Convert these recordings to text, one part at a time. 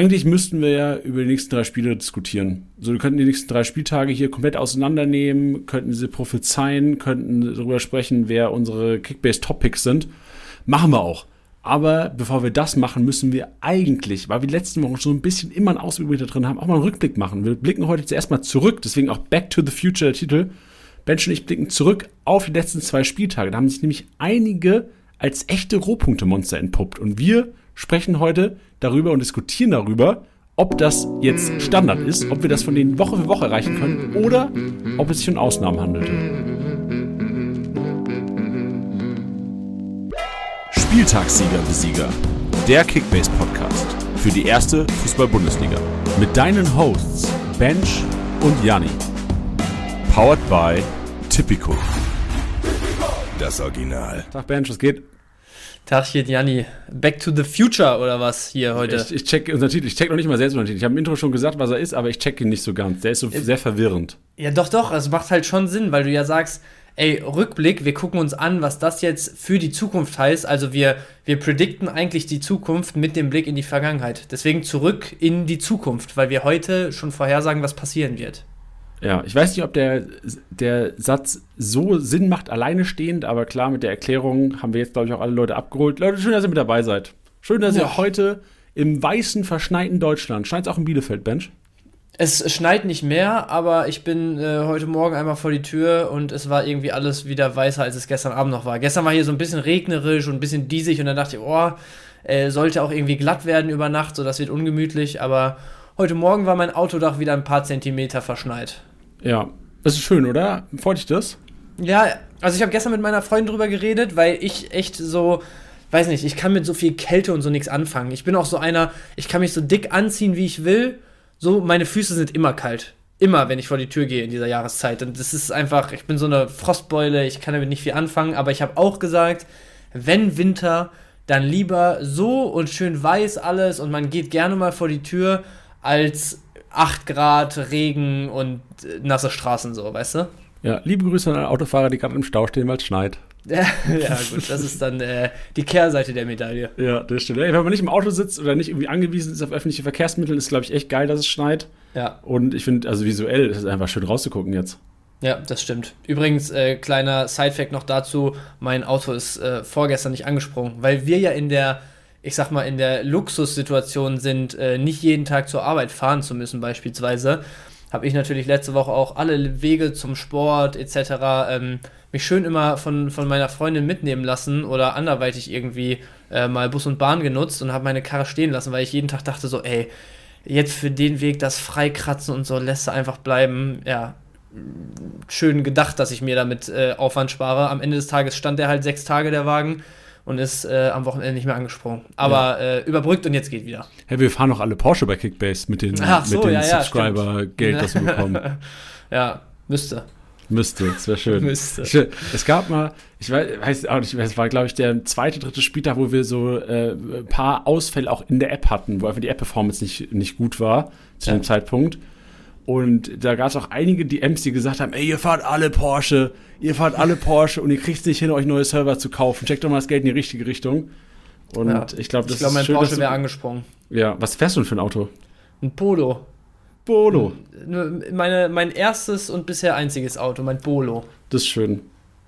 eigentlich müssten wir ja über die nächsten drei Spiele diskutieren. So, wir könnten die nächsten drei Spieltage hier komplett auseinandernehmen, könnten sie prophezeien, könnten darüber sprechen, wer unsere Kickbase-Topics sind. Machen wir auch. Aber bevor wir das machen, müssen wir eigentlich, weil wir die letzten Wochen schon ein bisschen immer einen Ausblick da drin haben, auch mal einen Rückblick machen. Wir blicken heute zuerst mal zurück, deswegen auch Back to the Future der Titel. Bench und ich blicken zurück auf die letzten zwei Spieltage. Da haben sich nämlich einige als echte Rohpunkte-Monster entpuppt. Und wir sprechen heute darüber und diskutieren darüber, ob das jetzt Standard ist, ob wir das von denen Woche für Woche erreichen können oder ob es sich um Ausnahmen handelte. Spieltagssieger Besieger, der Kickbase Podcast für die erste Fußball-Bundesliga mit deinen Hosts Bench und Janni. Powered by Tipico. Das Original. Tag Bench, was geht? Tagchen, Janni. Back to the Future oder was hier heute? Ich, ich check unseren Titel. Ich check noch nicht mal selbst unseren Titel. Ich habe im Intro schon gesagt, was er ist, aber ich check ihn nicht so ganz. Der ist so äh, sehr verwirrend. Ja, doch, doch. Es macht halt schon Sinn, weil du ja sagst, ey, Rückblick, wir gucken uns an, was das jetzt für die Zukunft heißt. Also wir, wir predikten eigentlich die Zukunft mit dem Blick in die Vergangenheit. Deswegen zurück in die Zukunft, weil wir heute schon vorhersagen, was passieren wird. Ja, ich weiß nicht, ob der, der Satz so Sinn macht, alleine stehend, aber klar, mit der Erklärung haben wir jetzt, glaube ich, auch alle Leute abgeholt. Leute, schön, dass ihr mit dabei seid. Schön, dass ja. ihr heute im weißen, verschneiten Deutschland, schneit es auch im Bielefeld, Bench? Es schneit nicht mehr, aber ich bin äh, heute Morgen einmal vor die Tür und es war irgendwie alles wieder weißer, als es gestern Abend noch war. Gestern war hier so ein bisschen regnerisch und ein bisschen diesig und dann dachte ich, oh, äh, sollte auch irgendwie glatt werden über Nacht, so das wird ungemütlich, aber heute Morgen war mein Autodach wieder ein paar Zentimeter verschneit. Ja, das ist schön, oder? Freut dich das? Ja, also ich habe gestern mit meiner Freundin drüber geredet, weil ich echt so, weiß nicht, ich kann mit so viel Kälte und so nichts anfangen. Ich bin auch so einer, ich kann mich so dick anziehen, wie ich will so, meine Füße sind immer kalt. Immer, wenn ich vor die Tür gehe in dieser Jahreszeit. Und das ist einfach, ich bin so eine Frostbeule, ich kann damit nicht viel anfangen, aber ich habe auch gesagt, wenn Winter, dann lieber so und schön weiß alles und man geht gerne mal vor die Tür, als 8 Grad, Regen und äh, nasse Straßen so, weißt du? Ja, liebe Grüße an alle Autofahrer, die gerade im Stau stehen, weil es schneit. Ja, gut, das ist dann äh, die Kehrseite der Medaille. Ja, das stimmt. Wenn man nicht im Auto sitzt oder nicht irgendwie angewiesen ist auf öffentliche Verkehrsmittel, ist, glaube ich, echt geil, dass es schneit. Ja. Und ich finde, also visuell ist es einfach schön rauszugucken jetzt. Ja, das stimmt. Übrigens, äh, kleiner Sidefact noch dazu: Mein Auto ist äh, vorgestern nicht angesprungen, weil wir ja in der, ich sag mal, in der Luxussituation sind, äh, nicht jeden Tag zur Arbeit fahren zu müssen, beispielsweise. Habe ich natürlich letzte Woche auch alle Wege zum Sport etc. Ähm, mich schön immer von, von meiner Freundin mitnehmen lassen oder anderweitig irgendwie äh, mal Bus und Bahn genutzt und habe meine Karre stehen lassen, weil ich jeden Tag dachte so, ey, jetzt für den Weg das Freikratzen und so lässt er einfach bleiben. Ja, schön gedacht, dass ich mir damit äh, Aufwand spare. Am Ende des Tages stand der halt sechs Tage, der Wagen, und ist äh, am Wochenende nicht mehr angesprungen. Aber ja. äh, überbrückt und jetzt geht wieder. Hey, wir fahren noch alle Porsche bei Kickbase mit den, so, mit den ja, Subscriber-Geld, das wir bekommen. ja, müsste. Müsste, das wäre schön. Müsste. Ich, es gab mal, ich weiß auch nicht, es war, glaube ich, der zweite, dritte Spieltag, wo wir so äh, ein paar Ausfälle auch in der App hatten, wo einfach die App-Performance nicht, nicht gut war zu ja. dem Zeitpunkt. Und da gab es auch einige DMs, die gesagt haben, ey, ihr fahrt alle Porsche, ihr fahrt alle Porsche und ihr kriegt es nicht hin, euch neue Server zu kaufen. Checkt doch mal das Geld in die richtige Richtung. Und ja. ich glaube, das ich glaub, ist mein schön, Porsche wäre angesprungen. Ja, was fährst du denn für ein Auto? Ein Polo. Bolo. Meine, mein erstes und bisher einziges Auto, mein Bolo. Das ist schön.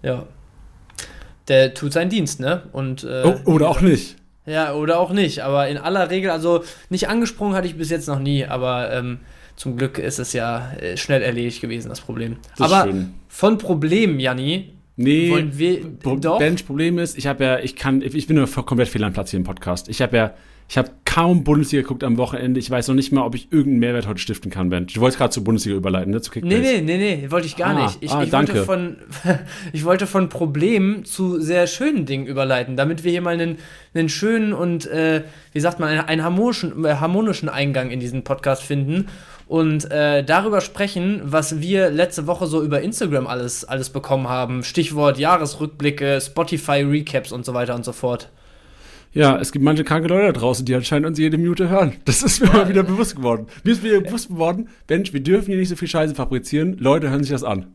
Ja. Der tut seinen Dienst, ne? Und, äh, oh, oder auch nicht. Ja, oder auch nicht. Aber in aller Regel, also nicht angesprungen hatte ich bis jetzt noch nie, aber ähm, zum Glück ist es ja äh, schnell erledigt gewesen, das Problem. Das aber schön. von Problemen, Janni, Nee, wollen wir, doch? Bench Problem ist, ich habe ja, ich kann, ich bin nur komplett fehl am Platz hier im Podcast. Ich habe ja ich habe kaum Bundesliga geguckt am Wochenende. Ich weiß noch nicht mal, ob ich irgendeinen Mehrwert heute stiften kann, Ben. Du wolltest gerade zur Bundesliga überleiten, ne? Zu Kickbase. Nee, nee, nee, nee, wollte ich gar ah, nicht. Ich, ah, ich. Wollte von, ich wollte von Problemen zu sehr schönen Dingen überleiten, damit wir hier mal einen, einen schönen und, äh, wie sagt man, einen, einen harmonischen, äh, harmonischen Eingang in diesen Podcast finden und äh, darüber sprechen, was wir letzte Woche so über Instagram alles, alles bekommen haben. Stichwort Jahresrückblicke, Spotify-Recaps und so weiter und so fort. Ja, es gibt manche kranke Leute da draußen, die anscheinend uns jede Minute hören. Das ist mir ja. mal wieder bewusst geworden. Mir ist wieder bewusst geworden, Mensch, wir dürfen hier nicht so viel Scheiße fabrizieren. Leute hören sich das an.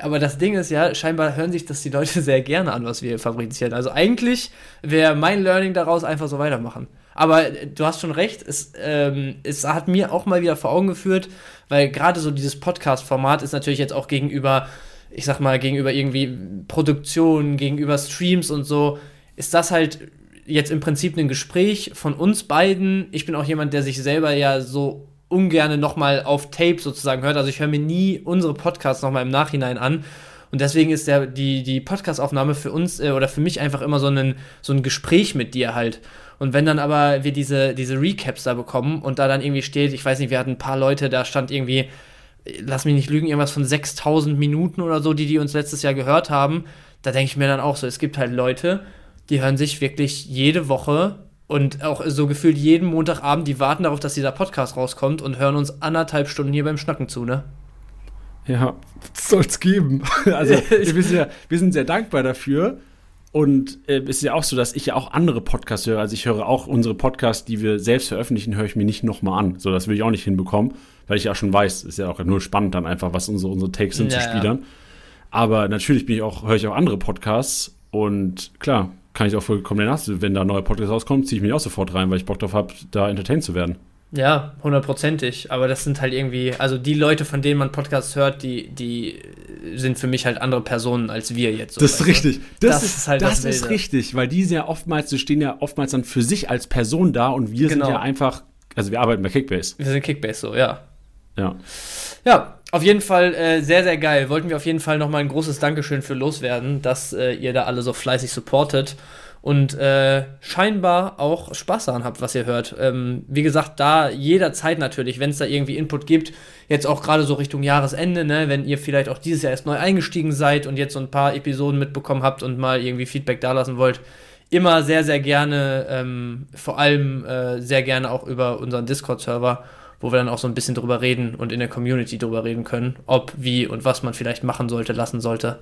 Aber das Ding ist ja, scheinbar hören sich das die Leute sehr gerne an, was wir fabrizieren. Also eigentlich wäre mein Learning daraus einfach so weitermachen. Aber äh, du hast schon recht, es, ähm, es hat mir auch mal wieder vor Augen geführt, weil gerade so dieses Podcast-Format ist natürlich jetzt auch gegenüber, ich sag mal, gegenüber irgendwie Produktionen, gegenüber Streams und so, ist das halt jetzt im Prinzip ein Gespräch von uns beiden. Ich bin auch jemand, der sich selber ja so ungerne nochmal auf Tape sozusagen hört. Also ich höre mir nie unsere Podcasts nochmal im Nachhinein an. Und deswegen ist der, die, die Podcast-Aufnahme für uns äh, oder für mich einfach immer so ein, so ein Gespräch mit dir halt. Und wenn dann aber wir diese, diese Recaps da bekommen und da dann irgendwie steht, ich weiß nicht, wir hatten ein paar Leute, da stand irgendwie, lass mich nicht lügen, irgendwas von 6000 Minuten oder so, die die uns letztes Jahr gehört haben, da denke ich mir dann auch so, es gibt halt Leute, die hören sich wirklich jede Woche und auch so gefühlt jeden Montagabend, die warten darauf, dass dieser Podcast rauskommt und hören uns anderthalb Stunden hier beim Schnacken zu, ne? Ja, soll es geben. Also wir ja, wir sind sehr dankbar dafür. Und äh, es ist ja auch so, dass ich ja auch andere Podcasts höre. Also ich höre auch unsere Podcasts, die wir selbst veröffentlichen, höre ich mir nicht nochmal an. So, das will ich auch nicht hinbekommen, weil ich ja schon weiß, ist ja auch nur spannend dann einfach, was unsere, unsere Takes sind ja, zu Spielern. Ja. Aber natürlich bin ich auch, höre ich auch andere Podcasts und klar, kann ich auch vollkommen nachsehen. Wenn da ein neuer Podcast rauskommt, ziehe ich mich auch sofort rein, weil ich Bock darauf habe, da entertained zu werden. Ja, hundertprozentig. Aber das sind halt irgendwie, also die Leute, von denen man Podcasts hört, die, die sind für mich halt andere Personen als wir jetzt. So das ist richtig. Das, das, ist halt das, das ist richtig, weil die sind ja oftmals, die stehen ja oftmals dann für sich als Person da und wir genau. sind ja einfach, also wir arbeiten bei Kickbase. Wir sind Kickbase, so, ja. Ja. Ja, auf jeden Fall äh, sehr, sehr geil. Wollten wir auf jeden Fall nochmal ein großes Dankeschön für loswerden, dass äh, ihr da alle so fleißig supportet und äh, scheinbar auch Spaß daran habt, was ihr hört. Ähm, wie gesagt, da jederzeit natürlich, wenn es da irgendwie Input gibt, jetzt auch gerade so Richtung Jahresende, ne, wenn ihr vielleicht auch dieses Jahr erst neu eingestiegen seid und jetzt so ein paar Episoden mitbekommen habt und mal irgendwie Feedback dalassen wollt, immer sehr, sehr gerne, ähm, vor allem äh, sehr gerne auch über unseren Discord-Server wo wir dann auch so ein bisschen drüber reden und in der Community drüber reden können, ob, wie und was man vielleicht machen sollte, lassen sollte.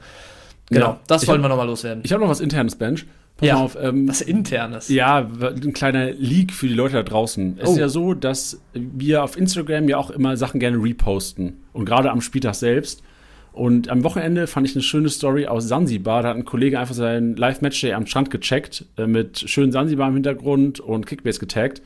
Genau, ja, das wollen hab, wir nochmal loswerden. Ich habe noch was internes, Bench. Pass ja, auf, ähm, was internes? Ja, ein kleiner Leak für die Leute da draußen. Es oh. ist ja so, dass wir auf Instagram ja auch immer Sachen gerne reposten. Und gerade am Spieltag selbst. Und am Wochenende fand ich eine schöne Story aus Sansibar. Da hat ein Kollege einfach seinen Live-Matchday am Strand gecheckt, äh, mit schönen Sansibar im Hintergrund und Kickbase getaggt.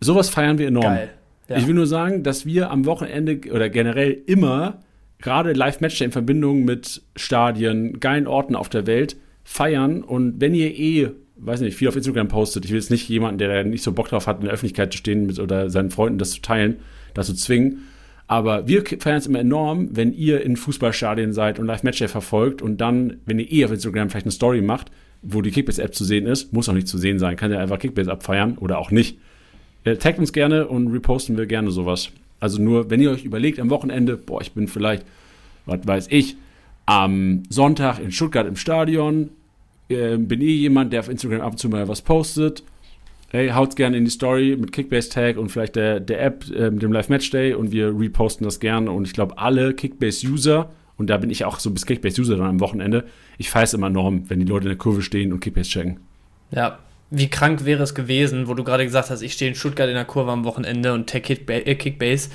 Sowas feiern wir enorm. Geil. Ja. Ich will nur sagen, dass wir am Wochenende oder generell immer gerade Live-Matchday in Verbindung mit Stadien, geilen Orten auf der Welt feiern. Und wenn ihr eh, weiß nicht, viel auf Instagram postet, ich will jetzt nicht jemanden, der nicht so Bock drauf hat, in der Öffentlichkeit zu stehen mit, oder seinen Freunden das zu teilen, das zu zwingen. Aber wir feiern es immer enorm, wenn ihr in Fußballstadien seid und Live-Matchday verfolgt und dann, wenn ihr eh auf Instagram vielleicht eine Story macht, wo die Kickbase-App zu sehen ist, muss auch nicht zu sehen sein, kann ja einfach Kickbase abfeiern oder auch nicht. Äh, uns gerne und reposten wir gerne sowas. Also nur, wenn ihr euch überlegt am Wochenende, boah, ich bin vielleicht, was weiß ich, am Sonntag in Stuttgart im Stadion, äh, bin eh jemand, der auf Instagram ab und zu mal was postet. Hey, haut's gerne in die Story mit Kickbase-Tag und vielleicht der, der App äh, mit dem Live-Match-Day und wir reposten das gerne. Und ich glaube, alle Kickbase-User, und da bin ich auch so bis Kickbase-User dann am Wochenende, ich feiere immer enorm, wenn die Leute in der Kurve stehen und Kickbase checken. Ja, wie krank wäre es gewesen, wo du gerade gesagt hast, ich stehe in Stuttgart in der Kurve am Wochenende und tech äh, Kickbase.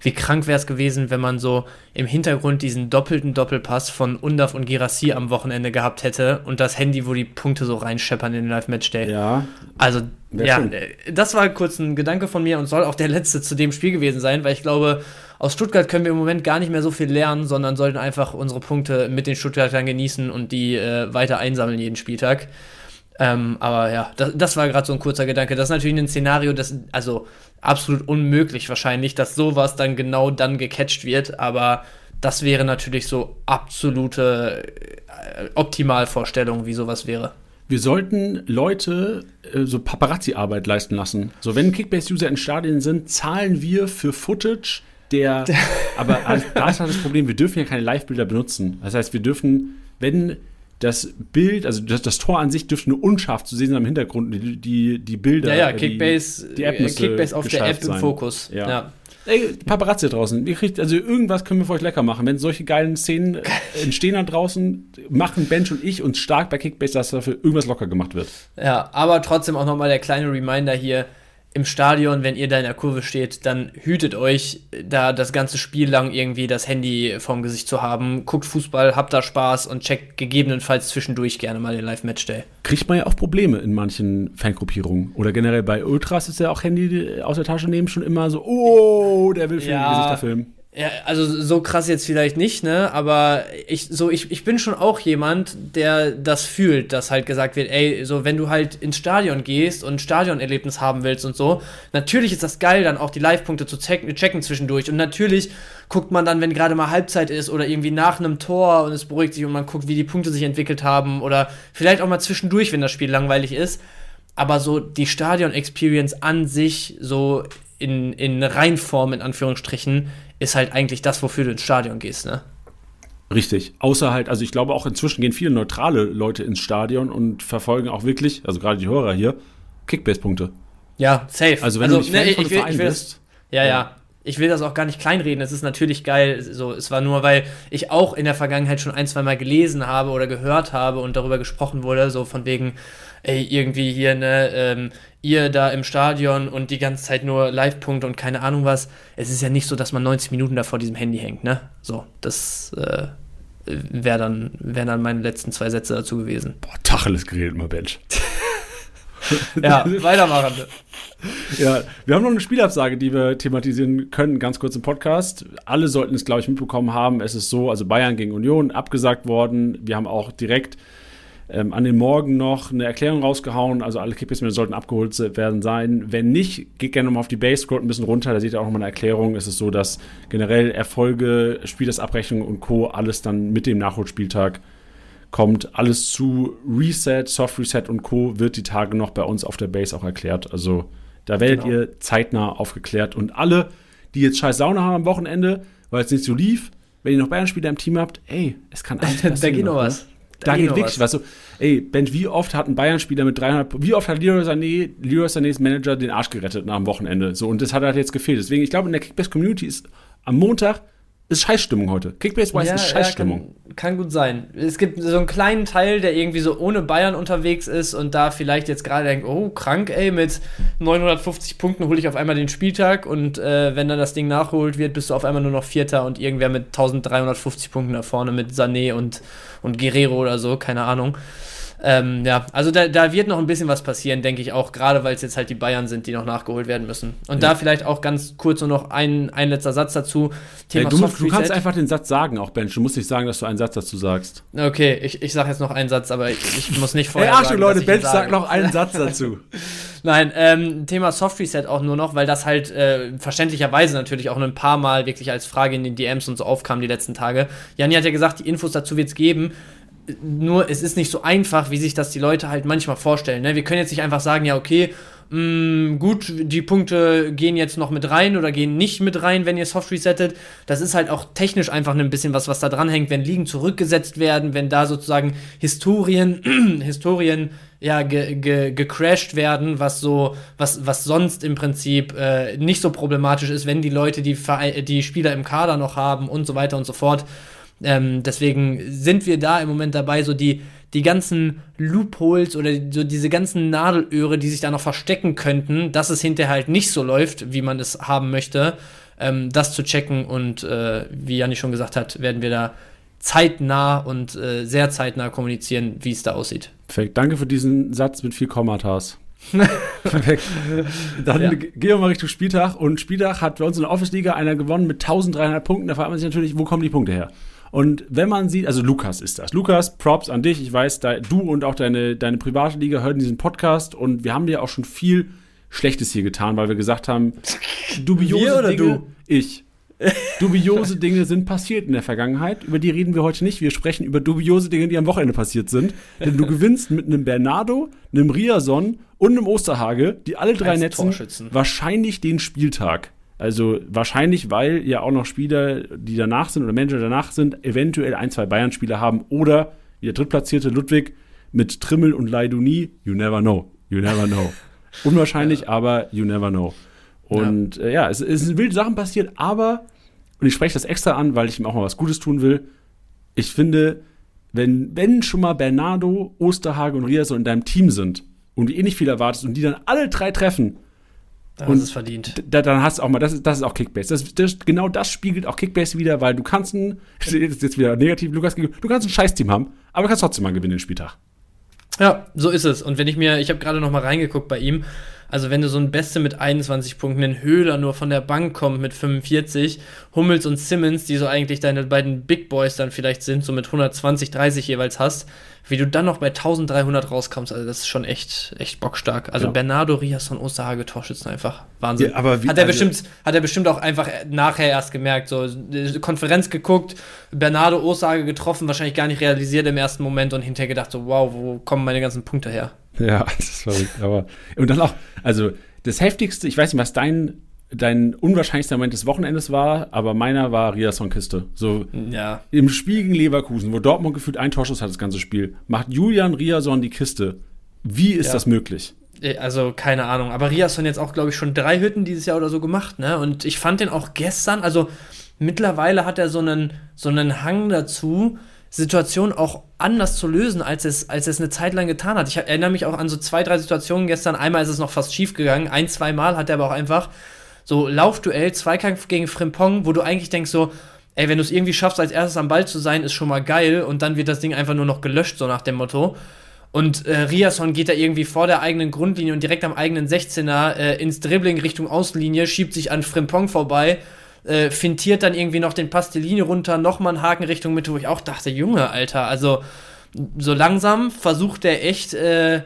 Wie krank wäre es gewesen, wenn man so im Hintergrund diesen doppelten Doppelpass von Undaf und Girassi am Wochenende gehabt hätte und das Handy, wo die Punkte so reinscheppern in den Live-Match-Day. Ja. Also, ja, schön. Äh, das war kurz ein Gedanke von mir und soll auch der letzte zu dem Spiel gewesen sein, weil ich glaube, aus Stuttgart können wir im Moment gar nicht mehr so viel lernen, sondern sollten einfach unsere Punkte mit den Stuttgartern genießen und die äh, weiter einsammeln jeden Spieltag. Ähm, aber ja, das, das war gerade so ein kurzer Gedanke. Das ist natürlich ein Szenario, das, also absolut unmöglich wahrscheinlich, dass sowas dann genau dann gecatcht wird, aber das wäre natürlich so absolute äh, Optimalvorstellung, wie sowas wäre. Wir sollten Leute äh, so Paparazzi-Arbeit leisten lassen. So, wenn Kickbase-User in Stadien sind, zahlen wir für Footage der. aber da ist halt das Problem, wir dürfen ja keine Live-Bilder benutzen. Das heißt, wir dürfen, wenn das Bild, also das, das, Tor an sich dürfte nur unscharf zu sehen sein im Hintergrund, die, die, die Bilder. Ja, ja, Kickbase, die, die App Kickbase auf der App sein. im Fokus. Ja. ja. Ey, Paparazzi draußen. Ihr kriegt, also irgendwas können wir für euch lecker machen. Wenn solche geilen Szenen entstehen da draußen, machen Bench und ich uns stark bei Kickbase, dass dafür irgendwas locker gemacht wird. Ja, aber trotzdem auch nochmal der kleine Reminder hier. Im Stadion, wenn ihr da in der Kurve steht, dann hütet euch, da das ganze Spiel lang irgendwie das Handy vorm Gesicht zu haben. Guckt Fußball, habt da Spaß und checkt gegebenenfalls zwischendurch gerne mal den Live-Matchday. Kriegt man ja auch Probleme in manchen Fangruppierungen. Oder generell bei Ultras ist ja auch Handy aus der Tasche nehmen schon immer so, oh, der will für ja, Gesichter filmen. Ja, also so krass jetzt vielleicht nicht, ne? Aber ich, so, ich, ich bin schon auch jemand, der das fühlt, dass halt gesagt wird, ey, so wenn du halt ins Stadion gehst und ein Stadionerlebnis haben willst und so, natürlich ist das geil, dann auch die Live-Punkte zu checken, checken zwischendurch. Und natürlich guckt man dann, wenn gerade mal Halbzeit ist oder irgendwie nach einem Tor und es beruhigt sich und man guckt, wie die Punkte sich entwickelt haben oder vielleicht auch mal zwischendurch, wenn das Spiel langweilig ist. Aber so die Stadion-Experience an sich, so in, in Reinform, in Anführungsstrichen, ist halt eigentlich das, wofür du ins Stadion gehst, ne? Richtig. Außer halt, also ich glaube auch inzwischen gehen viele neutrale Leute ins Stadion und verfolgen auch wirklich, also gerade die Hörer hier, Kickbase-Punkte. Ja, safe. Also wenn also, du nicht ne, Fan ich, will, bist. Ja, ja, ja. Ich will das auch gar nicht kleinreden. Es ist natürlich geil. So, es war nur, weil ich auch in der Vergangenheit schon ein, zwei Mal gelesen habe oder gehört habe und darüber gesprochen wurde, so von wegen, ey, irgendwie hier, ne, ähm, ihr da im Stadion und die ganze Zeit nur Live-Punkte und keine Ahnung was. Es ist ja nicht so, dass man 90 Minuten da vor diesem Handy hängt, ne? So, das äh, wäre dann, wär dann meine letzten zwei Sätze dazu gewesen. Boah, Tacheles geredet, mal Bench. ja, weitermachen. Ja, wir haben noch eine Spielabsage, die wir thematisieren können, ganz kurz im Podcast. Alle sollten es, glaube ich, mitbekommen haben. Es ist so, also Bayern gegen Union abgesagt worden. Wir haben auch direkt ähm, an den Morgen noch eine Erklärung rausgehauen. Also alle Kickbase sollten abgeholt werden sein. Wenn nicht, geht gerne nochmal auf die Base, scrollt ein bisschen runter, da seht ihr auch nochmal eine Erklärung. Es ist so, dass generell Erfolge, Spielersabrechnung und Co. alles dann mit dem Nachholspieltag kommt. Alles zu Reset, Soft Reset und Co. wird die Tage noch bei uns auf der Base auch erklärt. Also da werdet genau. ihr zeitnah aufgeklärt. Und alle, die jetzt scheiß Sauna haben am Wochenende, weil es nicht so lief, wenn ihr noch Bayern-Spieler im Team habt, ey, es kann alles passieren. da geht noch was. Ne? Da, geht wirklich was. Weißt du, ey, Ben, wie oft hat ein Bayern-Spieler mit 300, wie oft hat Leroy Sané, Leroy Sanés Manager den Arsch gerettet nach dem Wochenende? So, und das hat halt jetzt gefehlt. Deswegen, ich glaube, in der Kickbase-Community ist am Montag ist Scheißstimmung heute. Kickbase-wise ja, ist Scheißstimmung. Ja, kann, kann, gut sein. Es gibt so einen kleinen Teil, der irgendwie so ohne Bayern unterwegs ist und da vielleicht jetzt gerade denkt, oh, krank, ey, mit 950 Punkten hole ich auf einmal den Spieltag und äh, wenn dann das Ding nachholt wird, bist du auf einmal nur noch Vierter und irgendwer mit 1350 Punkten da vorne mit Sané und, und Guerrero oder so, keine Ahnung. Ähm, ja, also da, da wird noch ein bisschen was passieren, denke ich auch, gerade weil es jetzt halt die Bayern sind, die noch nachgeholt werden müssen. Und ja. da vielleicht auch ganz kurz nur noch ein, ein letzter Satz dazu. Thema ja, du, du kannst einfach den Satz sagen, auch Ben. Du musst nicht sagen, dass du einen Satz dazu sagst. Okay, ich, ich sage jetzt noch einen Satz, aber ich, ich muss nicht vorher. Hey, Achtung, Leute, Ben sagt noch einen Satz dazu. Nein, ähm, Thema Soft Reset auch nur noch, weil das halt äh, verständlicherweise natürlich auch ein paar Mal wirklich als Frage in den DMs und so aufkam die letzten Tage. Janni hat ja gesagt, die Infos dazu wird es geben nur es ist nicht so einfach, wie sich das die Leute halt manchmal vorstellen. Ne? Wir können jetzt nicht einfach sagen, ja, okay, mh, mm, gut, die Punkte gehen jetzt noch mit rein oder gehen nicht mit rein, wenn ihr Soft resettet. Das ist halt auch technisch einfach ein bisschen was, was da dran hängt, wenn Ligen zurückgesetzt werden, wenn da sozusagen Historien, Historien ja, ge, ge, gecrashed werden, was so, was, was sonst im Prinzip äh, nicht so problematisch ist, wenn die Leute die, die Spieler im Kader noch haben und so weiter und so fort. Ähm, deswegen sind wir da im Moment dabei, so die, die ganzen Loopholes oder so diese ganzen Nadelöhre, die sich da noch verstecken könnten, dass es hinterher halt nicht so läuft, wie man es haben möchte, ähm, das zu checken. Und äh, wie Janni schon gesagt hat, werden wir da zeitnah und äh, sehr zeitnah kommunizieren, wie es da aussieht. Perfekt. Danke für diesen Satz mit viel Kommatas. Perfekt. Dann ja. gehen wir mal Richtung Spieltag. Und Spieltag hat bei uns in der Office-Liga einer gewonnen mit 1300 Punkten. Da fragt man sich natürlich, wo kommen die Punkte her? Und wenn man sieht, also Lukas ist das. Lukas, Props an dich. Ich weiß, da, du und auch deine, deine private Liga hören diesen Podcast und wir haben dir auch schon viel Schlechtes hier getan, weil wir gesagt haben, dubiose wir oder Dinge, du? Ich. dubiose Dinge sind passiert in der Vergangenheit. Über die reden wir heute nicht. Wir sprechen über dubiose Dinge, die am Wochenende passiert sind. Denn du gewinnst mit einem Bernardo, einem Riason und einem Osterhage, die alle drei netzen, wahrscheinlich den Spieltag. Also wahrscheinlich, weil ja auch noch Spieler, die danach sind oder Manager danach sind, eventuell ein, zwei Bayern-Spieler haben oder wie der drittplatzierte Ludwig mit Trimmel und Leiduni. You never know. You never know. Unwahrscheinlich, ja. aber you never know. Und ja, äh, ja es, es, sind wilde Sachen passiert, aber, und ich spreche das extra an, weil ich ihm auch mal was Gutes tun will. Ich finde, wenn, wenn schon mal Bernardo, Osterhage und Rias so in deinem Team sind und du eh nicht viel erwartest und die dann alle drei treffen, Das und ist verdient. Da, dann hast du auch mal, das ist, das ist auch Kickbase. Das, das, genau das spiegelt auch Kickbase wieder, weil du kannst ein, jetzt wieder negativ, Lukas, du kannst ein Scheißteam haben, aber du kannst trotzdem mal gewinnen den Spieltag. Ja, so ist es. Und wenn ich mir, ich habe gerade noch mal reingeguckt bei ihm, also wenn du so ein Beste mit 21 Punkten, in Höhler nur von der Bank kommt mit 45, Hummels und Simmons, die so eigentlich deine beiden Big Boys dann vielleicht sind, so mit 120, 30 jeweils hast, wie du dann noch bei 1300 rauskommst, also das ist schon echt, echt bockstark. Also ja. Bernardo Rias von Osage Torschützen einfach Wahnsinn. Ja, aber wie, hat er also, bestimmt, hat er bestimmt auch einfach nachher erst gemerkt, so Konferenz geguckt, Bernardo Osage getroffen, wahrscheinlich gar nicht realisiert im ersten Moment und hinterher gedacht so, wow, wo kommen meine ganzen Punkte her? Ja, das ist verrückt. Aber, und dann auch, also das heftigste, ich weiß nicht, was dein, dein unwahrscheinlichster Moment des Wochenendes war, aber meiner war Riasson-Kiste. So ja. im Spiel gegen Leverkusen, wo Dortmund gefühlt ein Torschuss hat, das ganze Spiel, macht Julian Riasson die Kiste. Wie ist ja. das möglich? Äh, also, keine Ahnung. Aber Riasson jetzt auch, glaube ich, schon drei Hütten dieses Jahr oder so gemacht, ne? Und ich fand den auch gestern, also mittlerweile hat er so einen, so einen Hang dazu, Situation auch anders zu lösen, als es, als es eine Zeit lang getan hat. Ich erinnere mich auch an so zwei, drei Situationen gestern. Einmal ist es noch fast schief gegangen. Ein, zwei Mal hat er aber auch einfach so Laufduell, Zweikampf gegen Frimpong, wo du eigentlich denkst so, ey, wenn du es irgendwie schaffst, als erstes am Ball zu sein, ist schon mal geil. Und dann wird das Ding einfach nur noch gelöscht, so nach dem Motto. Und äh, Riasson geht da irgendwie vor der eigenen Grundlinie und direkt am eigenen 16er äh, ins Dribbling Richtung Außenlinie, schiebt sich an Frimpong vorbei äh, fintiert dann irgendwie noch den Pastellini runter, nochmal einen Haken Richtung Mitte, wo ich auch dachte, Junge, Alter, also so langsam versucht er echt, äh,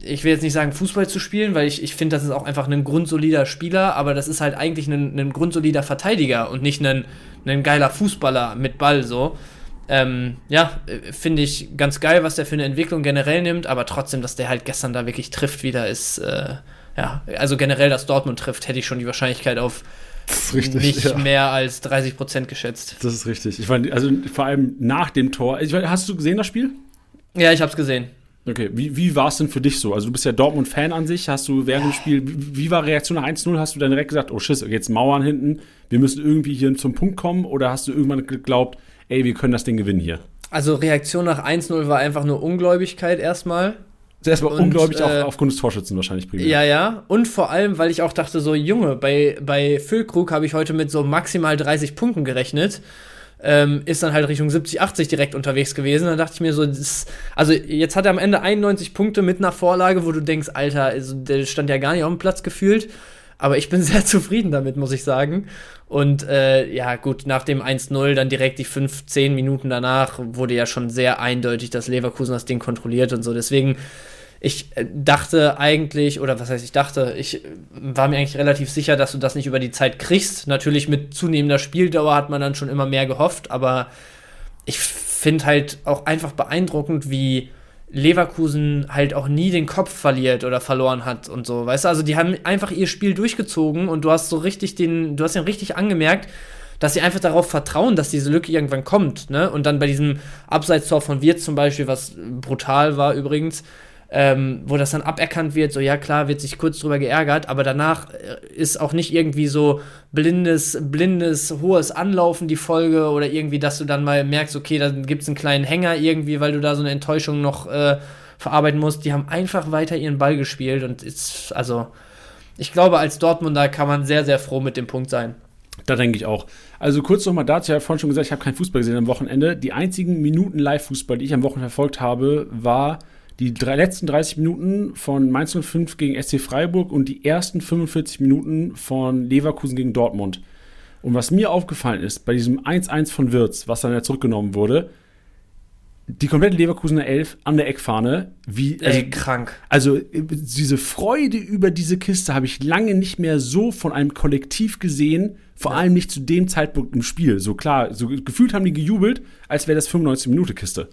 ich will jetzt nicht sagen Fußball zu spielen, weil ich, ich finde, das ist auch einfach ein grundsolider Spieler, aber das ist halt eigentlich ein, ein grundsolider Verteidiger und nicht ein, ein geiler Fußballer mit Ball so. Ähm, ja, äh, finde ich ganz geil, was der für eine Entwicklung generell nimmt, aber trotzdem, dass der halt gestern da wirklich trifft wieder, ist, äh, ja, also generell, dass Dortmund trifft, hätte ich schon die Wahrscheinlichkeit auf richtig, nicht ja. mehr als 30 Prozent geschätzt. Das ist richtig. Ich meine, also vor allem nach dem Tor. Ich meine, hast du gesehen das Spiel? Ja, ich habe es gesehen. Okay, wie, wie war es denn für dich so? Also du bist ja Dortmund-Fan an sich. Hast du während dem Spiel, wie, wie war Reaktion nach 1-0? Hast du dann direkt gesagt, oh Schiss, jetzt Mauern hinten, wir müssen irgendwie hier zum Punkt kommen? Oder hast du irgendwann geglaubt, ey, wir können das Ding gewinnen hier? Also Reaktion nach 1-0 war einfach nur Ungläubigkeit erstmal. Zuerst war unglaublich äh, auch aufgrund des Torschützen wahrscheinlich primär. Ja, ja. Und vor allem, weil ich auch dachte, so, Junge, bei, bei Füllkrug habe ich heute mit so maximal 30 Punkten gerechnet. Ähm, ist dann halt Richtung 70, 80 direkt unterwegs gewesen. Dann dachte ich mir so, das, also jetzt hat er am Ende 91 Punkte mit einer Vorlage, wo du denkst, Alter, also der stand ja gar nicht auf dem Platz gefühlt. Aber ich bin sehr zufrieden damit, muss ich sagen. Und äh, ja, gut, nach dem 1-0, dann direkt die 5, 10 Minuten danach, wurde ja schon sehr eindeutig, dass Leverkusen das Ding kontrolliert und so. Deswegen ich äh, dachte eigentlich, oder was heißt ich dachte, ich war mir eigentlich relativ sicher, dass du das nicht über die Zeit kriegst. Natürlich mit zunehmender Spieldauer hat man dann schon immer mehr gehofft, aber ich finde halt auch einfach beeindruckend, wie Leverkusen halt auch nie den Kopf verliert oder verloren hat und so, weißt du? Also die haben einfach ihr Spiel durchgezogen und du hast so richtig den, du hast den richtig angemerkt, dass sie einfach darauf vertrauen, dass diese Lücke irgendwann kommt, ne? Und dann bei diesem Abseitstor von Wirt zum Beispiel, was brutal war übrigens, ähm, wo das dann aberkannt wird, so ja klar, wird sich kurz drüber geärgert, aber danach äh, ist auch nicht irgendwie so blindes, blindes, hohes Anlaufen die Folge oder irgendwie, dass du dann mal merkst, okay, dann gibt es einen kleinen Hänger irgendwie, weil du da so eine Enttäuschung noch äh, verarbeiten musst. Die haben einfach weiter ihren Ball gespielt und ist, also, ich glaube, als Dortmunder kann man sehr, sehr froh mit dem Punkt sein. Da denke ich auch. Also kurz nochmal dazu, ich habe vorhin schon gesagt, ich habe keinen Fußball gesehen am Wochenende. Die einzigen Minuten Live-Fußball, die ich am Wochenende verfolgt habe, war die drei, letzten 30 Minuten von Mainz 05 gegen SC Freiburg und die ersten 45 Minuten von Leverkusen gegen Dortmund. Und was mir aufgefallen ist, bei diesem 1-1 von Wirtz, was dann ja zurückgenommen wurde, die komplette Leverkusener Elf an der Eckfahne, wie also, Ey, krank. Also diese Freude über diese Kiste habe ich lange nicht mehr so von einem Kollektiv gesehen, vor ja. allem nicht zu dem Zeitpunkt im Spiel. So klar, so gefühlt haben die gejubelt, als wäre das 95 Minute Kiste.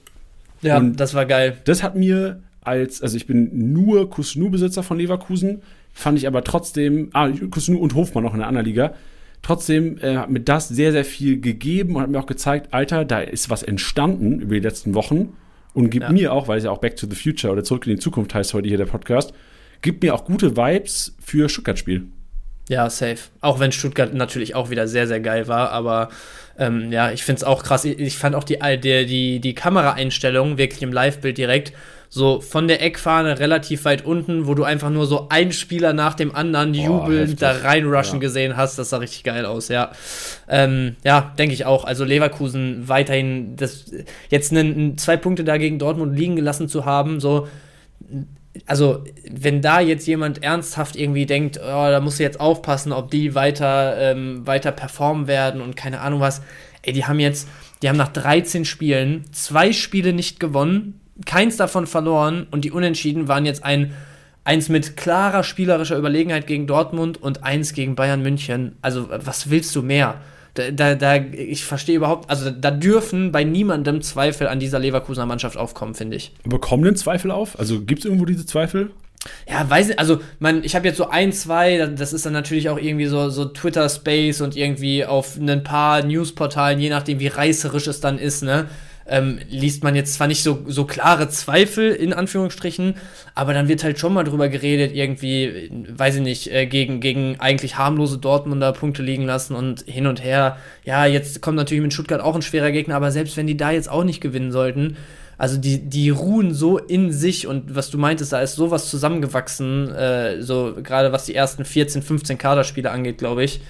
Ja, und das war geil. Das hat mir als, also ich bin nur Kusnu-Besitzer von Leverkusen, fand ich aber trotzdem, ah, Kusnu und Hofmann noch in der anderen Liga. Trotzdem äh, hat mir das sehr, sehr viel gegeben und hat mir auch gezeigt, Alter, da ist was entstanden über die letzten Wochen und gibt ja. mir auch, weil es ja auch Back to the Future oder Zurück in die Zukunft heißt heute hier der Podcast, gibt mir auch gute Vibes für Stuttgart-Spiel. Ja, safe. Auch wenn Stuttgart natürlich auch wieder sehr, sehr geil war, aber ähm, ja, ich finde es auch krass. Ich fand auch die, die, die, die Kameraeinstellung wirklich im Live-Bild direkt so von der Eckfahne relativ weit unten, wo du einfach nur so einen Spieler nach dem anderen jubelnd da reinrushen ja. gesehen hast. Das sah richtig geil aus, ja. Ähm, ja, denke ich auch. Also Leverkusen weiterhin das, jetzt einen, zwei Punkte da gegen Dortmund liegen gelassen zu haben, so also wenn da jetzt jemand ernsthaft irgendwie denkt, oh, da musst du jetzt aufpassen, ob die weiter, ähm, weiter performen werden und keine Ahnung was, ey, die haben jetzt, die haben nach 13 Spielen zwei Spiele nicht gewonnen, keins davon verloren und die Unentschieden waren jetzt ein eins mit klarer spielerischer Überlegenheit gegen Dortmund und eins gegen Bayern München. Also was willst du mehr? Da, da, da ich verstehe überhaupt, also da dürfen bei niemandem Zweifel an dieser Leverkusener Mannschaft aufkommen, finde ich. Aber kommen denn Zweifel auf? Also gibt es irgendwo diese Zweifel? Ja, weiß nicht, also man, ich habe jetzt so ein, zwei, das ist dann natürlich auch irgendwie so, so Twitter-Space und irgendwie auf ein paar Newsportalen, je nachdem wie reißerisch es dann ist, ne? Ähm, liest man jetzt zwar nicht so, so klare Zweifel in Anführungsstrichen, aber dann wird halt schon mal drüber geredet, irgendwie, weiß ich nicht, äh, gegen, gegen eigentlich harmlose Dortmunder Punkte liegen lassen und hin und her. Ja, jetzt kommt natürlich mit Stuttgart auch ein schwerer Gegner, aber selbst wenn die da jetzt auch nicht gewinnen sollten, also die, die ruhen so in sich und was du meintest, da ist sowas zusammengewachsen, äh, so gerade was die ersten 14, 15 Kaderspiele angeht, glaube ich.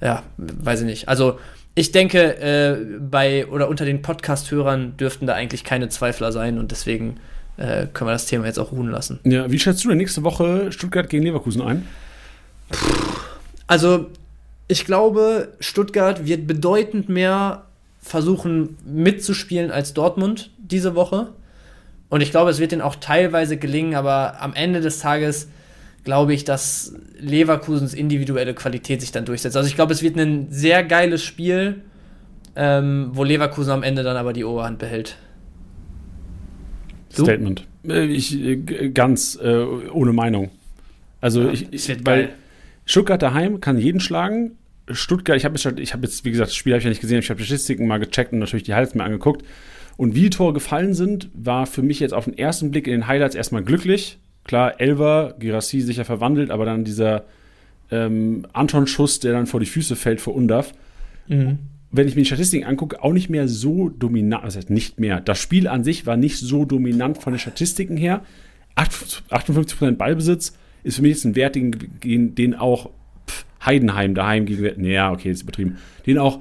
Ja, weiß ich nicht. Also ich denke, äh, bei oder unter den Podcast-Hörern dürften da eigentlich keine Zweifler sein und deswegen äh, können wir das Thema jetzt auch ruhen lassen. Ja, wie schätzt du denn nächste Woche Stuttgart gegen Leverkusen ein? Also, ich glaube, Stuttgart wird bedeutend mehr versuchen mitzuspielen als Dortmund diese Woche. Und ich glaube, es wird ihnen auch teilweise gelingen, aber am Ende des Tages glaube ich, dass Leverkusens individuelle Qualität sich dann durchsetzt. Also ich glaube, es wird ein sehr geiles Spiel, ähm, wo Leverkusen am Ende dann aber die Oberhand behält. Du? Statement. Äh, ich äh, ganz äh, ohne Meinung. Also ja, ich, ich weil geil. Stuttgart daheim kann jeden schlagen. Stuttgart, ich habe jetzt, ich hab jetzt, wie gesagt, das Spiel habe ich ja nicht gesehen, ich habe die Statistiken mal gecheckt und natürlich die Highlights mir angeguckt. Und wie die Tore gefallen sind, war für mich jetzt auf den ersten Blick in den Highlights erstmal glücklich. Klar, Elver, Girassi sicher verwandelt, aber dann dieser ähm, Anton-Schuss, der dann vor die Füße fällt vor Undaf. Mhm. Wenn ich mir die Statistiken angucke, auch nicht mehr so dominant, das heißt nicht mehr. Das Spiel an sich war nicht so dominant von den Statistiken her. 58% Ballbesitz ist für mich jetzt ein Wert, den, den auch pff, Heidenheim daheim gegen, naja, okay, ist übertrieben, den auch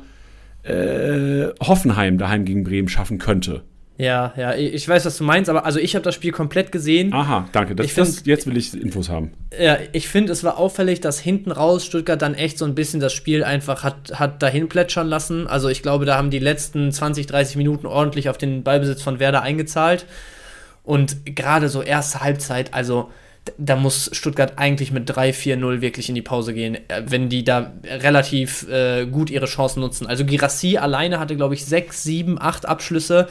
äh, Hoffenheim daheim gegen Bremen schaffen könnte. Ja, ja, ich weiß, was du meinst, aber also ich habe das Spiel komplett gesehen. Aha, danke. Das, find, das, jetzt will ich Infos haben. Ja, ich finde, es war auffällig, dass hinten raus Stuttgart dann echt so ein bisschen das Spiel einfach hat, hat dahin plätschern lassen. Also ich glaube, da haben die letzten 20, 30 Minuten ordentlich auf den Ballbesitz von Werder eingezahlt. Und gerade so erste Halbzeit, also da muss Stuttgart eigentlich mit 3-4-0 wirklich in die Pause gehen, äh, wenn die da relativ äh, gut ihre Chancen nutzen. Also Girassi alleine hatte, glaube ich, 6, 7, 8 Abschlüsse.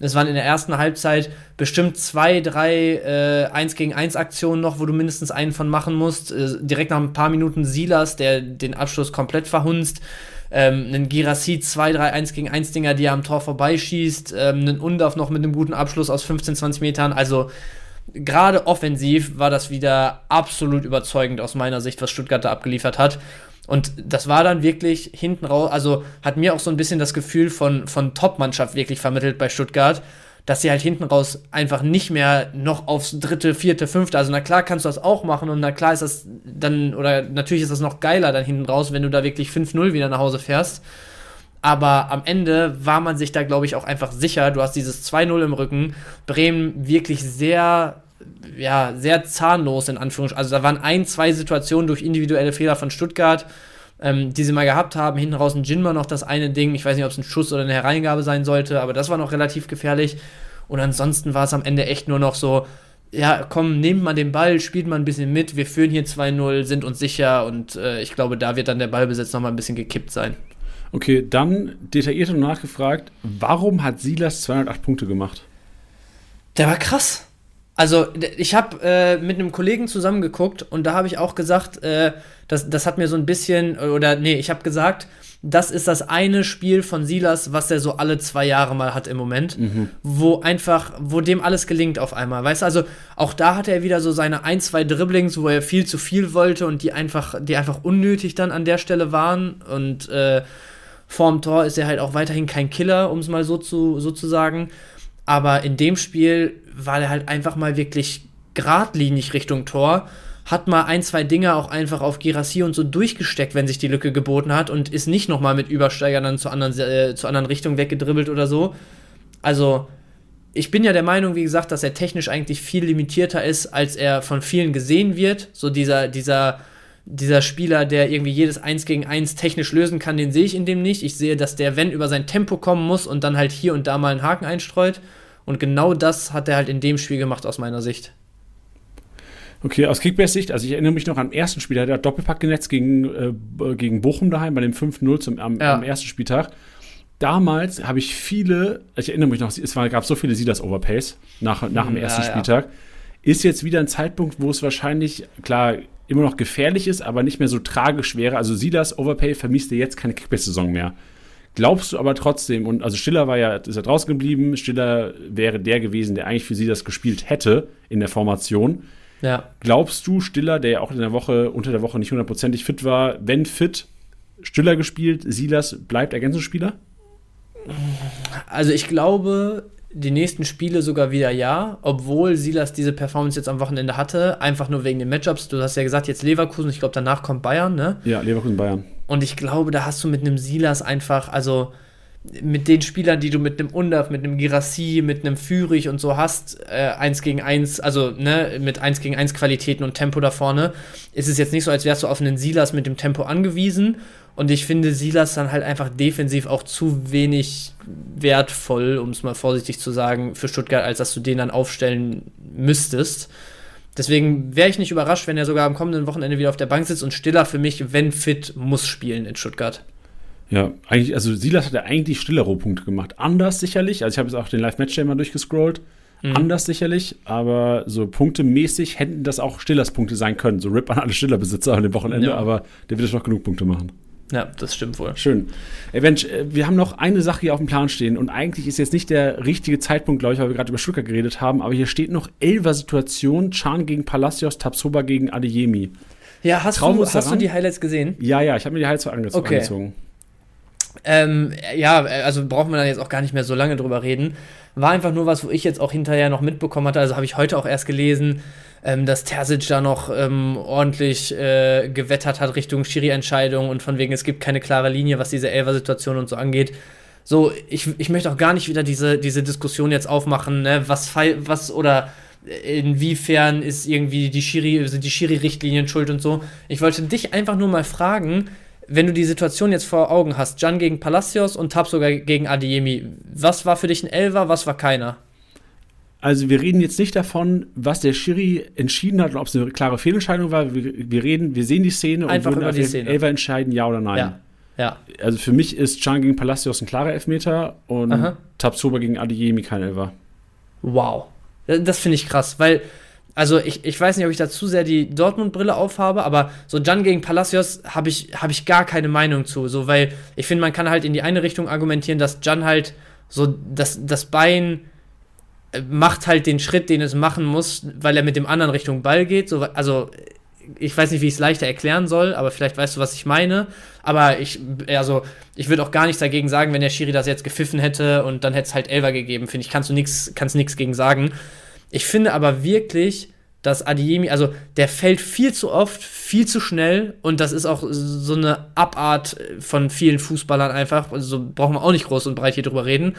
Es waren in der ersten Halbzeit bestimmt zwei, drei äh, 1 gegen 1 Aktionen noch, wo du mindestens einen von machen musst. Äh, direkt nach ein paar Minuten Silas, der den Abschluss komplett verhunzt. Ähm, einen Girassi 2, 3, 1 gegen 1 Dinger, die er am Tor vorbeischießt. Ähm, einen Undorf noch mit einem guten Abschluss aus 15, 20 Metern. Also gerade offensiv war das wieder absolut überzeugend aus meiner Sicht, was Stuttgart da abgeliefert hat. Und das war dann wirklich hinten raus, also hat mir auch so ein bisschen das Gefühl von, von Top-Mannschaft wirklich vermittelt bei Stuttgart, dass sie halt hinten raus einfach nicht mehr noch aufs dritte, vierte, fünfte, also na klar kannst du das auch machen und na klar ist das dann, oder natürlich ist das noch geiler dann hinten raus, wenn du da wirklich 5-0 wieder nach Hause fährst. Aber am Ende war man sich da, glaube ich, auch einfach sicher. Du hast dieses 2-0 im Rücken. Bremen wirklich sehr ja, sehr zahnlos in Anführungsstrichen. Also da waren ein, zwei Situationen durch individuelle Fehler von Stuttgart, ähm, die sie mal gehabt haben. Hinten raus ein Jinma noch das eine Ding. Ich weiß nicht, ob es ein Schuss oder eine Hereingabe sein sollte, aber das war noch relativ gefährlich. Und ansonsten war es am Ende echt nur noch so, ja, komm, nehmt mal den Ball, spielt mal ein bisschen mit. Wir führen hier 2-0, sind uns sicher und äh, ich glaube, da wird dann der Ballbesitz nochmal ein bisschen gekippt sein. Okay, dann detailliert und nachgefragt, warum hat Silas 208 Punkte gemacht? Der war krass. Also, ich habe äh, mit einem Kollegen zusammengeguckt und da habe ich auch gesagt, äh, das, das hat mir so ein bisschen, oder nee, ich habe gesagt, das ist das eine Spiel von Silas, was er so alle zwei Jahre mal hat im Moment, mhm. wo einfach, wo dem alles gelingt auf einmal. Weißt du, also auch da hat er wieder so seine ein, zwei Dribblings, wo er viel zu viel wollte und die einfach, die einfach unnötig dann an der Stelle waren. Und äh, vorm Tor ist er halt auch weiterhin kein Killer, um es mal so zu, so zu sagen. Aber in dem Spiel war er halt einfach mal wirklich geradlinig Richtung Tor, hat mal ein, zwei Dinge auch einfach auf Girassi und so durchgesteckt, wenn sich die Lücke geboten hat und ist nicht nochmal mit Übersteigern dann zur anderen, äh, zur anderen Richtung weggedribbelt oder so. Also, ich bin ja der Meinung, wie gesagt, dass er technisch eigentlich viel limitierter ist, als er von vielen gesehen wird. So dieser, dieser, dieser Spieler, der irgendwie jedes 1 gegen 1 technisch lösen kann, den sehe ich in dem nicht. Ich sehe, dass der, wenn, über sein Tempo kommen muss und dann halt hier und da mal einen Haken einstreut. Und genau das hat er halt in dem Spiel gemacht, aus meiner Sicht. Okay, aus Kickbase-Sicht, also ich erinnere mich noch am ersten Spiel, da hat er Doppelpack genetzt gegen, äh, gegen Bochum daheim bei dem 5-0 am, ja. am ersten Spieltag. Damals habe ich viele, ich erinnere mich noch, es war, gab so viele Silas-Overpays nach, nach dem ersten ja, Spieltag. Ist jetzt wieder ein Zeitpunkt, wo es wahrscheinlich, klar, immer noch gefährlich ist, aber nicht mehr so tragisch wäre. Also Silas Overpay vermisst er jetzt keine Kickbase-Saison mehr. Glaubst du aber trotzdem, und also Stiller war ja, ist ja draußen geblieben, Stiller wäre der gewesen, der eigentlich für sie das gespielt hätte in der Formation. Ja. Glaubst du, Stiller, der ja auch in der Woche, unter der Woche nicht hundertprozentig fit war, wenn fit, Stiller gespielt, Silas bleibt Ergänzungsspieler? Also ich glaube, die nächsten Spiele sogar wieder ja, obwohl Silas diese Performance jetzt am Wochenende hatte, einfach nur wegen den Matchups. Du hast ja gesagt, jetzt Leverkusen, ich glaube, danach kommt Bayern, ne? Ja, Leverkusen, Bayern. Und ich glaube, da hast du mit einem Silas einfach, also mit den Spielern, die du mit einem Undaf, mit einem Girassi, mit einem Fürich und so hast, äh, 1 gegen 1, also ne, mit 1 gegen 1 Qualitäten und Tempo da vorne, ist es jetzt nicht so, als wärst du auf einen Silas mit dem Tempo angewiesen. Und ich finde Silas dann halt einfach defensiv auch zu wenig wertvoll, um es mal vorsichtig zu sagen, für Stuttgart, als dass du den dann aufstellen müsstest. Deswegen wäre ich nicht überrascht, wenn er sogar am kommenden Wochenende wieder auf der Bank sitzt und Stiller für mich, wenn fit, muss spielen in Stuttgart. Ja, eigentlich, also Silas hat ja eigentlich stiller Rohpunkte gemacht. Anders sicherlich, also ich habe jetzt auch den Live-Match mal durchgescrollt. Mhm. Anders sicherlich, aber so punktemäßig hätten das auch Stillers Punkte sein können. So RIP an alle Stillerbesitzer an dem Wochenende, ja. aber der wird doch genug Punkte machen. Ja, das stimmt wohl. Schön. Ey, Mensch, äh, wir haben noch eine Sache hier auf dem Plan stehen und eigentlich ist jetzt nicht der richtige Zeitpunkt, glaube ich, weil wir gerade über Stuttgart geredet haben, aber hier steht noch Elver-Situation, Chan gegen Palacios, Tapsoba gegen Adeyemi. Ja, hast, du, hast du die Highlights gesehen? Ja, ja, ich habe mir die Highlights so ange okay. angezogen. Ähm, ja, also brauchen wir dann jetzt auch gar nicht mehr so lange drüber reden. War einfach nur was, wo ich jetzt auch hinterher noch mitbekommen hatte, also habe ich heute auch erst gelesen, ähm, dass Terzic da noch ähm, ordentlich äh, gewettert hat Richtung Schiri-Entscheidung und von wegen, es gibt keine klare Linie, was diese Elfer-Situation und so angeht. So, ich, ich möchte auch gar nicht wieder diese, diese Diskussion jetzt aufmachen, ne, was, was oder inwiefern ist irgendwie die Schiri, sind die Schiri-Richtlinien schuld und so. Ich wollte dich einfach nur mal fragen, wenn du die Situation jetzt vor Augen hast, Jan gegen Palacios und Tab sogar gegen Adiemi, was war für dich ein Elver, was war keiner? Also wir reden jetzt nicht davon, was der Schiri entschieden hat und ob es eine klare Fehlentscheidung war. Wir, wir, reden, wir sehen die Szene Einfach und würden über die Szene. Elfer entscheiden, ja oder nein. Ja. ja. Also für mich ist Chan gegen Palacios ein klarer Elfmeter und Aha. Tabsoba gegen Adeyemi kein Elfer. Wow. Das finde ich krass, weil, also ich, ich weiß nicht, ob ich da zu sehr die Dortmund-Brille aufhabe, aber so Jan gegen Palacios habe ich, hab ich gar keine Meinung zu. So, weil ich finde, man kann halt in die eine Richtung argumentieren, dass Jan halt so das, das Bein macht halt den Schritt, den es machen muss, weil er mit dem anderen Richtung Ball geht. So, also ich weiß nicht, wie ich es leichter erklären soll, aber vielleicht weißt du, was ich meine. Aber ich, also, ich würde auch gar nichts dagegen sagen, wenn der Schiri das jetzt gepfiffen hätte und dann hätte es halt Elver gegeben. Finde ich, kannst du nichts gegen sagen. Ich finde aber wirklich, dass Adiemi, also der fällt viel zu oft, viel zu schnell und das ist auch so eine Abart von vielen Fußballern einfach. Also brauchen wir auch nicht groß und breit hier drüber reden.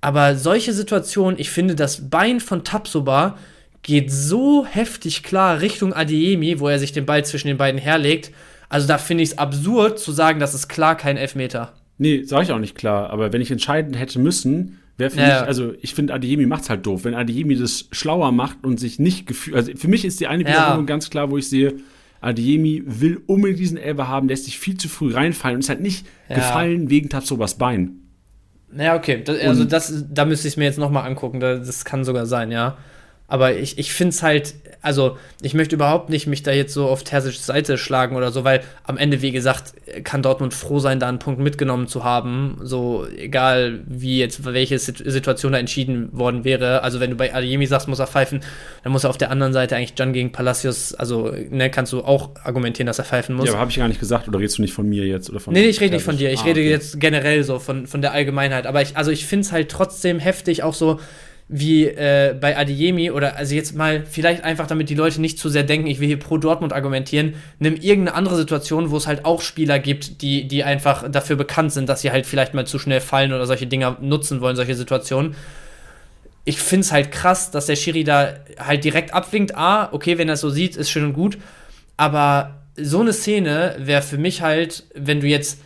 Aber solche Situationen, ich finde, das Bein von Tapsoba geht so heftig klar Richtung Adiemi, wo er sich den Ball zwischen den beiden herlegt. Also da finde ich es absurd zu sagen, das ist klar kein Elfmeter. Nee, sage ich auch nicht klar. Aber wenn ich entscheiden hätte müssen, wäre für ja. mich, also ich finde, Adiemi macht's halt doof. Wenn Adiemi das schlauer macht und sich nicht gefühlt, also für mich ist die eine Wiederholung ja. ganz klar, wo ich sehe, Adiemi will unbedingt diesen Elfer haben, lässt sich viel zu früh reinfallen und ist halt nicht ja. gefallen wegen Tapsobas Bein. Ja, okay. Das, also das, da müsste ich es mir jetzt nochmal angucken. Das kann sogar sein, ja. Aber ich, ich finde es halt, also ich möchte überhaupt nicht mich da jetzt so auf Tersic's Seite schlagen oder so, weil am Ende, wie gesagt, kann Dortmund froh sein, da einen Punkt mitgenommen zu haben. So, egal wie jetzt, welche Situation da entschieden worden wäre. Also wenn du bei Adeyemi sagst, muss er pfeifen, dann muss er auf der anderen Seite eigentlich Can gegen Palacios, also ne, kannst du auch argumentieren, dass er pfeifen muss. Ja, aber habe ich gar nicht gesagt, oder redest du nicht von mir jetzt? Oder von nee, nee ich rede nicht von dir, ich ah, rede okay. jetzt generell so von, von der Allgemeinheit. Aber ich, also ich finde es halt trotzdem heftig, auch so, wie äh, bei Adeyemi oder also jetzt mal vielleicht einfach, damit die Leute nicht zu sehr denken, ich will hier pro Dortmund argumentieren, nimm irgendeine andere Situation, wo es halt auch Spieler gibt, die, die einfach dafür bekannt sind, dass sie halt vielleicht mal zu schnell fallen oder solche Dinger nutzen wollen, solche Situationen. Ich finde es halt krass, dass der Schiri da halt direkt abwinkt. Ah, okay, wenn er es so sieht, ist schön und gut. Aber so eine Szene wäre für mich halt, wenn du jetzt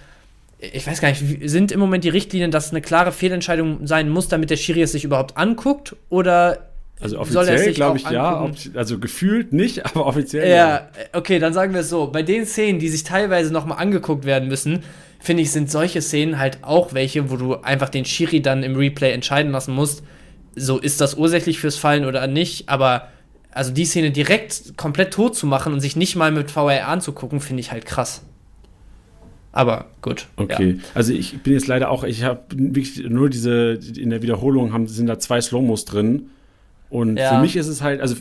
ich weiß gar nicht, sind im Moment die Richtlinien, dass eine klare Fehlentscheidung sein muss, damit der Schiri es sich überhaupt anguckt? Oder also offiziell glaube ich ja, also gefühlt nicht, aber offiziell ja. Ja, okay, dann sagen wir es so. Bei den Szenen, die sich teilweise nochmal angeguckt werden müssen, finde ich, sind solche Szenen halt auch welche, wo du einfach den Schiri dann im Replay entscheiden lassen musst. So ist das ursächlich fürs Fallen oder nicht, aber also die Szene direkt komplett tot zu machen und sich nicht mal mit VR anzugucken, finde ich halt krass. Aber gut. Okay. Ja. Also ich bin jetzt leider auch, ich habe wirklich nur diese, in der Wiederholung haben, sind da zwei Slow-Mos drin. Und ja. für mich ist es halt, also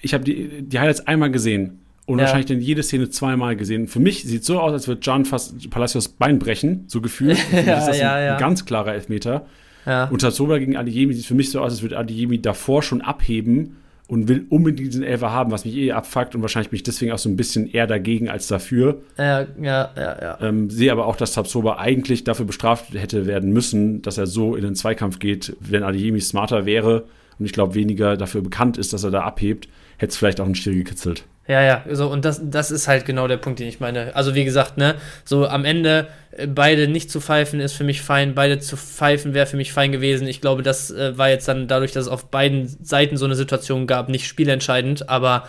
ich habe die, die Highlights einmal gesehen und ja. wahrscheinlich dann jede Szene zweimal gesehen. Für mich sieht es so aus, als würde John fast Palacios Bein brechen, so gefühlt. ja, ist das ein, ein, ganz klarer Elfmeter. Ja. Und Tatsoba gegen Adeyemi sieht für mich so aus, als würde Adeyemi davor schon abheben und will unbedingt diesen Elfer haben, was mich eh abfuckt und wahrscheinlich bin ich deswegen auch so ein bisschen eher dagegen als dafür. Ja, ja, ja, ja. Ähm, sehe aber auch, dass Tabsoba eigentlich dafür bestraft hätte werden müssen, dass er so in den Zweikampf geht, wenn Adeyemi smarter wäre und ich glaube weniger dafür bekannt ist, dass er da abhebt, hätte es vielleicht auch einen Stier gekitzelt. Ja, ja, so, und das, das ist halt genau der Punkt, den ich meine. Also, wie gesagt, ne, so am Ende äh, beide nicht zu pfeifen ist für mich fein, beide zu pfeifen wäre für mich fein gewesen. Ich glaube, das äh, war jetzt dann dadurch, dass es auf beiden Seiten so eine Situation gab, nicht spielentscheidend, aber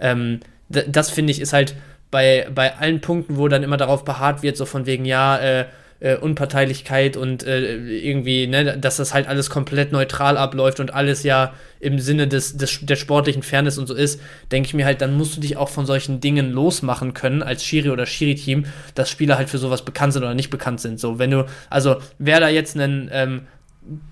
ähm, das finde ich ist halt bei, bei allen Punkten, wo dann immer darauf beharrt wird, so von wegen, ja, äh, äh, Unparteilichkeit und äh, irgendwie, ne, dass das halt alles komplett neutral abläuft und alles ja im Sinne des, des, der sportlichen Fairness und so ist, denke ich mir halt, dann musst du dich auch von solchen Dingen losmachen können als Schiri oder Schiri-Team, dass Spieler halt für sowas bekannt sind oder nicht bekannt sind. So, wenn du, also wäre da jetzt ein ähm,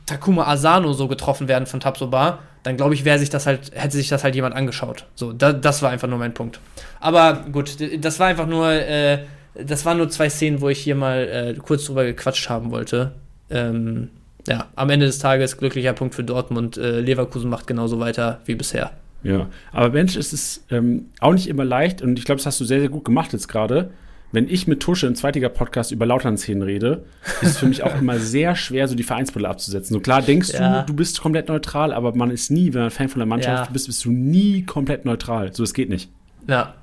Takuma Asano so getroffen werden von Tabsoba, dann glaube ich, wäre sich das halt, hätte sich das halt jemand angeschaut. So, da, das war einfach nur mein Punkt. Aber gut, das war einfach nur äh, das waren nur zwei Szenen, wo ich hier mal äh, kurz drüber gequatscht haben wollte. Ähm, ja, am Ende des Tages glücklicher Punkt für Dortmund. Äh, Leverkusen macht genauso weiter wie bisher. Ja, aber Mensch, es ist ähm, auch nicht immer leicht und ich glaube, das hast du sehr, sehr gut gemacht jetzt gerade. Wenn ich mit Tusche im zweitiger Podcast über Lautern-Szenen rede, ist es für mich auch immer sehr schwer, so die Vereinsbrille abzusetzen. So klar denkst ja. du, du bist komplett neutral, aber man ist nie, wenn man Fan von der Mannschaft ja. bist, bist du nie komplett neutral. So, es geht nicht. Ja,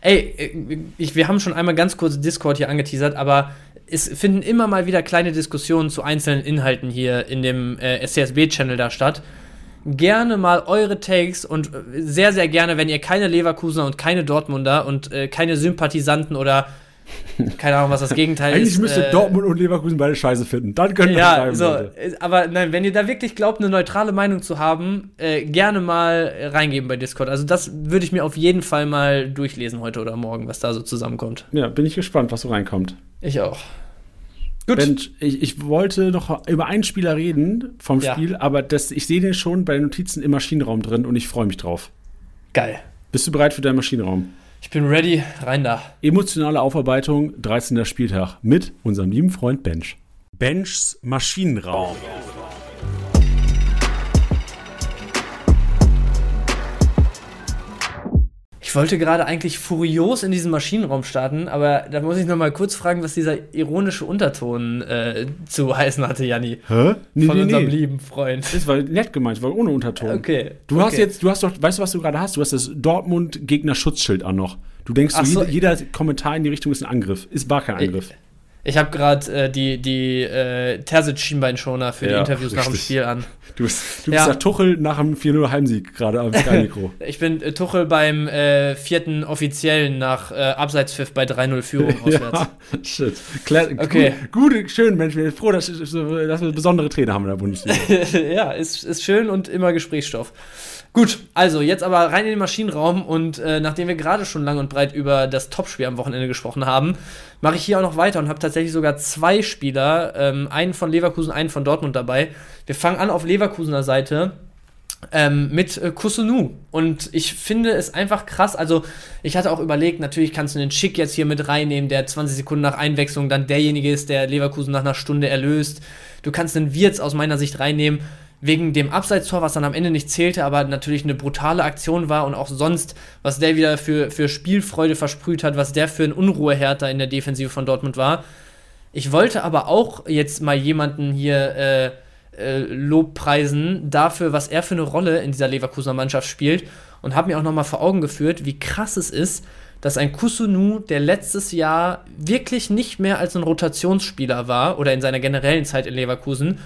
Ey, äh, ich, wir haben schon einmal ganz kurz Discord hier angeteasert, aber es finden immer mal wieder kleine Diskussionen zu einzelnen Inhalten hier in dem äh, SCSB-Channel da statt. Gerne mal eure Takes und äh, sehr, sehr gerne, wenn ihr keine Leverkusener und keine Dortmunder und äh, keine Sympathisanten oder keine Ahnung, was das Gegenteil Eigentlich ist. Eigentlich müsste äh, Dortmund und Leverkusen beide scheiße finden. Dann können wir ja, schreiben, so, Leute. Aber nein, wenn ihr da wirklich glaubt, eine neutrale Meinung zu haben, äh, gerne mal reingeben bei Discord. Also das würde ich mir auf jeden Fall mal durchlesen heute oder morgen, was da so zusammenkommt. Ja, bin ich gespannt, was so reinkommt. Ich auch. Gut. Bench, ich, ich, wollte noch über einen Spieler reden vom ja. Spiel, aber das, ich sehe den schon bei den Notizen im Maschinenraum drin und ich freue mich drauf. Geil. Bist du bereit für deinen Maschinenraum? Ich bin ready, rein da. Emotionale Aufarbeitung, 13. Spieltag mit unserem lieben Freund Bench. Benchs Maschinenraum. Ich wollte gerade eigentlich furios in diesen Maschinenraum starten, aber da muss ich noch mal kurz fragen, was dieser ironische Unterton äh, zu heißen hatte, Janni. Hä? Nee, Von nee, unserem nee. lieben Freund. Das war nett gemeint, war ohne Unterton. Okay. Du okay. hast jetzt, du hast doch, weißt du, was du gerade hast? Du hast das Dortmund-Gegner-Schutzschild an noch. Du denkst, so, so. Jeder, jeder, Kommentar in die Richtung ist ein Angriff. Es war kein Angriff. Ich, ich habe gerade äh, die, die äh, Terzic-Schienbeinschoner für ja, die Interviews richtig. nach dem Spiel an. Du bist, du bist ja. Tuchel nach dem 4-0 Heimsieg gerade am Sky-Mikro. ich bin äh, Tuchel beim äh, vierten Offiziellen nach äh, Abseitspfiff bei 3-0 Führung auswärts. ja, shit. Klar, okay. Gut, gut, schön, Mensch. Ich bin froh, dass, dass wir besondere Trainer haben in der Bundesliga. ja, ist, ist schön und immer Gesprächsstoff. Gut, also jetzt aber rein in den Maschinenraum und äh, nachdem wir gerade schon lang und breit über das Topspiel am Wochenende gesprochen haben, mache ich hier auch noch weiter und habe tatsächlich sogar zwei Spieler, ähm, einen von Leverkusen, einen von Dortmund dabei. Wir fangen an auf Leverkusener Seite ähm, mit äh, Kusunu. Und ich finde es einfach krass. Also, ich hatte auch überlegt, natürlich kannst du den Schick jetzt hier mit reinnehmen, der 20 Sekunden nach Einwechslung dann derjenige ist, der Leverkusen nach einer Stunde erlöst. Du kannst den Wirtz aus meiner Sicht reinnehmen, wegen dem Abseitstor, was dann am Ende nicht zählte, aber natürlich eine brutale Aktion war und auch sonst, was der wieder für, für Spielfreude versprüht hat, was der für ein Unruhehärter in der Defensive von Dortmund war. Ich wollte aber auch jetzt mal jemanden hier äh, äh, Lobpreisen dafür, was er für eine Rolle in dieser Leverkusener Mannschaft spielt und habe mir auch nochmal vor Augen geführt, wie krass es ist, dass ein Kusunu, der letztes Jahr wirklich nicht mehr als ein Rotationsspieler war oder in seiner generellen Zeit in Leverkusen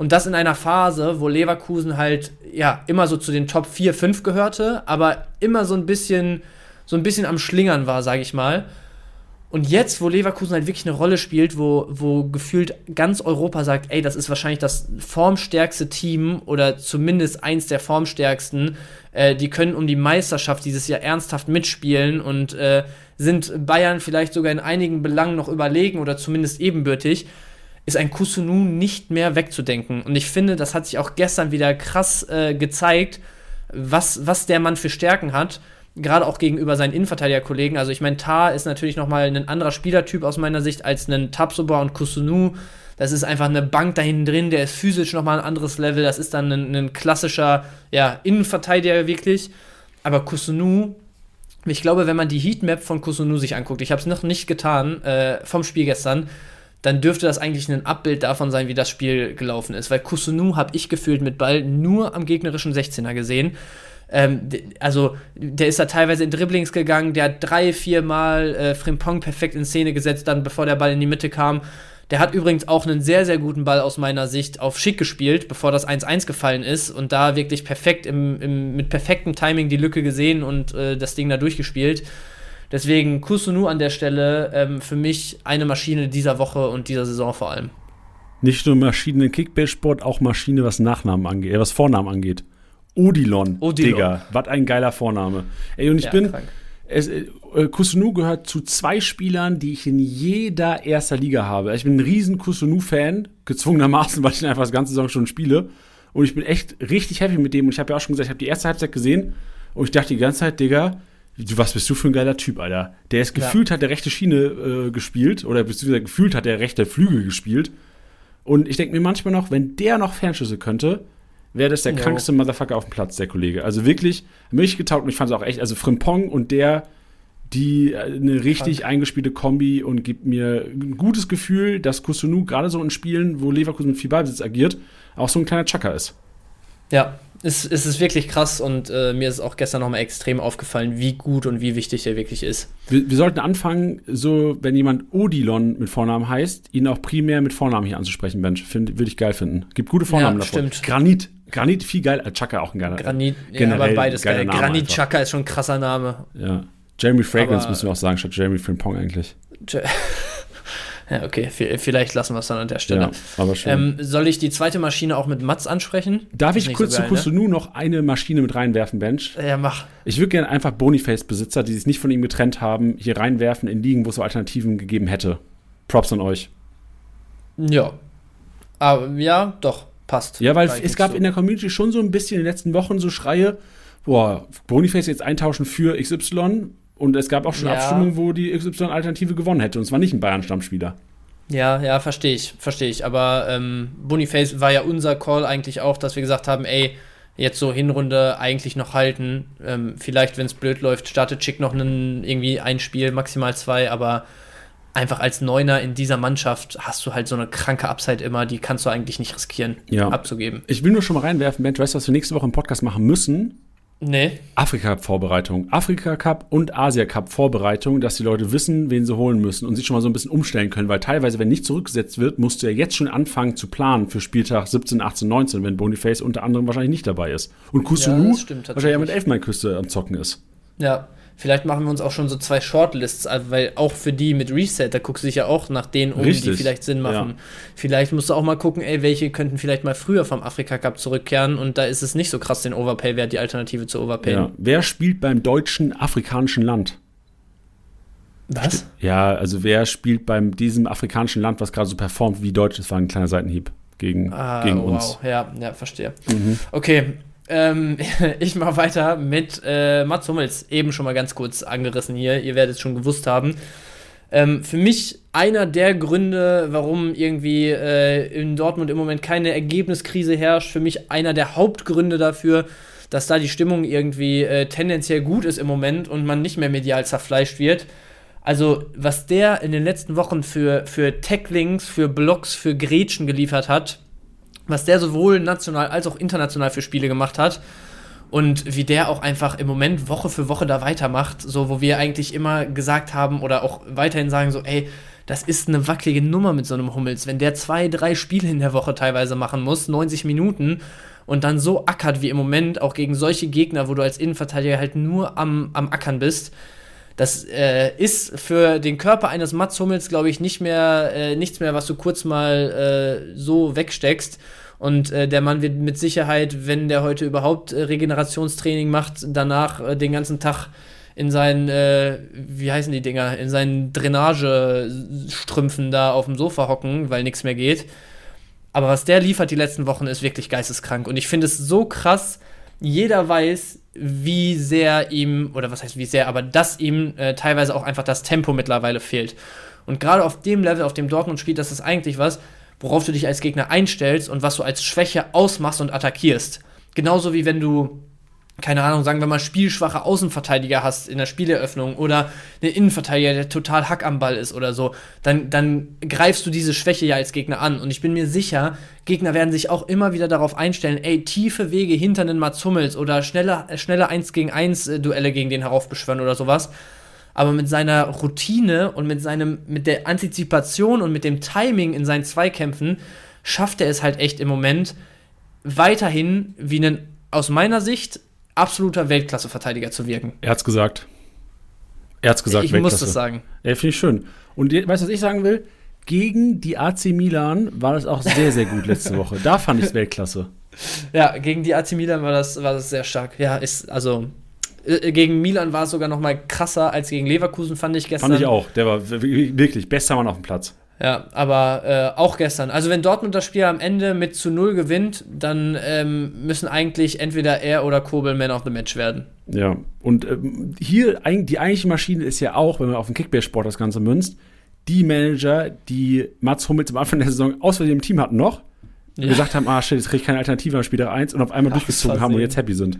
und das in einer Phase, wo Leverkusen halt ja immer so zu den Top 4, 5 gehörte, aber immer so ein bisschen so ein bisschen am Schlingern war, sage ich mal. Und jetzt, wo Leverkusen halt wirklich eine Rolle spielt, wo, wo gefühlt ganz Europa sagt, ey, das ist wahrscheinlich das formstärkste Team oder zumindest eins der formstärksten, äh, die können um die Meisterschaft dieses Jahr ernsthaft mitspielen und äh, sind Bayern vielleicht sogar in einigen Belangen noch überlegen oder zumindest ebenbürtig, ist ein Kusunu nicht mehr wegzudenken. Und ich finde, das hat sich auch gestern wieder krass äh, gezeigt, was, was der Mann für Stärken hat gerade auch gegenüber seinen Innenverteidigerkollegen. Also ich meine, Tar ist natürlich nochmal ein anderer Spielertyp aus meiner Sicht als ein Tapsoba und Kusunu. Das ist einfach eine Bank da hinten drin, der ist physisch nochmal ein anderes Level. Das ist dann ein, ein klassischer ja, Innenverteidiger wirklich. Aber Kusunu, ich glaube, wenn man die Heatmap von Kusunu sich anguckt, ich habe es noch nicht getan äh, vom Spiel gestern, dann dürfte das eigentlich ein Abbild davon sein, wie das Spiel gelaufen ist. Weil Kusunu habe ich gefühlt mit Ball nur am gegnerischen 16er gesehen. Ähm, also, der ist da teilweise in Dribblings gegangen, der hat drei, vier Mal äh, Frimpong perfekt in Szene gesetzt, dann bevor der Ball in die Mitte kam. Der hat übrigens auch einen sehr, sehr guten Ball aus meiner Sicht auf Schick gespielt, bevor das 1-1 gefallen ist und da wirklich perfekt im, im, mit perfektem Timing die Lücke gesehen und äh, das Ding da durchgespielt. Deswegen Kusunu an der Stelle ähm, für mich eine Maschine dieser Woche und dieser Saison vor allem. Nicht nur Maschine Kickbase-Sport, auch Maschine, was Nachnamen angeht, äh, was Vornamen angeht. Odilon. Odilon. Digga, was ein geiler Vorname. Ey, und ich ja, bin. Es, äh, Kusunu gehört zu zwei Spielern, die ich in jeder erster Liga habe. Ich bin ein riesen Kusunu-Fan, gezwungenermaßen, weil ich ihn einfach das ganze Saison schon spiele. Und ich bin echt richtig happy mit dem. Und ich habe ja auch schon gesagt, ich habe die erste Halbzeit gesehen und ich dachte die ganze Zeit, Digga, was bist du für ein geiler Typ, Alter? Der ist gefühlt ja. hat der rechte Schiene äh, gespielt oder beziehungsweise gefühlt hat der rechte Flügel gespielt. Und ich denke mir manchmal noch, wenn der noch Fernschüsse könnte, wäre das der jo. krankste Motherfucker auf dem Platz, der Kollege. Also wirklich Milch getaugt und ich fand es auch echt, also Frimpong und der, die äh, eine richtig Krank. eingespielte Kombi und gibt mir ein gutes Gefühl, dass Kusunu gerade so in Spielen, wo Leverkusen mit viel Ballbesitz agiert, auch so ein kleiner Chaka ist. Ja, es, es ist wirklich krass und äh, mir ist auch gestern nochmal extrem aufgefallen, wie gut und wie wichtig er wirklich ist. Wir, wir, sollten anfangen, so, wenn jemand Odilon mit Vornamen heißt, ihn auch primär mit Vornamen hier anzusprechen, Mensch. Würde ich geil finden. Gibt gute Vornamen ja, davon. Stimmt. Granit. Granit viel geil. Äh, Chaka auch ein geiler. Granit, ja, aber beides geil. Granit einfach. Chaka ist schon ein krasser Name. Ja. Jeremy Fragrance aber, müssen wir auch sagen, statt Jeremy Frimpong eigentlich. Ja, okay, vielleicht lassen wir es dann an der Stelle. Ja, aber schön. Ähm, soll ich die zweite Maschine auch mit Mats ansprechen? Darf ich kurz so zu Kusunu ne? noch eine Maschine mit reinwerfen, Bench? Ja, mach. Ich würde gerne einfach Boniface-Besitzer, die sich nicht von ihm getrennt haben, hier reinwerfen in Ligen, wo es so Alternativen gegeben hätte. Props an euch. Ja. Aber ja, doch, passt. Ja, weil es gab so. in der Community schon so ein bisschen in den letzten Wochen so Schreie, boah, Boniface jetzt eintauschen für XY und es gab auch schon ja. Abstimmungen, wo die XY-Alternative gewonnen hätte. Und es war nicht ein Bayern-Stammspieler. Ja, ja, verstehe ich, verstehe ich. Aber ähm, Boniface war ja unser Call eigentlich auch, dass wir gesagt haben, ey, jetzt so Hinrunde eigentlich noch halten. Ähm, vielleicht, wenn es blöd läuft, startet Chick noch einen, irgendwie ein Spiel, maximal zwei, aber einfach als Neuner in dieser Mannschaft hast du halt so eine kranke Upside immer, die kannst du eigentlich nicht riskieren, ja. abzugeben. Ich will nur schon mal reinwerfen, Ben, du weißt, was wir nächste Woche im Podcast machen müssen. Nee. Afrika-Cup-Vorbereitung. Afrika-Cup und Asia-Cup-Vorbereitung, dass die Leute wissen, wen sie holen müssen und sich schon mal so ein bisschen umstellen können, weil teilweise, wenn nicht zurückgesetzt wird, musst du ja jetzt schon anfangen zu planen für Spieltag 17, 18, 19, wenn Boniface unter anderem wahrscheinlich nicht dabei ist. Und Kusunu ja, wahrscheinlich ja mit Elfmeinküste am Zocken ist. Ja, Vielleicht machen wir uns auch schon so zwei Shortlists, also weil auch für die mit Reset, da guckst du dich ja auch nach denen um, Richtig. die vielleicht Sinn machen. Ja. Vielleicht musst du auch mal gucken, ey, welche könnten vielleicht mal früher vom Afrika Cup zurückkehren und da ist es nicht so krass, den Overpay-Wert, die Alternative zu Overpay. Ja. Wer spielt beim deutschen afrikanischen Land? Was? Ja, also wer spielt beim diesem afrikanischen Land, was gerade so performt wie Deutsch? Das war ein kleiner Seitenhieb gegen, Ah, gegen wow. uns. Ja, ja, verstehe. Mhm. Okay, ähm, ich mache weiter mit äh, Mats Hummels. Eben schon mal ganz kurz angerissen hier. Ihr werdet es schon gewusst haben. Ähm, für mich einer der Gründe, warum irgendwie äh, in Dortmund im Moment keine Ergebniskrise herrscht. Für mich einer der Hauptgründe dafür, dass da die Stimmung irgendwie äh, tendenziell gut ist im Moment und man nicht mehr medial zerfleischt wird. Also, was der in den letzten Wochen für, für Tacklings, für Blocks, für Grätschen geliefert hat, was der sowohl national als auch international für Spiele gemacht hat und wie der auch einfach im Moment Woche für Woche da weitermacht, so wo wir eigentlich immer gesagt haben oder auch weiterhin sagen so, ey, das ist eine wackelige Nummer mit so einem Hummels, wenn der zwei, drei Spiele in der Woche teilweise machen muss, 90 Minuten und dann so ackert wie im Moment auch gegen solche Gegner, wo du als Innenverteidiger halt nur am, am Ackern bist. Das äh, ist für den Körper eines Mats Hummels, glaube ich, nicht mehr äh, nichts mehr, was du kurz mal äh, so wegsteckst. Und äh, der Mann wird mit Sicherheit, wenn der heute überhaupt äh, Regenerationstraining macht, danach äh, den ganzen Tag in seinen, äh, wie heißen die Dinger, in seinen Drainagestrümpfen da auf dem Sofa hocken, weil nichts mehr geht. Aber was der liefert die letzten Wochen, ist wirklich geisteskrank. Und ich finde es so krass. Jeder weiß, wie sehr ihm, oder was heißt wie sehr, aber dass ihm äh, teilweise auch einfach das Tempo mittlerweile fehlt. Und gerade auf dem Level, auf dem Dortmund spielt, das ist eigentlich was, worauf du dich als Gegner einstellst und was du als Schwäche ausmachst und attackierst. Genauso wie wenn du, keine Ahnung, sagen wir mal, spielschwache Außenverteidiger hast in der Spieleröffnung oder einen Innenverteidiger, der total Hack am Ball ist oder so, dann, dann greifst du diese Schwäche ja als Gegner an. Und ich bin mir sicher, Gegner werden sich auch immer wieder darauf einstellen, ey, tiefe Wege hinter den Mats Hummels oder schnelle, schnelle 1 gegen 1 äh, Duelle gegen den heraufbeschwören oder sowas. Aber mit seiner Routine und mit seinem, mit der Antizipation und mit dem Timing in seinen Zweikämpfen schafft er es halt echt im Moment weiterhin wie ein aus meiner Sicht absoluter Weltklasse-Verteidiger zu wirken. Er hat's gesagt. Er hat's gesagt, ich muss Weltklasse. das sagen. Ja, finde ich schön. Und weißt du, was ich sagen will? Gegen die AC Milan war das auch sehr, sehr gut letzte Woche. Da fand ich es Weltklasse. Ja, gegen die AC Milan war das, war das sehr stark. Ja, ist, also, äh, gegen Milan war es sogar noch mal krasser als gegen Leverkusen, fand ich gestern. Fand ich auch. Der war wirklich bester Mann auf dem Platz. Ja, aber äh, auch gestern. Also wenn Dortmund das Spiel am Ende mit zu null gewinnt, dann ähm, müssen eigentlich entweder er oder Kobel Man of the Match werden. Ja, und ähm, hier die eigentliche Maschine ist ja auch, wenn man auf den Kickbase-Sport das Ganze münzt, die Manager, die Mats Hummels am Anfang der Saison auswählt im Team hatten noch, Ja. gesagt haben, ah shit, jetzt krieg ich keine Alternative am Spieltag 1 und auf einmal Ach, durchgezogen haben und jetzt happy sind.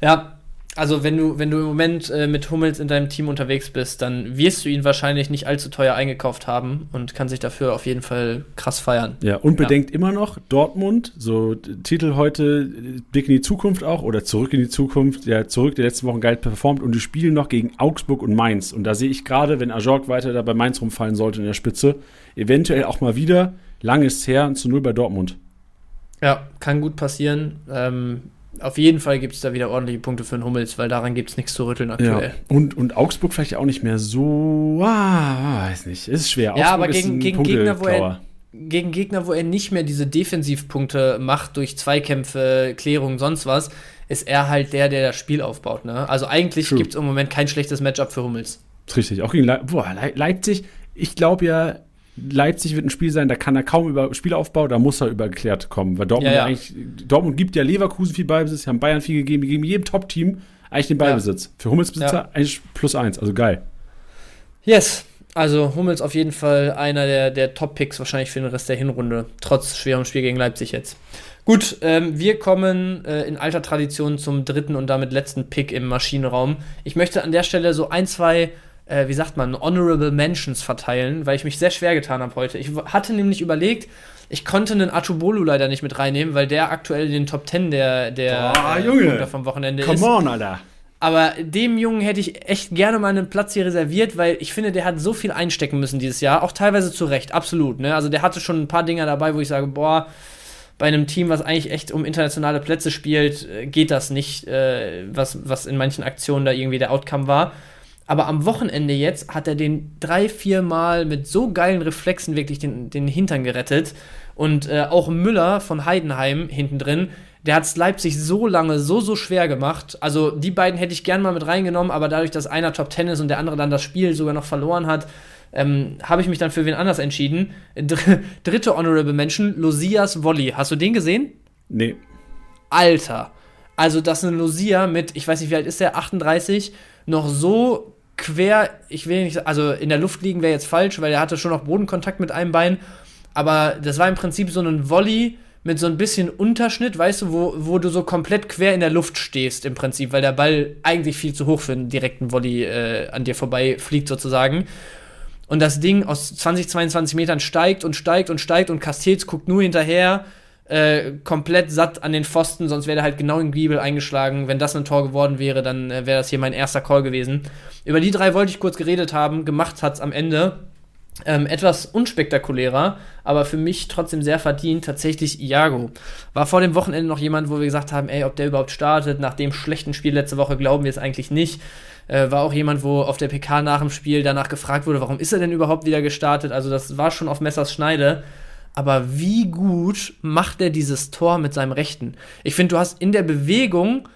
Ja, also wenn du, wenn du im Moment äh, mit Hummels in deinem Team unterwegs bist, dann wirst du ihn wahrscheinlich nicht allzu teuer eingekauft haben und kann sich dafür auf jeden Fall krass feiern. Ja, und Ja. bedenkt immer noch, Dortmund, so Titel heute, äh, Blick in die Zukunft auch oder zurück in die Zukunft, ja, zurück die letzten Wochen geil performt und die spielen noch gegen Augsburg und Mainz. Und da sehe ich gerade, wenn Ajorg weiter da bei Mainz rumfallen sollte in der Spitze, eventuell auch mal wieder, lang ist her, zu null bei Dortmund. Ja, kann gut passieren. Ähm, auf jeden Fall gibt es da wieder ordentliche Punkte für den Hummels, weil daran gibt es nichts zu rütteln aktuell. Und, und Augsburg vielleicht auch nicht mehr so, ah, weiß nicht, ist schwer. Ja, Augsburg aber ist gegen- gegen Gegner, wo er-. Gegen Gegner, wo er nicht mehr diese Defensivpunkte macht durch Zweikämpfe, Klärung, sonst was, ist er halt der, der das Spiel aufbaut. Ne? Also eigentlich gibt es im Moment kein schlechtes Matchup für Hummels. Richtig. Auch gegen Leip Boah, Le Leipzig. Ich glaube ja, Leipzig wird ein Spiel sein, da kann er kaum über Spielaufbau, da muss er über geklärt kommen. Weil Dortmund Ja, ja. eigentlich, Dortmund gibt ja Leverkusen viel Ballbesitz, haben Bayern viel gegeben, geben jedem Top-Team eigentlich den Ballbesitz. Für Hummelsbesitzer Ja. eigentlich plus eins, also geil. Yes, also Hummels auf jeden Fall einer der, der Top-Picks wahrscheinlich für den Rest der Hinrunde, trotz schwerem Spiel gegen Leipzig jetzt. Gut, ähm, wir kommen äh, in alter Tradition zum dritten und damit letzten Pick im Maschinenraum. Ich möchte an der Stelle so ein, zwei, äh, wie sagt man, Honorable Mentions verteilen, weil ich mich sehr schwer getan habe heute. Ich hatte nämlich überlegt, ich konnte einen Atubolu leider nicht mit reinnehmen, weil der aktuell in den Top 10 der, der Boah, äh, Junge. Vom Wochenende ist. Come on, Alter. Aber dem Jungen hätte ich echt gerne mal einen Platz hier reserviert, weil ich finde, der hat so viel einstecken müssen dieses Jahr. Auch teilweise zu Recht, absolut. Ne? Also der hatte schon ein paar Dinger dabei, wo ich sage, boah, bei einem Team, was eigentlich echt um internationale Plätze spielt, äh, geht das nicht, äh, was, was in manchen Aktionen da irgendwie der Outcome war. Aber am Wochenende jetzt hat er den drei, vier Mal mit so geilen Reflexen wirklich den, den Hintern gerettet. Und äh, auch Müller von Heidenheim hinten drin, der hat es Leipzig so lange, so, so schwer gemacht. Also die beiden hätte ich gern mal mit reingenommen, aber dadurch, dass einer Top Ten ist und der andere dann das Spiel sogar noch verloren hat, ähm, habe ich mich dann für wen anders entschieden. Dr dritte Honorable Mention, Losias Volley. Hast du den gesehen? Nee. Alter. Also, dass ein Losia mit, ich weiß nicht, wie alt ist der, 38, noch so quer, ich will nicht, also in der Luft liegen wäre jetzt falsch, weil er hatte schon noch Bodenkontakt mit einem Bein. Aber das war im Prinzip so ein Volley mit so ein bisschen Unterschnitt, weißt du, wo, wo du so komplett quer in der Luft stehst im Prinzip, weil der Ball eigentlich viel zu hoch für einen direkten Volley äh, an dir vorbei fliegt sozusagen und das Ding aus 20, 22 Metern steigt und steigt und steigt und Castells guckt nur hinterher, äh, komplett satt an den Pfosten, sonst wäre er halt genau in Giebel eingeschlagen. Wenn das ein Tor geworden wäre, dann äh, wäre das hier mein erster Call gewesen. Über die drei wollte ich kurz geredet haben, gemacht hat es am Ende. Ähm, etwas unspektakulärer, aber für mich trotzdem sehr verdient, tatsächlich Iago. War vor dem Wochenende noch jemand, wo wir gesagt haben, ey, ob der überhaupt startet, nach dem schlechten Spiel letzte Woche glauben wir es eigentlich nicht. Äh, war auch jemand, wo auf der PK nach dem Spiel danach gefragt wurde, warum ist er denn überhaupt wieder gestartet? Also das war schon auf Messers Schneide. Aber wie gut macht er dieses Tor mit seinem Rechten? Ich finde, du hast in der Bewegung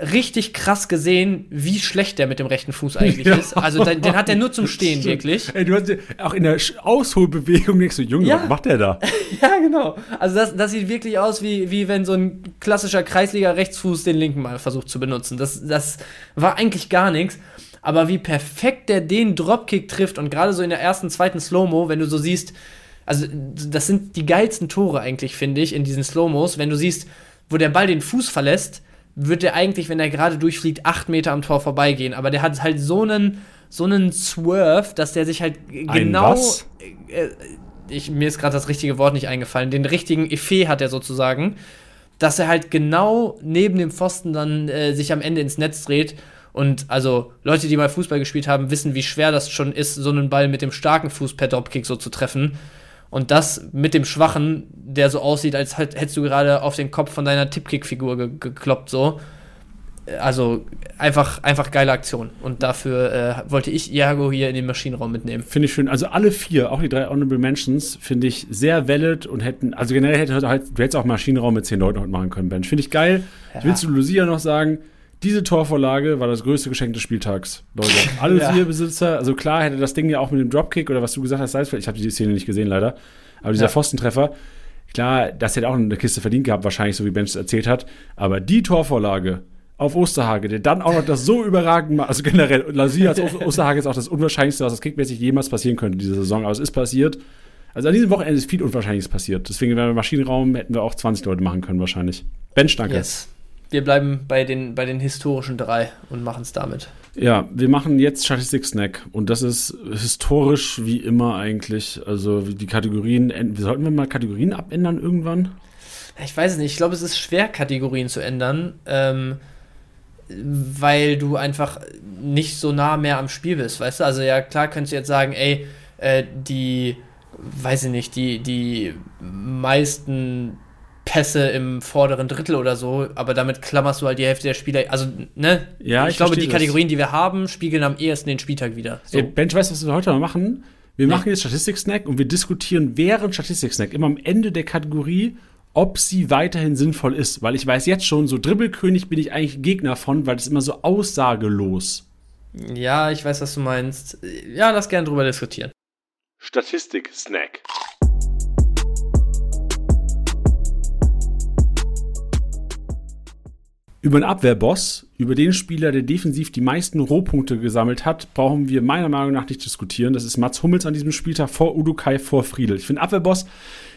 richtig krass gesehen, wie schlecht der mit dem rechten Fuß eigentlich ja. ist. Also den, den, hat er nur zum Stehen, Stimmt. wirklich. Ey, du hast auch in der Ausholbewegung denkst du, Junge, ja. was macht der da? ja, genau. Also das, das sieht wirklich aus, wie, wie wenn so ein klassischer Kreisliga-Rechtsfuß den linken mal versucht zu benutzen. Das, das war eigentlich gar nichts. Aber wie perfekt der den Dropkick trifft und gerade so in der ersten, zweiten Slow-Mo, wenn du so siehst, also das sind die geilsten Tore eigentlich, finde ich, in diesen Slow-Mos, wenn du siehst, wo der Ball den Fuß verlässt, wird der eigentlich, wenn er gerade durchfliegt, acht Meter am Tor vorbeigehen. Aber der hat halt so einen, so einen Swerve, dass der sich halt genau. Äh, ich, mir ist gerade das richtige Wort nicht eingefallen. Den richtigen Effet hat er sozusagen, dass er halt genau neben dem Pfosten dann äh, sich am Ende ins Netz dreht. Und also Leute, die mal Fußball gespielt haben, wissen, wie schwer das schon ist, so einen Ball mit dem starken Fuß per Dropkick so zu treffen. Und das mit dem Schwachen, der so aussieht, als hättest du gerade auf den Kopf von deiner Tippkick-Figur ge gekloppt, so. Also einfach, einfach geile Aktion. Und dafür äh, wollte ich Iago hier in den Maschinenraum mitnehmen. Finde ich schön. Also alle vier, auch die drei Honorable Mentions, finde ich sehr valid und hätten, also generell hätte halt, du hättest auch Maschinenraum mit zehn Leuten heute machen können, Ben. Finde ich geil. Ja. Willst du Lucia noch sagen? Diese Torvorlage war das größte Geschenk des Spieltags, Leute. Alle ja. vier Besitzer, also klar hätte das Ding ja auch mit dem Dropkick oder was du gesagt hast, Salzfeld, ich habe die Szene nicht gesehen leider, aber dieser ja. Pfostentreffer, klar, das hätte auch eine Kiste verdient gehabt, wahrscheinlich, so wie Bench erzählt hat, aber die Torvorlage auf Osterhage, der dann auch noch das so überragend macht, also generell, Lasia als Osterhage ist auch das Unwahrscheinlichste, was das kickmäßig jemals passieren könnte diese Saison, aber es ist passiert. Also an diesem Wochenende ist viel Unwahrscheinliches passiert. Deswegen, wenn wir Maschinenraum hätten wir auch 20 Leute machen können, wahrscheinlich. Bench, danke. Yes wir bleiben bei den, bei den historischen drei und machen es damit. Ja, wir machen jetzt Statistik-Snack und das ist historisch wie immer eigentlich. Also die Kategorien, sollten wir mal Kategorien abändern irgendwann? Ich weiß es nicht. Ich glaube, es ist schwer, Kategorien zu ändern, ähm, weil du einfach nicht so nah mehr am Spiel bist, weißt du? Also ja, klar könntest du jetzt sagen, ey, äh, die, weiß ich nicht, die, die meisten Pässe im vorderen Drittel oder so, aber damit klammerst du halt die Hälfte der Spieler. Also, ne? Ja, ich, ich glaube, die Kategorien, die wir haben, spiegeln am ehesten den Spieltag wieder. So. Ey, Bench, weißt du, was wir heute mal machen? Wir nee. machen jetzt Statistik-Snack und wir diskutieren während Statistik-Snack immer am Ende der Kategorie, ob sie weiterhin sinnvoll ist. Weil ich weiß jetzt schon, so Dribbelkönig bin ich eigentlich Gegner von, weil das ist immer so aussagelos. Ja, ich weiß, was du meinst. Ja, lass gerne drüber diskutieren. Statistik-Snack. Über einen Abwehrboss, über den Spieler, der defensiv die meisten Rohpunkte gesammelt hat, brauchen wir meiner Meinung nach nicht diskutieren. Das ist Mats Hummels an diesem Spieltag vor Udukai, vor Friedel. Ich finde, Abwehrboss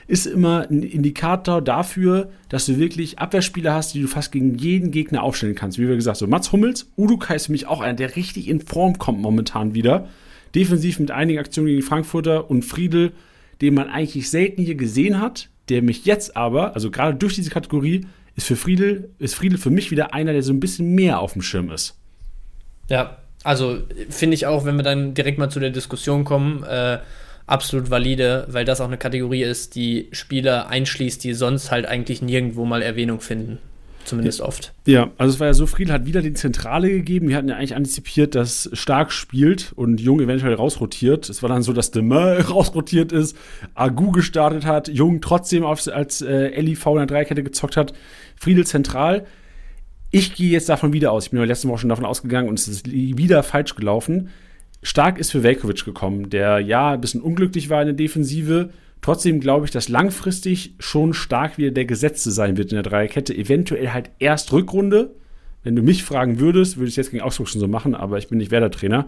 ist immer ein Indikator dafür, dass du wirklich Abwehrspieler hast, die du fast gegen jeden Gegner aufstellen kannst. Wie wir gesagt, so Mats Hummels, Udukai ist für mich auch einer, der richtig in Form kommt momentan wieder. Defensiv mit einigen Aktionen gegen die Frankfurter und Friedel, den man eigentlich selten hier gesehen hat, der mich jetzt aber, also gerade durch diese Kategorie, ist für Friedel, ist Friedel für mich wieder einer, der so ein bisschen mehr auf dem Schirm ist. Ja, also finde ich auch, wenn wir dann direkt mal zu der Diskussion kommen, äh, absolut valide, weil das auch eine Kategorie ist, die Spieler einschließt, die sonst halt eigentlich nirgendwo mal Erwähnung finden. Zumindest oft. Ja, also es war ja so, Friedel hat wieder die Zentrale gegeben. Wir hatten ja eigentlich antizipiert, dass Stark spielt und Jung eventuell rausrotiert. Es war dann so, dass Demar rausrotiert ist, Agu gestartet hat, Jung trotzdem auf, als äh, LIV in der Dreikette gezockt hat. Friedel zentral. Ich gehe jetzt davon wieder aus. Ich bin ja letzte Woche schon davon ausgegangen und es ist wieder falsch gelaufen. Stark ist für Velkovic gekommen, der ja ein bisschen unglücklich war in der Defensive. Trotzdem glaube ich, dass langfristig schon stark wieder der Gesetzte sein wird in der Dreierkette. Eventuell halt erst Rückrunde. Wenn du mich fragen würdest, würde ich es jetzt gegen Augsburg schon so machen, aber ich bin nicht Werder-Trainer.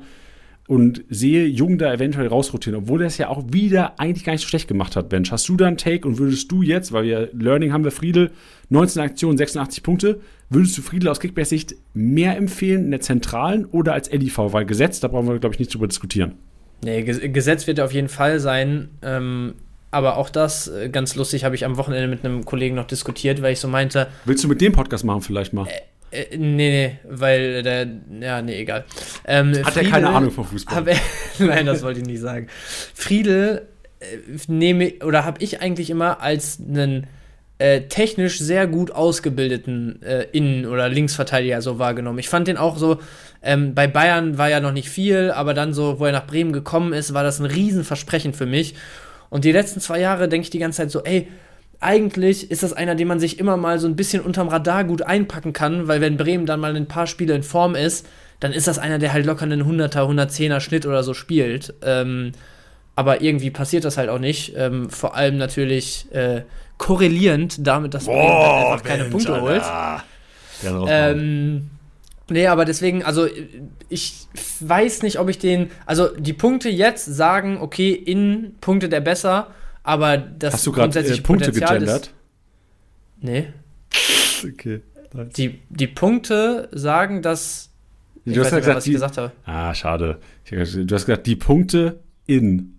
Und sehe Jung da eventuell rausrotieren, obwohl er es ja auch wieder eigentlich gar nicht so schlecht gemacht hat, Bench. Hast du da einen Take und würdest du jetzt, weil wir Learning haben wir Friedel, 19 Aktionen, 86 Punkte, würdest du Friedel aus Kickbase-Sicht mehr empfehlen in der Zentralen oder als LIV? Weil Gesetz, da brauchen wir, glaube ich, nicht drüber diskutieren. Nee, Gesetz wird er auf jeden Fall sein. Ähm, aber auch das, äh, ganz lustig, habe ich am Wochenende mit einem Kollegen noch diskutiert, weil ich so meinte. Willst du mit dem Podcast machen, vielleicht mal? Äh, äh, nee, nee, weil der, ja, nee, egal. Ähm, Hat er keine Ahnung vom Fußball? Er, nein, das wollte ich nicht sagen. Friedel äh, nehme, oder habe ich eigentlich immer als einen äh, technisch sehr gut ausgebildeten Innen- oder Linksverteidiger so wahrgenommen. Ich fand den auch so, ähm, bei Bayern war ja noch nicht viel, aber dann so, wo er nach Bremen gekommen ist, war das ein Riesenversprechen für mich. Und die letzten zwei Jahre denke ich die ganze Zeit so, ey, eigentlich ist das einer, den man sich immer mal so ein bisschen unterm Radar gut einpacken kann, weil wenn Bremen dann mal ein paar Spiele in Form ist, dann ist das einer, der halt locker einen 100er, 110er Schnitt oder so spielt. Ähm, aber irgendwie passiert das halt auch nicht. Ähm, vor allem natürlich äh, korrelierend damit, dass Bremen halt einfach keine Punkte holt. Ähm, Nee, aber deswegen, also ich weiß nicht, ob ich den, also die Punkte jetzt sagen, okay, in Punkte der besser, aber das Hast du gerade äh, Punkte Potenzial gegendert? Ist, nee. okay. Nice. Die, die Punkte sagen, dass ich du hast ja gesagt, was ich die, gesagt habe. Ah, schade. Du hast gesagt, die Punkte in.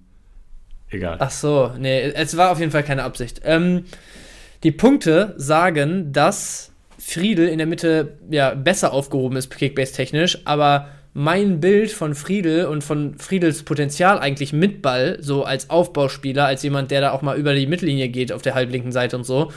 Egal. Ach so, nee, es war auf jeden Fall keine Absicht. Ähm, die Punkte sagen, dass Friedel in der Mitte ja besser aufgehoben ist, Kickbase-technisch, aber mein Bild von Friedel und von Friedels Potenzial eigentlich mit Ball, so als Aufbauspieler, als jemand, der da auch mal über die Mittellinie geht auf der halblinken Seite und so,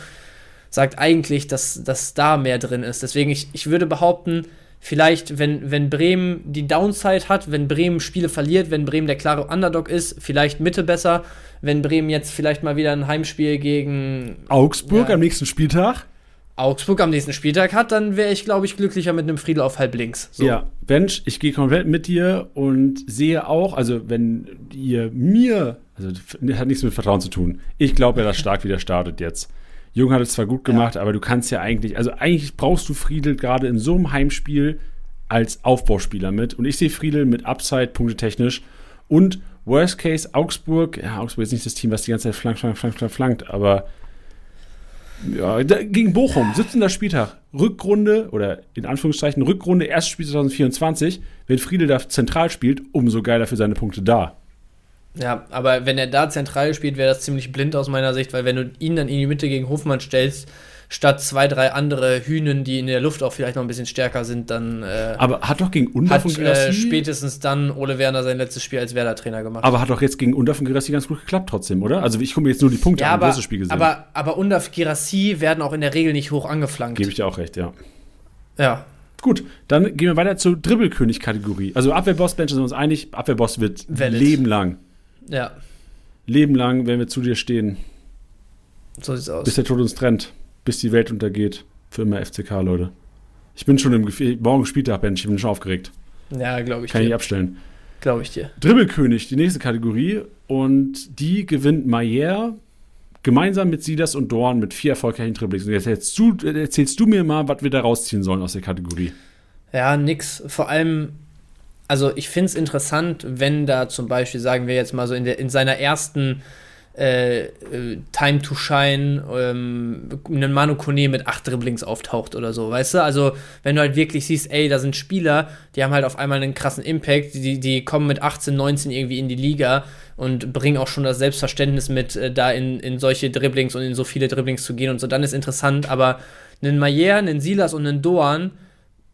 sagt eigentlich, dass, dass da mehr drin ist. Deswegen, ich, ich würde behaupten, vielleicht, wenn, wenn Bremen die Downside hat, wenn Bremen Spiele verliert, wenn Bremen der klare Underdog ist, vielleicht Mitte besser. Wenn Bremen jetzt vielleicht mal wieder ein Heimspiel gegen Augsburg ja, am nächsten Spieltag Augsburg am nächsten Spieltag hat, dann wäre ich, glaube ich, glücklicher mit einem Friedel auf halb links. So. Ja, Bench, ich gehe komplett mit dir und sehe auch, also wenn ihr mir, also hat nichts mit Vertrauen zu tun. Ich glaube ja, dass Stark wieder startet jetzt. Jung hat es zwar gut gemacht, ja. aber du kannst ja eigentlich, also eigentlich brauchst du Friedel gerade in so einem Heimspiel als Aufbauspieler mit. Und ich sehe Friedel mit Upside, punktetechnisch. Und Worst Case Augsburg, ja, Augsburg ist nicht das Team, was die ganze Zeit flankt, flankt, flankt, flankt, aber ja, gegen Bochum, 17. Spieltag, Rückrunde oder in Anführungszeichen Rückrunde, erstes Spiel 2024. Wenn Friedel da zentral spielt, umso geiler für seine Punkte da. Ja, aber wenn er da zentral spielt, wäre das ziemlich blind aus meiner Sicht, weil wenn du ihn dann in die Mitte gegen Hofmann stellst, statt zwei, drei andere Hühnen, die in der Luft auch vielleicht noch ein bisschen stärker sind, dann. Äh, aber hat doch gegen Undorf und Gerassi. Äh, spätestens dann Ole Werner sein letztes Spiel als Werder-Trainer gemacht. Aber hat doch jetzt gegen Undorf und Gerassi ganz gut geklappt trotzdem, oder? Also ich gucke mir jetzt nur die Punkte ja, an, aber, Spiel gesehen. Aber, aber Undorf Gerassi werden auch in der Regel nicht hoch angeflankt. Gebe ich dir auch recht, ja. Ja. Gut, dann gehen wir weiter zur Dribbelkönig-Kategorie. Also Abwehrboss-Bench sind wir uns einig, Abwehrboss wird Valid. Leben lang. Ja. Leben lang, wenn wir zu dir stehen. So sieht's aus. Bis der Tod uns trennt bis die Welt untergeht. Für immer FCK, Leute. Ich bin schon im Gefühl, morgen Spieltag, Ben, ich bin schon aufgeregt. Ja, glaube ich Kann dir. ich abstellen. Glaube ich dir. Dribbelkönig, die nächste Kategorie. Und die gewinnt Mayer gemeinsam mit Sidas und Dorn mit vier erfolgreichen Dribblings. Und jetzt erzählst du, erzählst du mir mal, was wir da rausziehen sollen aus der Kategorie. Ja, nix. Vor allem, also ich finde es interessant, wenn da zum Beispiel, sagen wir jetzt mal so, in, der, in seiner ersten äh, äh, Time to Shine, ähm, einen Manu Kone mit acht Dribblings auftaucht oder so, weißt du? Also, wenn du halt wirklich siehst, ey, da sind Spieler, die haben halt auf einmal einen krassen Impact, die, die kommen mit 18, 19 irgendwie in die Liga und bringen auch schon das Selbstverständnis mit, äh, da in, in solche Dribblings und in so viele Dribblings zu gehen und so, dann ist interessant, aber einen Mayer, einen Silas und einen Doan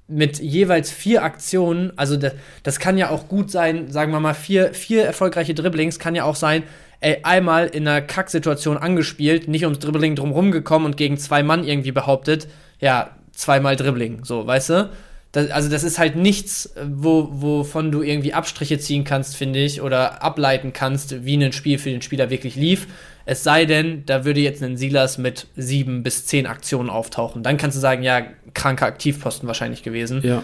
mit jeweils vier Aktionen, also das, das kann ja auch gut sein, sagen wir mal, vier, vier erfolgreiche Dribblings kann ja auch sein, ey, einmal in einer Kacksituation angespielt, nicht ums Dribbling drumherum gekommen und gegen zwei Mann irgendwie behauptet, ja, zweimal Dribbling, so, weißt du? Das, also das ist halt nichts, wo, wovon du irgendwie Abstriche ziehen kannst, finde ich, oder ableiten kannst, wie ein Spiel für den Spieler wirklich lief. Es sei denn, da würde jetzt ein Silas mit sieben bis zehn Aktionen auftauchen. Dann kannst du sagen, ja, kranker Aktivposten wahrscheinlich gewesen. Ja.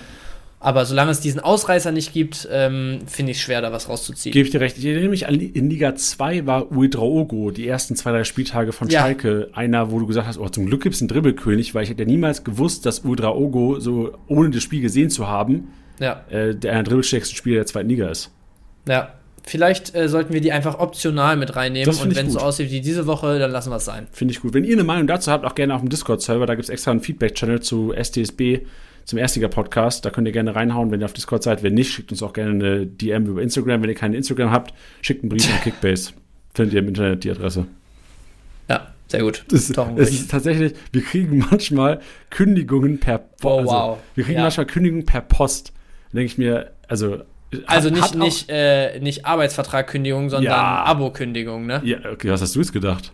Aber solange es diesen Ausreißer nicht gibt, ähm, finde ich es schwer, da was rauszuziehen. Gebe ich dir recht. Ich erinnere mich an, in Liga 2 war Uedraogo, die ersten zwei, drei Spieltage von Ja. Schalke, einer, wo du gesagt hast, oh, zum Glück gibt es einen Dribbelkönig, weil ich hätte ja niemals gewusst, dass Uedraogo, so ohne das Spiel gesehen zu haben, Ja, äh, der einer dribbelstärkste Spieler der zweiten Liga ist. ja. Vielleicht äh, sollten wir die einfach optional mit reinnehmen und wenn es so aussieht wie diese Woche, dann lassen wir es sein. Finde ich gut. Wenn ihr eine Meinung dazu habt, auch gerne auf dem Discord-Server. Da gibt es extra einen Feedback-Channel zu STSB, zum Erstliga-Podcast. Da könnt ihr gerne reinhauen, wenn ihr auf Discord seid. Wenn nicht, schickt uns auch gerne eine DM über Instagram. Wenn ihr keinen Instagram habt, schickt einen Brief an Kickbase. Findet ihr im Internet die Adresse. Ja, sehr gut. Das, es ist tatsächlich, wir kriegen manchmal Kündigungen per Oh, also, wow. Wir kriegen Ja. manchmal Kündigungen per Post. Da denke ich mir, also. Also nicht, nicht, äh, nicht Arbeitsvertragkündigung, sondern Ja. Abo-Kündigung, ne? Ja, okay, was hast du jetzt gedacht?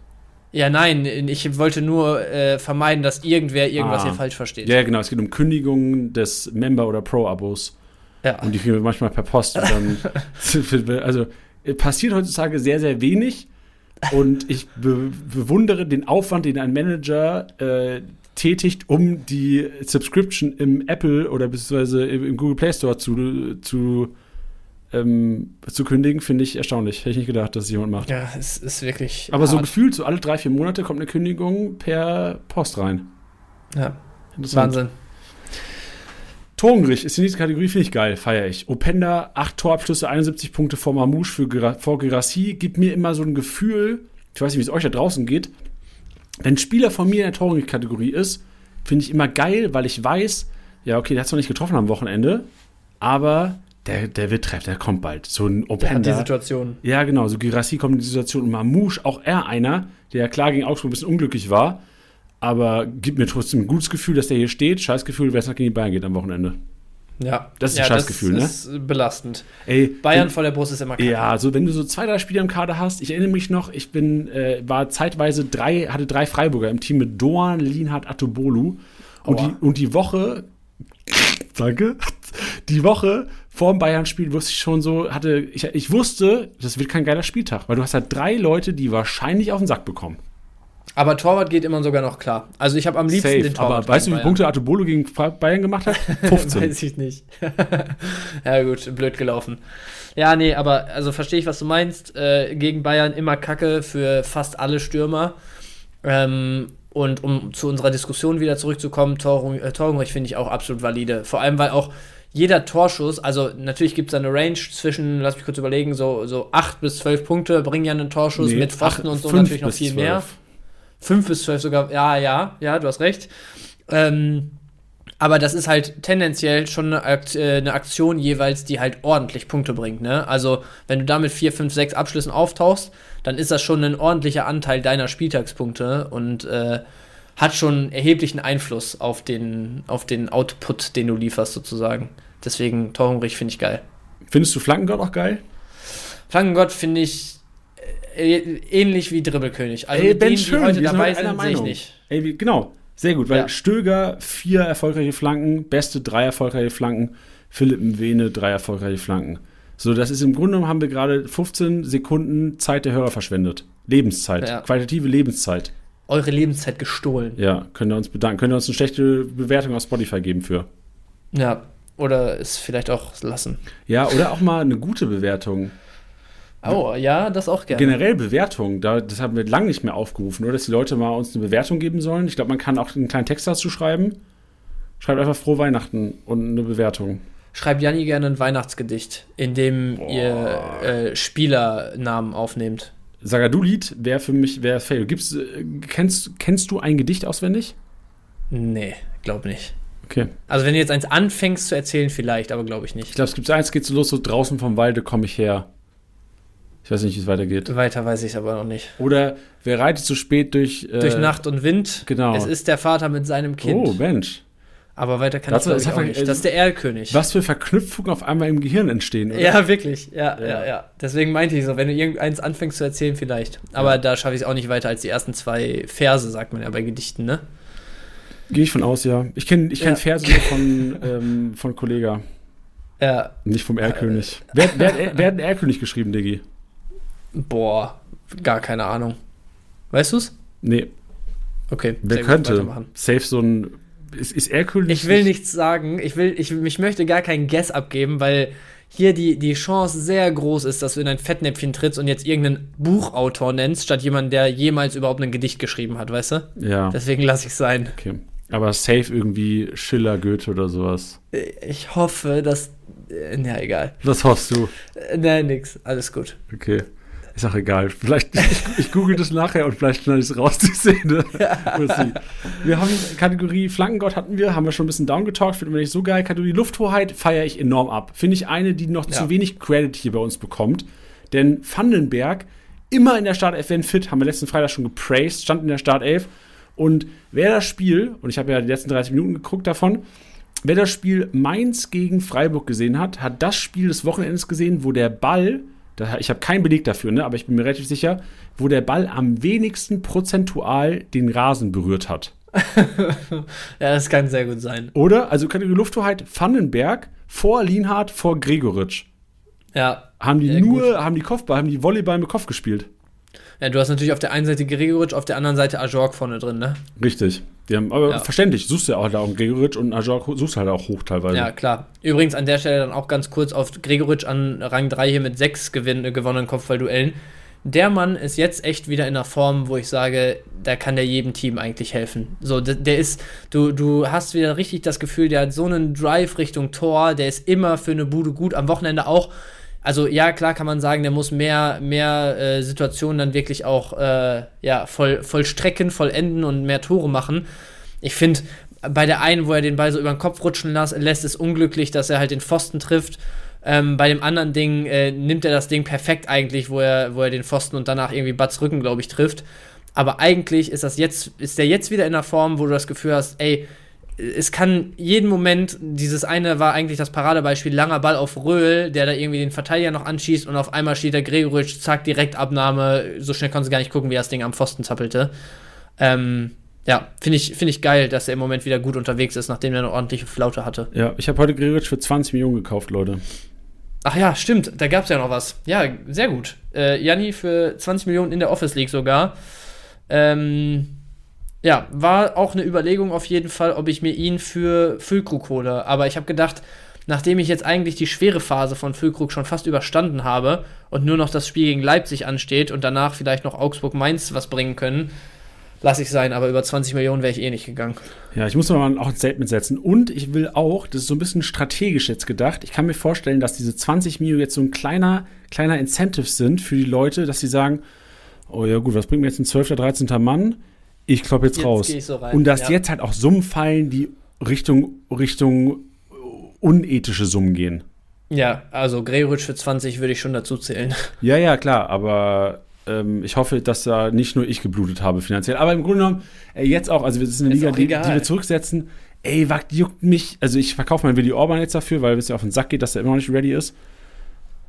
Ja, nein, ich wollte nur äh, vermeiden, dass irgendwer irgendwas Ah. hier falsch versteht. Ja, genau, es geht um Kündigungen des Member- oder Pro-Abos. Ja. Und die kriegen wir manchmal per Post. Also äh, passiert heutzutage sehr, sehr wenig. Und ich be bewundere den Aufwand, den ein Manager äh, tätigt, um die Subscription im Apple oder beziehungsweise im im Google Play Store zu, zu, ähm, zu kündigen, finde ich erstaunlich. Hätte ich nicht gedacht, dass es jemand macht. Ja, es ist wirklich. Aber so hart. gefühlt, so alle drei, vier Monate kommt eine Kündigung per Post rein. Ja. Wahnsinn. Torengericht ist die nächste Kategorie, finde ich geil, feiere ich. Openda, 8 Torabschlüsse, 71 Punkte vor Mamouche für Gira- vor Girassi, gibt mir immer so ein Gefühl, ich weiß nicht, wie es euch da draußen geht, wenn ein Spieler von mir in der Torengericht-Kategorie ist, finde ich immer geil, weil ich weiß, ja, okay, der hat zwar nicht getroffen am Wochenende, aber der, der wird treffen, der kommt bald. So ein Der hat die Openda. Situation. Ja, genau, so Girassi kommt in die Situation und Mamouche, auch er einer, der klar gegen Augsburg ein bisschen unglücklich war, aber gibt mir trotzdem ein gutes Gefühl, dass der hier steht. Scheiß Gefühl, wer es nach gegen die Bayern geht am Wochenende. Ja. Das ist ja, ein Scheißgefühl, ne? Das ist belastend. Ey, Bayern wenn, vor der Brust ist immer kacke. Ja, so wenn du so zwei, drei Spieler im Kader hast, ich erinnere mich noch, ich bin, äh, war zeitweise drei, hatte drei Freiburger im Team mit Doan, Linhard, Atobolu. Und Aua. die, und die Woche, danke, die Woche vor dem Bayern-Spiel wusste ich schon so, hatte, ich, ich wusste, das wird kein geiler Spieltag, weil du hast halt drei Leute, die wahrscheinlich auf den Sack bekommen. Aber Torwart geht immer sogar noch klar. Also ich habe am liebsten den Torwart. aber weißt du, wie viele Punkte Atobolo gegen Bayern gemacht hat? 15. Bayern. Weiß ich nicht. ja gut, blöd gelaufen. Ja, nee, aber also verstehe ich, was du meinst. Äh, gegen Bayern immer Kacke für fast alle Stürmer. Ähm, und um zu unserer Diskussion wieder zurückzukommen, Torung, äh, Torungrich finde ich auch absolut valide. Vor allem, weil auch jeder Torschuss, also natürlich gibt es eine Range zwischen, lass mich kurz überlegen, so, so 8 bis 12 Punkte bringen ja einen Torschuss Nee, mit Pfosten und so natürlich noch viel 12. mehr. 5 bis 12 sogar, ja, ja, ja, du hast recht. Ähm, aber das ist halt tendenziell schon eine, Akt, äh, eine Aktion jeweils, die halt ordentlich Punkte bringt. Ne? Also, wenn du damit 4, 5, 6 Abschlüssen auftauchst, dann ist das schon ein ordentlicher Anteil deiner Spieltagspunkte und äh, hat schon erheblichen Einfluss auf den, auf den Output, den du lieferst, sozusagen. Deswegen, Torhungrig finde ich geil. Findest du Flankengott auch geil? Flankengott finde ich äh, ähnlich wie Dribbelkönig. Also Ey, Ben denen, die Schön, heute dabei heute sind, sehe ich nicht. Ey, wie, genau, sehr gut, weil Ja. Stöger vier erfolgreiche Flanken, Beste drei erfolgreiche Flanken, Philipp Mwene drei erfolgreiche Flanken. So, das ist im Grunde genommen haben wir gerade 15 Sekunden Zeit der Hörer verschwendet. Lebenszeit, Ja. qualitative Lebenszeit. Eure Lebenszeit gestohlen. Ja, können wir uns bedanken. Können wir uns eine schlechte Bewertung auf Spotify geben für. Ja, oder es vielleicht auch lassen. Ja, oder auch mal eine gute Bewertung. Oh, ja, das auch gerne. Generell Bewertung, da, das haben wir lange nicht mehr aufgerufen, oder? Dass die Leute mal uns eine Bewertung geben sollen. Ich glaube, man kann auch einen kleinen Text dazu schreiben. Schreibt einfach frohe Weihnachten und eine Bewertung. Schreibt Janni gerne ein Weihnachtsgedicht, in dem ihr äh, Spielernamen aufnehmt. Sagadu-Lied wäre für mich, wäre fail. Gibt's, äh, kennst, kennst du ein Gedicht auswendig? Nee, glaub nicht. Okay. Also wenn du jetzt eins anfängst zu erzählen, vielleicht, aber glaube ich Ich nicht. glaube, es gibt eins, geht so los, so draußen vom Walde komme ich her. Ich weiß nicht, wie es weitergeht. Weiter weiß ich aber noch nicht. Oder wer reitet zu spät durch. Äh, Durch Nacht und Wind. genau. Es ist der Vater mit seinem Kind. Oh, Mensch. Aber weiter kann Das ich, ich auch nicht. Das ist der Erlkönig. Was für Verknüpfungen auf einmal im Gehirn entstehen, oder? Ja, wirklich. Ja, ja, Ja. ja, Deswegen meinte ich so, wenn du irgendeins anfängst zu erzählen, vielleicht. Aber Ja. da schaffe ich es auch nicht weiter als die ersten zwei Verse, sagt man ja bei Gedichten, ne? Gehe ich von aus, ja. Ich kenne ich kenn Ja. Verse von, ähm, von Kollega, Ja, nicht vom Erlkönig. Wer, wer, wer, wer hat den Erlkönig geschrieben, Diggi? boah, gar keine Ahnung. Weißt du's? Nee, Okay. wer könnte? Safe so ein. Ist, ist Erlkönig. Ich will nichts sagen. Ich will, ich, ich möchte gar keinen Guess abgeben, weil hier die, die Chance sehr groß ist, dass du in ein Fettnäpfchen trittst und jetzt irgendeinen Buchautor nennst, statt jemanden, der jemals überhaupt ein Gedicht geschrieben hat, weißt du? Ja, Deswegen lasse ich es sein. okay. Aber safe irgendwie Schiller, Goethe oder sowas. Ich hoffe, dass. äh, Na, egal. Was hoffst du? Äh, Nein, nix. Alles gut. Okay. Ist auch egal. Vielleicht, ich, ich google das nachher und vielleicht schneide ich es raus, die Szene. Wir haben Kategorie Flankengott hatten wir, haben wir schon ein bisschen downgetalkt, finden wir nicht so geil. Kategorie Lufthoheit feiere ich enorm ab. Finde ich eine, die noch Ja. zu wenig Credit hier bei uns bekommt. Denn Vandenberg, immer in der Startelf, wenn fit, haben wir letzten Freitag schon gepraised, stand in der Startelf. Und wer das Spiel, und ich habe ja die letzten 30 Minuten geguckt davon, wer das Spiel Mainz gegen Freiburg gesehen hat, hat das Spiel des Wochenendes gesehen, wo der Ball, ich habe keinen Beleg dafür, ne, aber ich bin mir relativ sicher, wo der Ball am wenigsten prozentual den Rasen berührt hat. Ja, das kann sehr gut sein. Oder? Also Kategorie Lufthoheit, Vandenberg vor Lienhardt, vor Gregoritsch. Ja. Haben die nur, gut. haben die Kopfball, haben die Volleyball mit Kopf gespielt. Ja, du hast natürlich auf der einen Seite Gregoritsch, auf der anderen Seite Ajorg vorne drin, ne? Richtig. Die haben, aber Ja. verständlich, suchst du ja auch da auch Gregoritsch und Ajor suchst halt auch hoch teilweise. Ja, klar. Übrigens an der Stelle dann auch ganz kurz auf Gregoritsch an Rang 3 hier mit 6 gewinn, äh, gewonnenen Kopfballduellen. Der Mann ist jetzt echt wieder in einer Form, wo ich sage, da kann der jedem Team eigentlich helfen. So, der, der ist, du, du hast wieder richtig das Gefühl, der hat so einen Drive Richtung Tor, der ist immer für eine Bude gut, am Wochenende auch. Also ja, klar kann man sagen, der muss mehr, mehr äh, Situationen dann wirklich auch äh, ja, voll, vollstrecken, vollenden und mehr Tore machen. Ich finde, bei der einen, wo er den Ball so über den Kopf rutschen las, lässt, ist unglücklich, dass er halt den Pfosten trifft. Ähm, bei dem anderen Ding äh, nimmt er das Ding perfekt eigentlich, wo er, wo er den Pfosten und danach irgendwie Batz Rücken, glaube ich, trifft. Aber eigentlich ist das jetzt, ist der jetzt wieder in der Form, wo du das Gefühl hast, ey, es kann jeden Moment, dieses eine war eigentlich das Paradebeispiel, langer Ball auf Röhl, der da irgendwie den Verteidiger noch anschießt und auf einmal steht der Gregoritsch, zack, direkt Abnahme, so schnell konntest du gar nicht gucken, wie das Ding am Pfosten zappelte. Ähm, ja, finde ich, find ich geil, dass er im Moment wieder gut unterwegs ist, nachdem er eine ordentliche Flaute hatte. Ja, ich habe heute Gregoritsch für 20 Millionen gekauft, Leute. Ach ja, stimmt, da gab es ja noch was. Ja, sehr gut. Äh, Janni für 20 Millionen in der Office League sogar. Ähm, ja, war auch eine Überlegung auf jeden Fall, ob ich mir ihn für Füllkrug hole. Aber ich habe gedacht, nachdem ich jetzt eigentlich die schwere Phase von Füllkrug schon fast überstanden habe und nur noch das Spiel gegen Leipzig ansteht und danach vielleicht noch Augsburg-Mainz was bringen können, lasse ich sein. Aber über 20 Millionen wäre ich eh nicht gegangen. Ja, ich muss mir mal auch ein Statement setzen. Und ich will auch, das ist so ein bisschen strategisch jetzt gedacht, ich kann mir vorstellen, dass diese 20 Mio jetzt so ein kleiner, kleiner Incentive sind für die Leute, dass sie sagen, oh ja gut, was bringt mir jetzt ein 12. 13. Mann? Ich klopp jetzt, Jetzt raus. ich so Und dass ja. jetzt halt auch Summen fallen, die Richtung, Richtung unethische Summen gehen. Ja, also Gregoritsch für 20 würde ich schon dazu zählen. Ja, ja, klar, aber ähm, ich hoffe, dass da nicht nur ich geblutet habe finanziell. Aber im Grunde genommen, äh, jetzt auch, also wir sind eine Ist Liga, die, die wir zurücksetzen. Ey, juckt mich? Also ich verkaufe mein Willi Orban jetzt dafür, weil es ja auf den Sack geht, dass er immer noch nicht ready ist.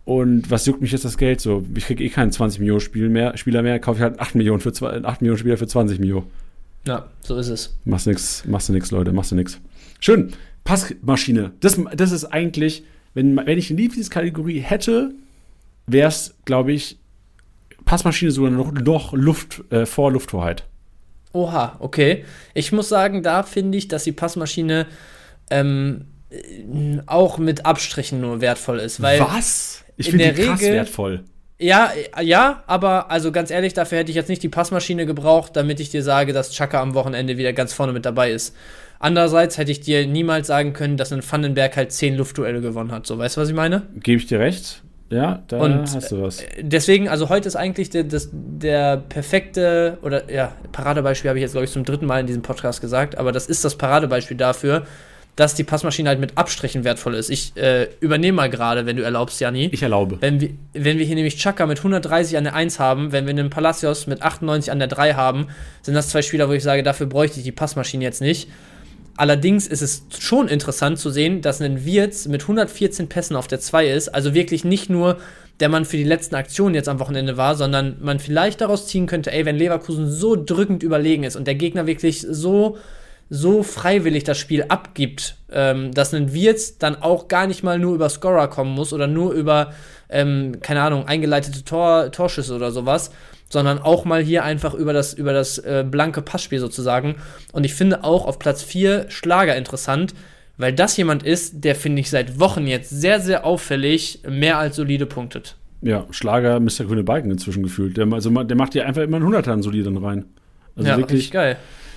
Und was juckt mich jetzt das Geld? So, ich kriege eh keinen 20 Millionen Spiel mehr, Spieler mehr, kaufe ich halt 8 Millionen für zwei- 8 Millionen Spieler für 20 Millionen. Ja, so ist es. Machst nix, machst du nix, Leute, machst du nix. Schön. Passmaschine. Das, das ist eigentlich, wenn, wenn ich eine Lieblingskategorie hätte, wäre es, glaube ich, Passmaschine sogar noch, noch Luft, äh, vor Lufthoheit. Oha, okay. Ich muss sagen, da finde ich, dass die Passmaschine ähm, äh, auch mit Abstrichen nur wertvoll ist. Weil, Was? Ich in finde die krass Regel- wertvoll. Ja, äh, ja, aber also ganz ehrlich, dafür hätte ich jetzt nicht die Passmaschine gebraucht, damit ich dir sage, dass Chaka am Wochenende wieder ganz vorne mit dabei ist. Andererseits hätte ich dir niemals sagen können, dass ein Vandenberg halt zehn Luftduelle gewonnen hat. So, weißt du, was ich meine? Gebe ich dir recht? Ja, da Und, hast du was. Deswegen, also heute ist eigentlich der, das, der perfekte, oder ja, Paradebeispiel habe ich jetzt, glaube ich, zum dritten Mal in diesem Podcast gesagt, aber das ist das Paradebeispiel dafür, dass die Passmaschine halt mit Abstrichen wertvoll ist. Ich äh, übernehme mal gerade, wenn du erlaubst, Janni. Ich erlaube. Wenn wir, wenn wir hier nämlich Chaka mit 130 an der 1 haben, wenn wir einen Palacios mit 98 an der 3 haben, sind das zwei Spieler, wo ich sage, dafür bräuchte ich die Passmaschine jetzt nicht. Allerdings ist es schon interessant zu sehen, dass ein Wirtz mit 114 Pässen auf der 2 ist. Also wirklich nicht nur der Mann für die letzten Aktionen jetzt am Wochenende war, sondern man vielleicht daraus ziehen könnte, ey, wenn Leverkusen so drückend überlegen ist und der Gegner wirklich so, so freiwillig das Spiel abgibt, ähm, dass ein Wirtz dann auch gar nicht mal nur über Scorer kommen muss oder nur über, ähm, keine Ahnung, eingeleitete Tor, Torschüsse oder sowas, sondern auch mal hier einfach über das, über das äh, blanke Passspiel sozusagen. Und ich finde auch auf Platz 4 Schlager interessant, weil das jemand ist, der, finde ich, seit Wochen jetzt sehr, sehr auffällig mehr als solide punktet. Ja, Schlager Mr. Grüne Balken inzwischen gefühlt. Der, also, der macht ja einfach immer einen Hunderter an soliden rein. Also ja, wirklich geil.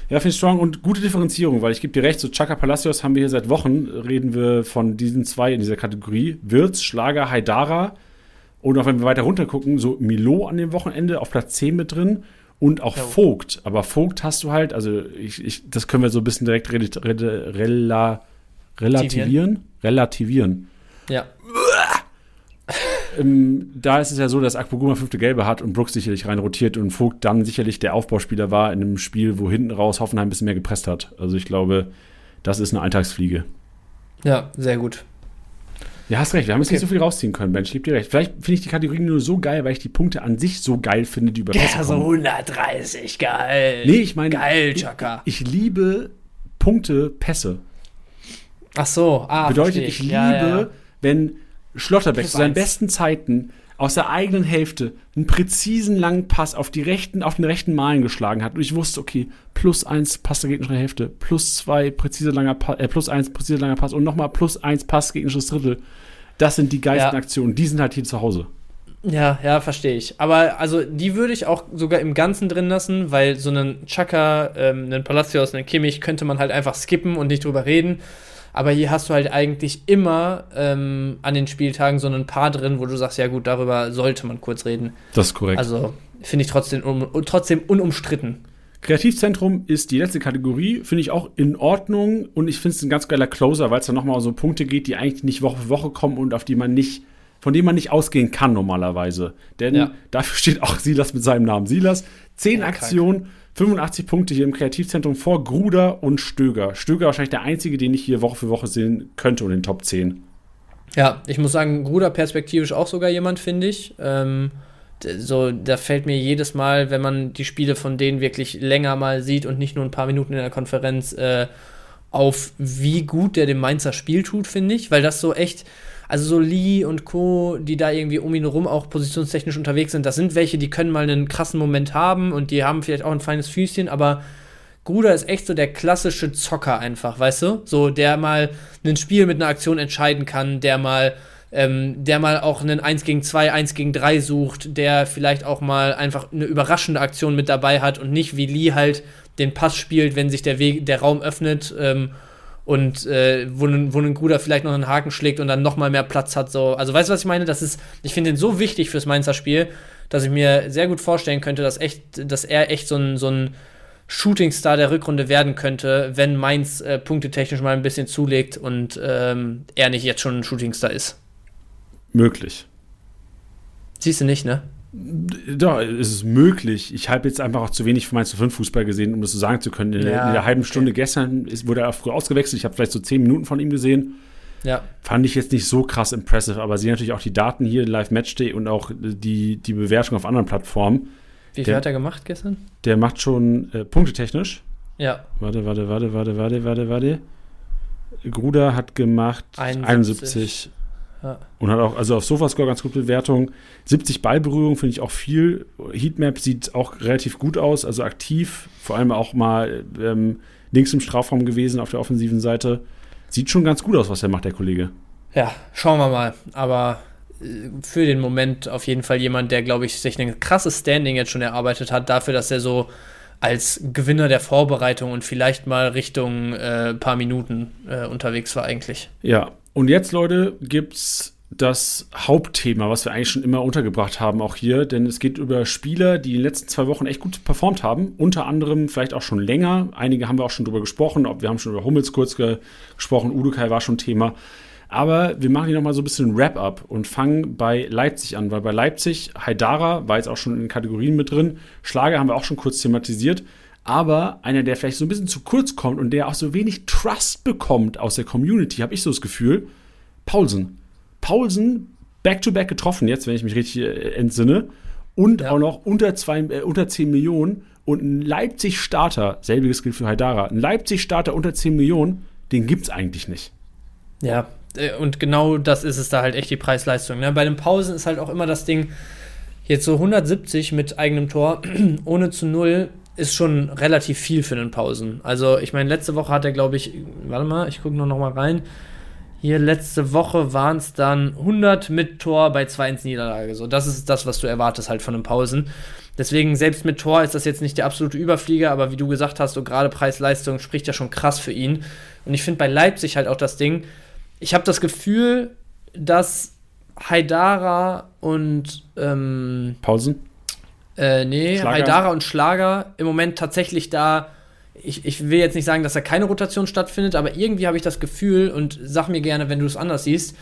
Ja, finde ich strong und gute Differenzierung, weil ich gebe dir recht, so Chaka Palacios haben wir hier seit Wochen, reden wir von diesen zwei in dieser Kategorie. Wirtz, Schlager, Haidara und auch wenn wir weiter runter gucken, so Milo an dem Wochenende auf Platz 10 mit drin und auch ja. Vogt. Aber Vogt hast du halt, also ich, ich, das können wir so ein bisschen direkt re re re relativieren. Relativieren. Ja. Ähm, da ist es ja so, dass Akpoguma fünfte Gelbe hat und Brooks sicherlich rein rotiert und Vogt dann sicherlich der Aufbauspieler war in einem Spiel, wo hinten raus Hoffenheim ein bisschen mehr gepresst hat. Also ich glaube, das ist eine Eintagsfliege. Ja, sehr gut. Ja, hast recht. Wir haben jetzt okay. nicht so viel rausziehen können, Ben. Ich gebe dir recht. Vielleicht finde ich die Kategorie nur so geil, weil ich die Punkte an sich so geil finde, die über Ja, so 130, geil. Nee, ich meine. Geil, Chaka. Ich, ich liebe Punkte, Pässe. Ach so, ah, Bedeutet, ich, ich liebe, ja, ja. wenn Schlotterbeck zu seinen besten Zeiten aus der eigenen Hälfte einen präzisen langen Pass auf, die rechten, auf den rechten Malen geschlagen hat. Und ich wusste, okay, plus eins Pass der gegnerischen Hälfte, plus zwei präzise langer Pass, äh, plus eins präzise langer Pass und nochmal plus eins Pass gegnerisches Drittel. Das sind die geilsten ja. Aktionen. Die sind halt hier zu Hause. Ja, ja, verstehe ich. Aber also die würde ich auch sogar im Ganzen drin lassen, weil so einen Chaka, ähm, einen Palacios, einen Kimmich könnte man halt einfach skippen und nicht drüber reden. Aber hier hast du halt eigentlich immer ähm, an den Spieltagen so ein paar drin, wo du sagst, ja gut, darüber sollte man kurz reden. Das ist korrekt. Also finde ich trotzdem, um, trotzdem unumstritten. Kreativzentrum ist die letzte Kategorie, finde ich auch in Ordnung und ich finde es ein ganz geiler Closer, weil es dann nochmal so Punkte geht, die eigentlich nicht Woche für Woche kommen und auf die man nicht, von denen man nicht ausgehen kann normalerweise. Denn ja. dafür steht auch Silas mit seinem Namen. Silas, 10 ja, Aktionen, krank. 85 Punkte hier im Kreativzentrum vor Gruder und Stöger. Stöger wahrscheinlich der einzige, den ich hier Woche für Woche sehen könnte und in den Top 10. Ja, ich muss sagen, Gruder perspektivisch auch sogar jemand, finde ich. Ähm, so, da fällt mir jedes Mal, wenn man die Spiele von denen wirklich länger mal sieht und nicht nur ein paar Minuten in der Konferenz, äh, auf, wie gut der dem Mainzer Spiel tut, finde ich, weil das so echt also so Lee und Co., die da irgendwie um ihn herum auch positionstechnisch unterwegs sind, das sind welche, die können mal einen krassen Moment haben und die haben vielleicht auch ein feines Füßchen, aber Gruder ist echt so der klassische Zocker einfach, weißt du? So, der mal ein Spiel mit einer Aktion entscheiden kann, der mal, ähm, der mal auch einen 1 gegen 2, 1 gegen 3 sucht, der vielleicht auch mal einfach eine überraschende Aktion mit dabei hat und nicht wie Lee halt den Pass spielt, wenn sich der Weg, der Raum öffnet ähm, und äh, wo, ein, wo ein Gruder vielleicht noch einen Haken schlägt und dann noch mal mehr Platz hat. So. Also weißt du, was ich meine? Das ist, ich finde ihn so wichtig fürs Mainzer Spiel, dass ich mir sehr gut vorstellen könnte, dass, echt, dass er echt so ein, so ein Shootingstar der Rückrunde werden könnte, wenn Mainz äh, punktetechnisch mal ein bisschen zulegt und ähm, er nicht jetzt schon ein Shootingstar ist. Möglich. Siehst du nicht, ne? Da ist es möglich. Ich habe jetzt einfach auch zu wenig von 1 zu 5 Fußball gesehen, um das so sagen zu können. In, ja, in der halben Stunde okay. gestern ist, wurde er früh ausgewechselt. Ich habe vielleicht so 10 Minuten von ihm gesehen. Ja. Fand ich jetzt nicht so krass impressive, aber sie natürlich auch die Daten hier, Live Matchday und auch die, die Bewertung auf anderen Plattformen. Wie viel der, hat er gemacht gestern? Der macht schon äh, punktetechnisch. Ja. Warte, warte, warte, warte, warte, warte, warte. Gruder hat gemacht 71. 71. Ja. Und hat auch, also auf Sofascore ganz gute Bewertung. 70 Ballberührungen finde ich auch viel. Heatmap sieht auch relativ gut aus, also aktiv. Vor allem auch mal ähm, links im Strafraum gewesen auf der offensiven Seite. Sieht schon ganz gut aus, was er macht, der Kollege. Ja, schauen wir mal. Aber äh, für den Moment auf jeden Fall jemand, der, glaube ich, sich ein krasses Standing jetzt schon erarbeitet hat, dafür, dass er so als Gewinner der Vorbereitung und vielleicht mal Richtung äh, paar Minuten äh, unterwegs war eigentlich. Ja, und jetzt, Leute, gibt's das Hauptthema, was wir eigentlich schon immer untergebracht haben, auch hier, denn es geht über Spieler, die in den letzten zwei Wochen echt gut performt haben, unter anderem vielleicht auch schon länger. Einige haben wir auch schon drüber gesprochen, wir haben schon über Hummels kurz ge gesprochen, Udukai war schon Thema. Aber wir machen hier nochmal so ein bisschen Wrap-up und fangen bei Leipzig an, weil bei Leipzig, Haidara war jetzt auch schon in den Kategorien mit drin, Schlager haben wir auch schon kurz thematisiert, aber einer, der vielleicht so ein bisschen zu kurz kommt und der auch so wenig Trust bekommt aus der Community, habe ich so das Gefühl, Paulsen. Paulsen back-to-back getroffen jetzt, wenn ich mich richtig äh, entsinne. Und ja. auch noch unter, zwei, äh, unter 10 Millionen. Und ein Leipzig-Starter, selbiges gilt für Haidara, ein Leipzig-Starter unter 10 Millionen, den gibt es eigentlich nicht. Ja, äh, und genau das ist es da halt echt die Preis-Leistung. Ne? Bei den Pausen ist halt auch immer das Ding, jetzt so 170 mit eigenem Tor, ohne zu null, ist schon relativ viel für einen Pausen. Also, ich meine, letzte Woche hat er, glaube ich, warte mal, ich gucke nur noch mal rein. Hier letzte Woche waren es dann 100 mit Tor bei 2-1 Niederlage. So, das ist das, was du erwartest halt von einem Pausen. Deswegen, selbst mit Tor ist das jetzt nicht der absolute Überflieger, aber wie du gesagt hast, so gerade Preis-Leistung spricht ja schon krass für ihn. Und ich finde bei Leipzig halt auch das Ding, ich habe das Gefühl, dass Haidara und ähm, Pausen? Äh, nee, Schlager. Haidara und Schlager im Moment tatsächlich da ich, ich will jetzt nicht sagen, dass da keine Rotation stattfindet, aber irgendwie habe ich das Gefühl und sag mir gerne, wenn du es anders siehst,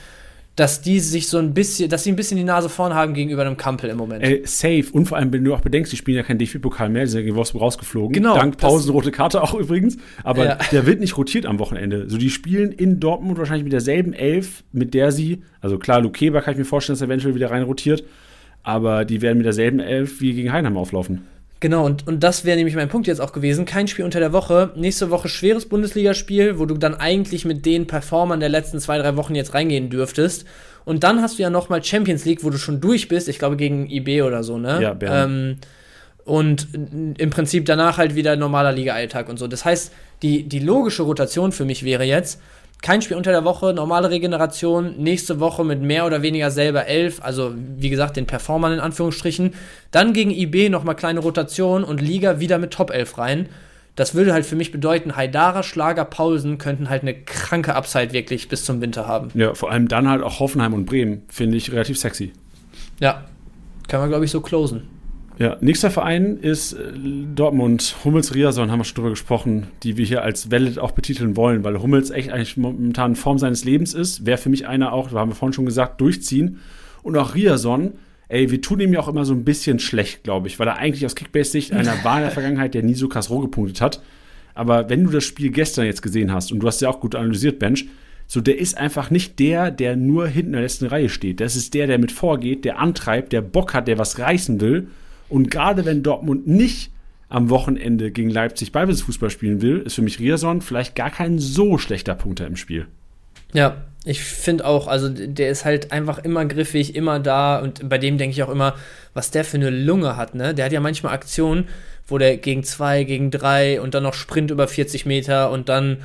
dass die sich so ein bisschen, dass sie ein bisschen die Nase vorn haben gegenüber einem Kampel im Moment. Äh, safe. Und vor allem, wenn du auch bedenkst, die spielen ja keinen DFB-Pokal mehr, die sind ja Wolfsburg rausgeflogen. Genau. Dank Pausenrote Karte auch übrigens. Aber ja. der wird nicht rotiert am Wochenende. So, die spielen in Dortmund wahrscheinlich mit derselben Elf, mit der sie, also klar, Lukeba kann ich mir vorstellen, dass er eventuell wieder rein rotiert. Aber die werden mit derselben Elf wie gegen Heinheim auflaufen. Genau, und, und das wäre nämlich mein Punkt jetzt auch gewesen. Kein Spiel unter der Woche. Nächste Woche schweres Bundesligaspiel, wo du dann eigentlich mit den Performern der letzten zwei, drei Wochen jetzt reingehen dürftest. Und dann hast du ja nochmal Champions League, wo du schon durch bist. Ich glaube, gegen IB oder so, ne? Ja, ähm, und im Prinzip danach halt wieder normaler Liga-Alltag und so. Das heißt, die, die logische Rotation für mich wäre jetzt, kein Spiel unter der Woche, normale Regeneration, nächste Woche mit mehr oder weniger selber elf, also wie gesagt, den Performern in Anführungsstrichen. Dann gegen IB nochmal kleine Rotation und Liga wieder mit Top 11 rein. Das würde halt für mich bedeuten, Haidara, Schlager, Paulsen könnten halt eine kranke Upside wirklich bis zum Winter haben. Ja, vor allem dann halt auch Hoffenheim und Bremen, finde ich relativ sexy. Ja, kann man glaube ich so closen. Ja, nächster Verein ist äh, Dortmund. Hummels Riason haben wir schon drüber gesprochen, die wir hier als Valid auch betiteln wollen, weil Hummels echt eigentlich momentan in Form seines Lebens ist. Wäre für mich einer auch, da haben wir vorhin schon gesagt, durchziehen. Und auch Riason, ey, wir tun ihm ja auch immer so ein bisschen schlecht, glaube ich, weil er eigentlich aus Kickbase-Sicht einer war in der Vergangenheit, der nie so krass roh gepunktet hat. Aber wenn du das Spiel gestern jetzt gesehen hast, und du hast ja auch gut analysiert, Bench, so der ist einfach nicht der, der nur hinten in der letzten Reihe steht. Das ist der, der mit vorgeht, der antreibt, der Bock hat, der was reißen will und gerade wenn Dortmund nicht am Wochenende gegen Leipzig Ballbesitzfußball spielen will, ist für mich Riason vielleicht gar kein so schlechter Punkter im Spiel. Ja, ich finde auch, also der ist halt einfach immer griffig, immer da und bei dem denke ich auch immer, was der für eine Lunge hat, ne? Der hat ja manchmal Aktionen, wo der gegen zwei, gegen drei und dann noch Sprint über 40 Meter und dann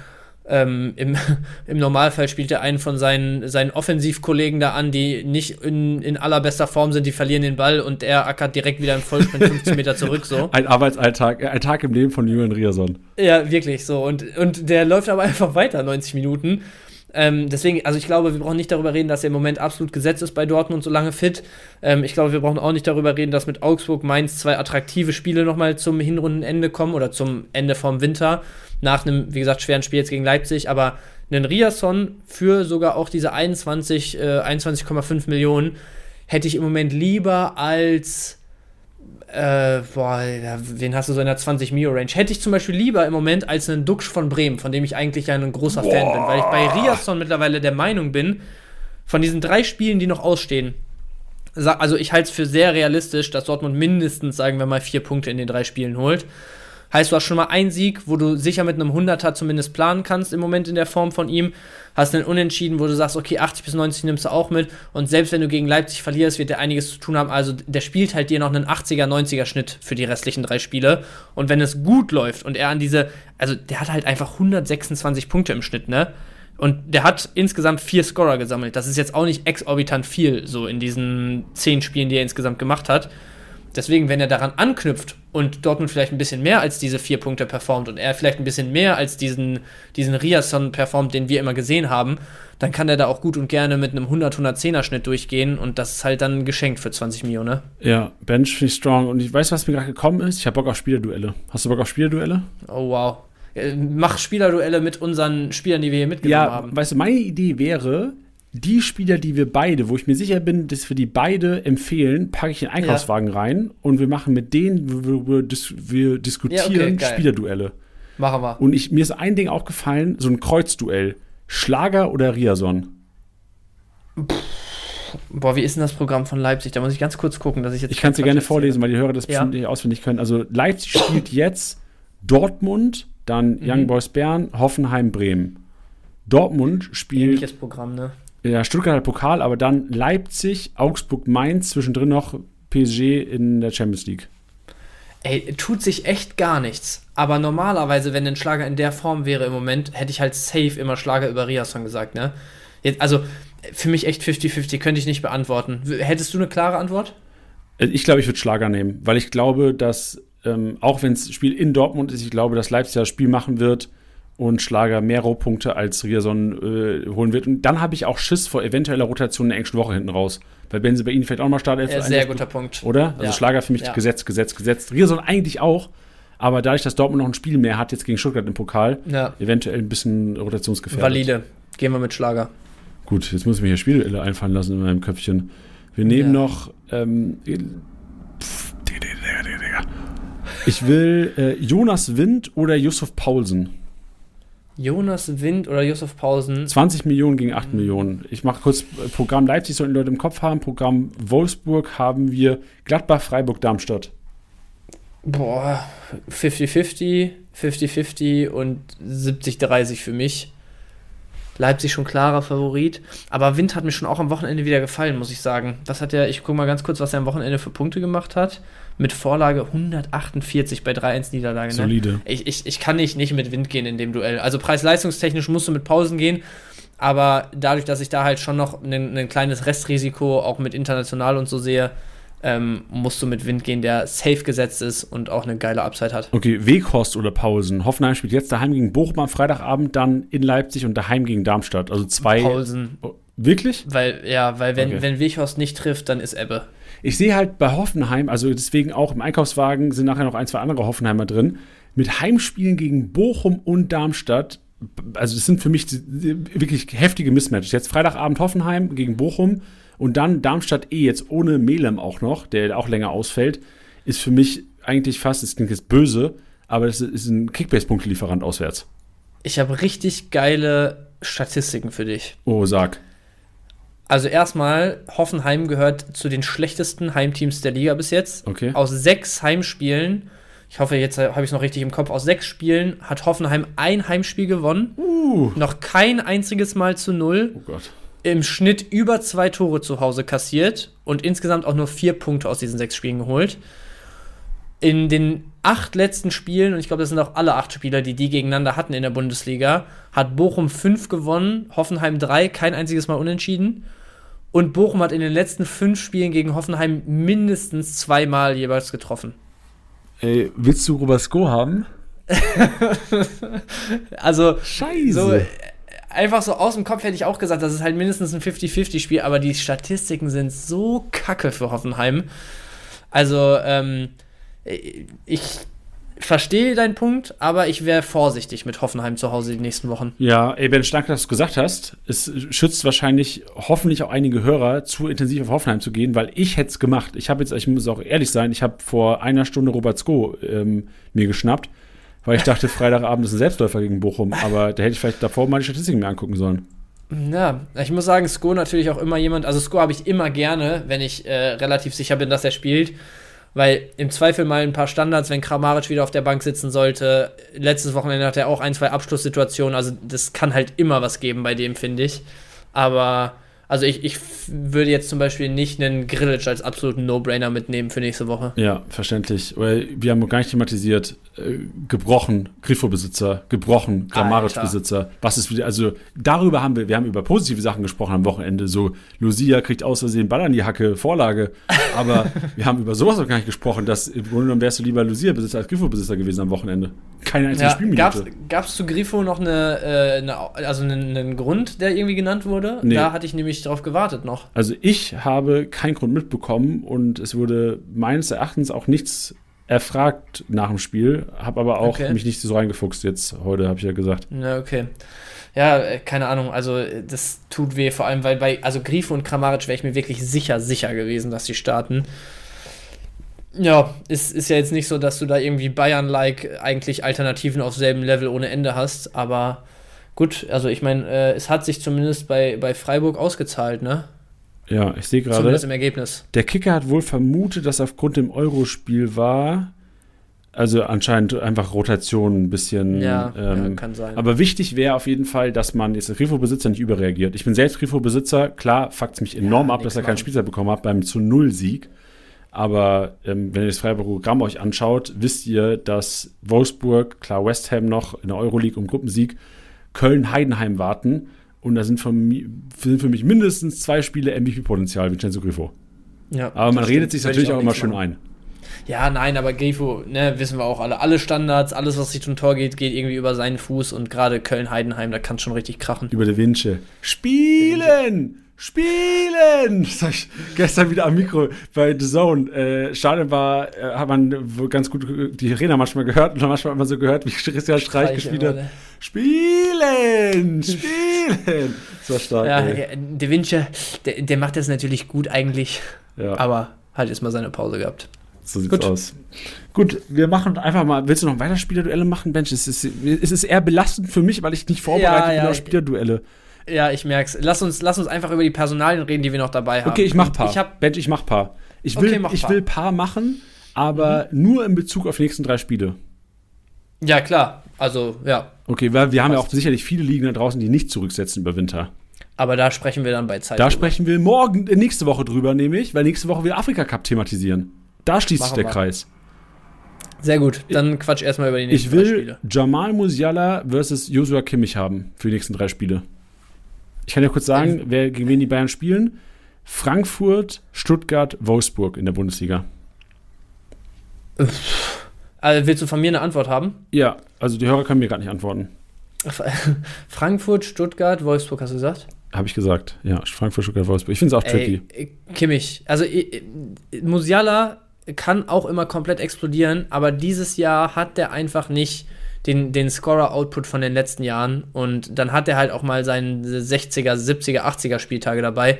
ähm, im, Im Normalfall spielt er einen von seinen, seinen Offensivkollegen da an, die nicht in, in allerbester Form sind, die verlieren den Ball und er ackert direkt wieder im Vollsprint 15 Meter zurück. So. Ein Arbeitsalltag, ein Tag im Leben von Julian Riason. Ja, wirklich so. Und, und der läuft aber einfach weiter, 90 Minuten. Ähm, deswegen, also ich glaube, wir brauchen nicht darüber reden, dass er im Moment absolut gesetzt ist bei Dortmund, so lange fit. Ähm, ich glaube, wir brauchen auch nicht darüber reden, dass mit Augsburg Mainz zwei attraktive Spiele nochmal zum Hinrundenende kommen oder zum Ende vom Winter. Nach einem, wie gesagt, schweren Spiel jetzt gegen Leipzig. Aber einen Riasson für sogar auch diese 21, äh, 21,5 Millionen hätte ich im Moment lieber als äh, boah, wen hast du so in der 20 Mio Range? Hätte ich zum Beispiel lieber im Moment als einen Duxch von Bremen, von dem ich eigentlich ja ein großer boah. Fan bin, weil ich bei Riasson mittlerweile der Meinung bin, von diesen drei Spielen, die noch ausstehen, also ich halte es für sehr realistisch, dass Dortmund mindestens, sagen wir mal, vier Punkte in den drei Spielen holt. Heißt, du hast schon mal einen Sieg, wo du sicher mit einem 100er zumindest planen kannst im Moment in der Form von ihm. Hast einen Unentschieden, wo du sagst, okay, 80 bis 90 nimmst du auch mit. Und selbst wenn du gegen Leipzig verlierst, wird der einiges zu tun haben. Also der spielt halt dir noch einen 80er, 90er Schnitt für die restlichen drei Spiele. Und wenn es gut läuft und er an diese, also der hat halt einfach 126 Punkte im Schnitt, ne? Und der hat insgesamt vier Scorer gesammelt. Das ist jetzt auch nicht exorbitant viel, so in diesen zehn Spielen, die er insgesamt gemacht hat. Deswegen, wenn er daran anknüpft und Dortmund vielleicht ein bisschen mehr als diese vier Punkte performt und er vielleicht ein bisschen mehr als diesen, diesen Riasson performt, den wir immer gesehen haben, dann kann er da auch gut und gerne mit einem 100-110er Schnitt durchgehen und das ist halt dann geschenkt für 20 Millionen. Ne? Ja, Bench finde ich strong und ich weiß, was mir gerade gekommen ist. Ich habe Bock auf Spielerduelle. Hast du Bock auf Spielerduelle? Oh, wow. Mach Spielerduelle mit unseren Spielern, die wir hier mitgenommen ja, haben. Weißt du, meine Idee wäre, die Spieler, die wir beide, wo ich mir sicher bin, dass wir die beide empfehlen, packe ich in den Einkaufswagen rein und wir machen mit denen, wir, wir, dis wir diskutieren Ja, okay. Spielerduelle. Machen wir. Und ich, mir ist ein Ding aufgefallen, so ein Kreuzduell. Schlager oder Riason? Boah, wie ist denn das Programm von Leipzig? Da muss ich ganz kurz gucken, dass ich jetzt. Ich kann es dir gerne Quatsch vorlesen, weil die Hörer das Ja. bestimmt nicht auswendig können. Also Leipzig spielt jetzt Dortmund, dann Young Boys Bern, Hoffenheim, Bremen. Dortmund erzähle. spielt Ähnliches Programm, ne? Ja, Stuttgart hat Pokal, aber dann Leipzig, Augsburg, Mainz, zwischendrin noch PSG in der Champions League. Ey, tut sich echt gar nichts. Aber normalerweise, wenn ein Schlager in der Form wäre im Moment, hätte ich halt safe immer Schlager über Riasson gesagt, ne? Jetzt, also, für mich echt 50-50, könnte ich nicht beantworten. Hättest du eine klare Antwort? Äh, Ich glaube, ich würde Schlager nehmen, weil ich glaube, dass, ähm, auch wenn das Spiel in Dortmund ist, ich glaube, dass Leipzig das Spiel machen wird und Schlager mehr Rohpunkte als Riason äh, holen wird. Und dann habe ich auch Schiss vor eventueller Rotation in der englischen Woche hinten raus. Weil sie bei Ihnen vielleicht auch mal Startelf Ja, sehr guter Punkt. Oder? Also Ja. Schlager für mich Ja. gesetzt, gesetzt, gesetzt. Riason eigentlich auch, aber dadurch, dass Dortmund noch ein Spiel mehr hat, jetzt gegen Stuttgart im Pokal, Ja, eventuell ein bisschen rotationsgefährdet. valide. Gehen wir mit Schlager. Gut, jetzt muss ich mir hier Spiele einfallen lassen in meinem Köpfchen. Wir nehmen Ja. noch. Ähm, ich will äh, Jonas Wind oder Yusuf Paulsen. Jonas Wind oder Josef Pausen. 20 Millionen gegen 8 Millionen. Ich mache kurz Programm Leipzig, sollten Leute im Kopf haben. Programm Wolfsburg haben wir Gladbach, Freiburg, Darmstadt. Boah, 50-50, 50-50 und 70-30 für mich. Leipzig schon klarer Favorit. Aber Wind hat mir schon auch am Wochenende wieder gefallen, muss ich sagen. Was hat er, ich gucke mal ganz kurz, was er am Wochenende für Punkte gemacht hat. Mit Vorlage 148 bei 3-1 Niederlage. Ne? Solide. Ich, ich, ich kann nicht, nicht mit Wind gehen in dem Duell. Also preis-leistungstechnisch musst du mit Pausen gehen. Aber dadurch, dass ich da halt schon noch ein, ein kleines Restrisiko auch mit international und so sehe, ähm, musst du mit Wind gehen, der safe gesetzt ist und auch eine geile Upside hat. Okay, Weghorst oder Pausen. Hoffenheim spielt jetzt daheim gegen Bochum am Freitagabend, dann in Leipzig und daheim gegen Darmstadt. Also zwei. Pausen. Oh, wirklich? Weil, ja, weil wenn, Okay. wenn Wichhorst nicht trifft, dann ist Ebbe. Ich sehe halt bei Hoffenheim, also deswegen auch im Einkaufswagen sind nachher noch ein, zwei andere Hoffenheimer drin, mit Heimspielen gegen Bochum und Darmstadt. Also das sind für mich wirklich heftige Mismatches. Jetzt Freitagabend Hoffenheim gegen Bochum und dann Darmstadt eh jetzt ohne Melem auch noch, der auch länger ausfällt, ist für mich eigentlich fast, das klingt jetzt böse, aber das ist ein Kickbase-Punktelieferant auswärts. Ich habe richtig geile Statistiken für dich. Oh, sag. Also erstmal, Hoffenheim gehört zu den schlechtesten Heimteams der Liga bis jetzt. Okay. Aus sechs Heimspielen, ich hoffe, jetzt habe ich es noch richtig im Kopf, aus sechs Spielen hat Hoffenheim ein Heimspiel gewonnen. Uh. Noch kein einziges Mal zu null. Oh Gott. Im Schnitt über zwei Tore zu Hause kassiert und insgesamt auch nur vier Punkte aus diesen sechs Spielen geholt. In den acht letzten Spielen, und ich glaube, das sind auch alle acht Spieler, die die gegeneinander hatten in der Bundesliga, hat Bochum fünf gewonnen, Hoffenheim drei, kein einziges Mal unentschieden. Und Bochum hat in den letzten fünf Spielen gegen Hoffenheim mindestens zweimal jeweils getroffen. Ey, willst du Rubasko haben? Also, Scheiße. so, äh, einfach so aus dem Kopf hätte ich auch gesagt, das ist halt mindestens ein 50-50-Spiel, aber die Statistiken sind so kacke für Hoffenheim. Also, ähm, ich verstehe deinen Punkt, aber ich wäre vorsichtig mit Hoffenheim zu Hause die nächsten Wochen. Ja, ey, Ben, danke, dass du es gesagt hast. Es schützt wahrscheinlich hoffentlich auch einige Hörer, zu intensiv auf Hoffenheim zu gehen, weil ich hätte es gemacht. Ich habe jetzt, ich muss auch ehrlich sein, ich habe vor einer Stunde Robert Sko ähm, mir geschnappt, weil ich dachte, Freitagabend ist ein Selbstläufer gegen Bochum, aber da hätte ich vielleicht davor mal die Statistiken mir angucken sollen. Ja, ich muss sagen, Sko natürlich auch immer jemand, also Sko habe ich immer gerne, wenn ich äh, relativ sicher bin, dass er spielt. Weil im Zweifel mal ein paar Standards, wenn Kramaric wieder auf der Bank sitzen sollte. Letztes Wochenende hat er auch ein, zwei Abschlusssituationen. Also das kann halt immer was geben bei dem, finde ich. Aber, also ich, ich würde jetzt zum Beispiel nicht einen Grillitsch als absoluten No-Brainer mitnehmen für nächste Woche. Ja, verständlich. Weil Wir haben gar nicht thematisiert, äh, gebrochen, Grifo-Besitzer, gebrochen, Grammarisch-Besitzer. Was ist wieder, also darüber haben wir, wir haben über positive Sachen gesprochen am Wochenende. So, Lucia kriegt aus Versehen Ball an die Hacke, Vorlage. Aber wir haben über sowas noch gar nicht gesprochen, dass im Grunde genommen wärst du lieber Lucia-Besitzer als Grifo-Besitzer gewesen am Wochenende. Keine einzige Ja, Spielminute. Gab es zu Grifo noch eine, äh, eine also einen, einen Grund, der irgendwie genannt wurde? Nee. Da hatte ich nämlich drauf gewartet noch. Also ich habe keinen Grund mitbekommen und es wurde meines Erachtens auch nichts erfragt nach dem Spiel, habe aber auch Okay. mich nicht so reingefuchst jetzt heute, habe ich ja gesagt. Ja, okay. Ja, äh, keine Ahnung, also äh, das tut weh, vor allem, weil bei, also Grifo und Kramaric wäre ich mir wirklich sicher, sicher gewesen, dass die starten. Ja, ist, ist ja jetzt nicht so, dass du da irgendwie Bayern-like eigentlich Alternativen auf selben Level ohne Ende hast, aber gut, also ich meine, äh, es hat sich zumindest bei, bei Freiburg ausgezahlt, ne? Ja, ich sehe gerade. Zumindest im Ergebnis. Der Kicker hat wohl vermutet, dass aufgrund dem Eurospiel war, also anscheinend einfach Rotation ein bisschen. Ja, ähm, ja kann sein. Aber wichtig wäre auf jeden Fall, dass man jetzt als Grifo-Besitzer nicht überreagiert. Ich bin selbst Grifo-Besitzer. Klar, fuckt mich enorm Ja, ab, dass er keinen. Spielzeit bekommen hat beim zu Null-Sieg. Aber ähm, wenn ihr das Freiburger Programm euch anschaut, wisst ihr, dass Wolfsburg, klar West Ham noch in der Euroleague um Gruppensieg, Köln, Heidenheim warten. Und da sind, von, sind für mich mindestens zwei Spiele MVP-Potenzial, Vincenzo Grifo. ja, Aber man redet sich natürlich ich auch immer schön machen. ein. Ja, nein, aber Grifo, ne, wissen wir auch alle. Alle Standards, alles, was Richtung Tor geht, geht irgendwie über seinen Fuß und gerade Köln-Heidenheim, da kann es schon richtig krachen. Über der Vince. Spielen! Spielen! Das habe ich gestern wieder am Mikro bei The Zone. Äh, Stadion war, äh, hat man wohl ganz gut die Arena manchmal gehört und manchmal immer so gehört, wie Christian Streich gespielt hat. Spielen! Spielen! Das war stark. Ja, ey. ja, De Vinci, der, der macht das natürlich gut eigentlich, ja. aber hat jetzt mal seine Pause gehabt. So sieht's Gut. aus. Gut, wir machen einfach mal. Willst du noch weiter Spielerduelle machen, Bench? Es ist, es ist eher belastend für mich, weil ich nicht vorbereitet Ja, ja. bin auf Spielerduelle. Ja, ich merk's. Lass uns, lass uns einfach über die Personalien reden, die wir noch dabei haben. Okay, ich mach paar. Ich hab, Bench, ich mach paar. Ich will, Okay, mach ich paar. Mhm. will paar machen, aber nur in Bezug auf die nächsten drei Spiele. ja, klar. Also, ja. Okay, weil wir haben ja auch sicherlich viele Ligen da draußen, die nicht zurücksetzen über Winter. Aber da sprechen wir dann bei Zeit. Da drüber. sprechen wir morgen, äh, nächste Woche drüber, nämlich, weil nächste Woche wir Afrika Cup thematisieren. Da schließt sich der wir. Kreis. Sehr gut. Dann quatsch erstmal über die nächsten Ich drei will Spiele. Jamal Musiala versus Joshua Kimmich haben für die nächsten drei Spiele. Ich kann ja kurz sagen, wer, gegen wen die Bayern spielen. Frankfurt, Stuttgart, Wolfsburg in der Bundesliga. Also, willst du von mir eine Antwort haben? Ja, also die Hörer können mir gerade nicht antworten. Frankfurt, Stuttgart, Wolfsburg, hast du gesagt? Habe ich gesagt. Ja, Frankfurt, Stuttgart, Wolfsburg. Ich finde es auch tricky. Ey, äh, Kimmich. Also äh, äh, Musiala kann auch immer komplett explodieren, aber dieses Jahr hat der einfach nicht den, den Scorer-Output von den letzten Jahren und dann hat er halt auch mal seinen 60er, 70er, 80er Spieltage dabei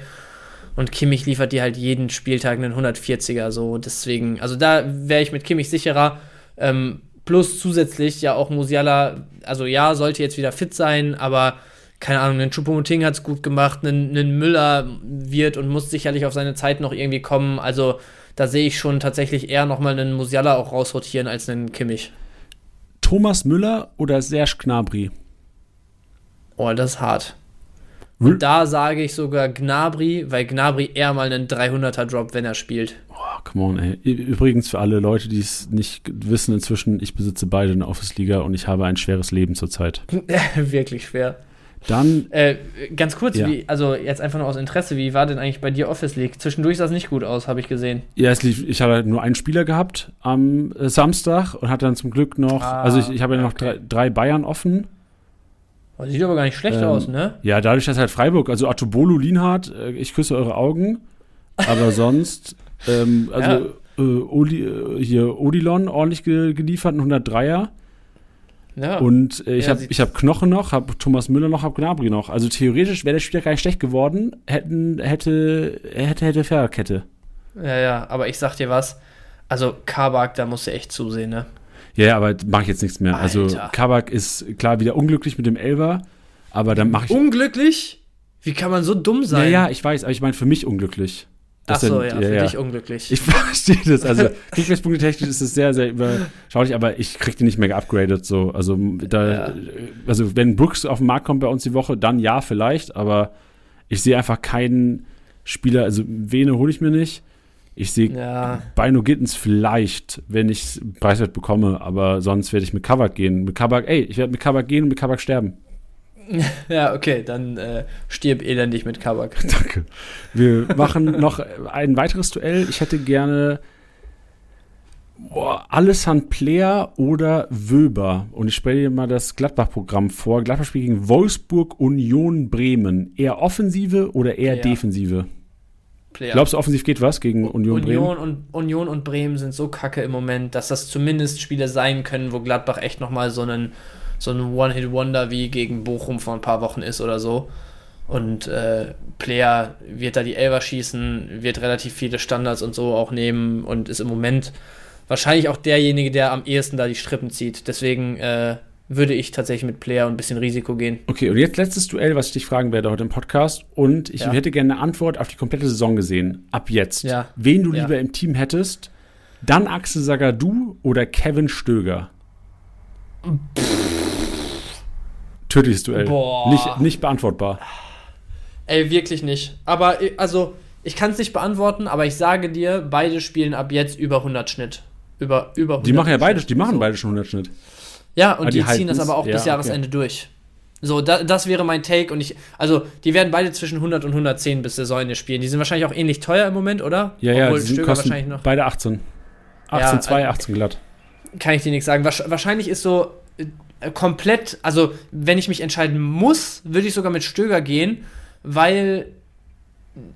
und Kimmich liefert dir halt jeden Spieltag einen 140er so, deswegen, also da wäre ich mit Kimmich sicherer. Ähm, plus zusätzlich ja auch Musiala, also ja, sollte jetzt wieder fit sein, aber keine Ahnung, ein Choupo-Moting hat es gut gemacht, ein Müller wird und muss sicherlich auf seine Zeit noch irgendwie kommen. Also da sehe ich schon tatsächlich eher nochmal einen Musiala auch rausrotieren als einen Kimmich. Thomas Müller oder Serge Gnabry? Oh, das ist hart. Und da sage ich sogar Gnabry, weil Gnabry eher mal einen 300er Drop, wenn er spielt. Oh, come on, ey. Übrigens für alle Leute, die es nicht wissen inzwischen, ich besitze beide in der Office-Liga und ich habe ein schweres Leben zurzeit. Wirklich schwer. Dann, Äh, ganz kurz, Ja. wie, also jetzt einfach nur aus Interesse, wie war denn eigentlich bei dir Office League? Zwischendurch sah es nicht gut aus, habe ich gesehen. ja, es lief, ich hatte halt nur einen Spieler gehabt am äh, Samstag und hatte dann zum Glück noch, Ah, also ich, ich habe ja noch okay. drei, drei Bayern offen. Oh, sieht aber gar nicht schlecht Ähm, aus, ne? Ja, dadurch, dass halt Freiburg, also Atobolo, Lienhardt, äh, ich küsse eure Augen, aber sonst, ähm, also äh, Oli, äh, hier Odilon ordentlich ge geliefert, ein 103er. Ja. Und äh, ich Ja, habe hab Knochen noch, habe Thomas Müller noch, habe Gnabry noch. Also theoretisch wäre der Spieler gar nicht schlecht geworden, hätten, hätte, hätte, hätte Fahrradkette. Ja, ja, aber ich sag dir was. Also, Kabak, da musst du echt zusehen, ne? Ja, ja, aber mache ich jetzt nichts mehr. Also Alter. Kabak ist klar wieder unglücklich mit dem Elver, aber dann mache ich. Unglücklich? Wie kann man so dumm ja, sein? ja, ich weiß, aber ich meine für mich unglücklich. Ach Das so, sind- ja, für dich unglücklich. Ich verstehe das. Also, Kickbase-Punkte technisch ist es sehr, sehr überschaulich, aber ich krieg die nicht mehr geupgradet. So. Also, da, Ja. also, wenn Brooks auf den Markt kommt bei uns die Woche, dann ja, vielleicht, aber ich sehe einfach keinen Spieler, also Vene hole ich mir nicht. Ich sehe ja, Bino Gittens vielleicht, wenn ich Preiswert bekomme, aber sonst werde ich mit Kabak gehen. Mit Kabak, ey, ich werde mit Kabak gehen und mit Kabak sterben. ja, okay, dann äh, stirb elendig mit Kabak. Danke. Wir machen noch ein weiteres Duell. Ich hätte gerne boah, Alessand Player oder Wöber. Und ich stelle dir mal das Gladbach-Programm vor. Gladbach spielt gegen Wolfsburg Union Bremen. Eher Offensive oder eher Ja. Defensive? Player. Glaubst du, offensiv geht was gegen Union, Union Bremen? und Union und Bremen sind so kacke im Moment, dass das zumindest Spiele sein können, wo Gladbach echt nochmal so einen, so ein One-Hit-Wonder wie gegen Bochum vor ein paar Wochen ist oder so. Und äh, Player wird da die Elber schießen, wird relativ viele Standards und so auch nehmen und ist im Moment wahrscheinlich auch derjenige, der am ehesten da die Strippen zieht. Deswegen äh, würde ich tatsächlich mit Player ein bisschen Risiko gehen. Okay, und jetzt letztes Duell, was ich dich fragen werde heute im Podcast. Und ich Ja. hätte gerne eine Antwort auf die komplette Saison gesehen. Ab jetzt. Ja. Wen du Ja. lieber im Team hättest. Dann Axel Sagadou oder Kevin Stöger? Tödliches Duell. Boah. Nicht, nicht beantwortbar. Ey, wirklich nicht. Aber, äh, also, ich kann es nicht beantworten, aber ich sage dir, beide spielen ab jetzt über 100 Schnitt. Über, über 100 Die machen ja beide, die machen so. beide schon 100 Schnitt. Ja, und die die, ziehen das aber auch Ja, bis okay. Jahresende durch. So, da, das wäre mein Take und ich, also, die werden beide zwischen 100 und 110 bis Saisonende spielen. Die sind wahrscheinlich auch ähnlich teuer im Moment, oder? Ja, ja, Obwohl die sind, kosten wahrscheinlich noch. beide 18. 18, Ja, 2, äh, 18 glatt. Kann ich dir nichts sagen. Wahrsch- Wahrscheinlich ist so äh, komplett, also wenn ich mich entscheiden muss, würde ich sogar mit Stöger gehen, weil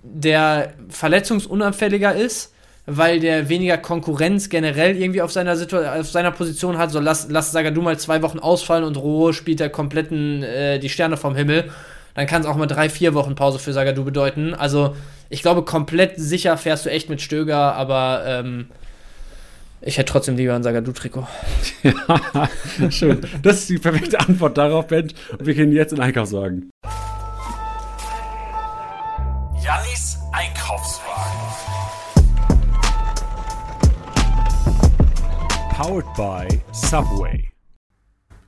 der verletzungsunanfälliger ist, weil der weniger Konkurrenz generell irgendwie auf seiner, Situ auf seiner Position hat. So lass, lass Sagadu mal zwei Wochen ausfallen und Rohe spielt der kompletten äh, die Sterne vom Himmel. Dann kann es auch mal drei, vier Wochen Pause für Sagadu bedeuten. Also ich glaube, komplett sicher fährst du echt mit Stöger, aber ähm, ich hätte trotzdem lieber ein Sagadu-Trikot. Ja, schön. Das ist die perfekte Antwort darauf, Ben. Und wir gehen jetzt in den Einkaufswagen. Jannis Einkaufswagen. Powered by Subway.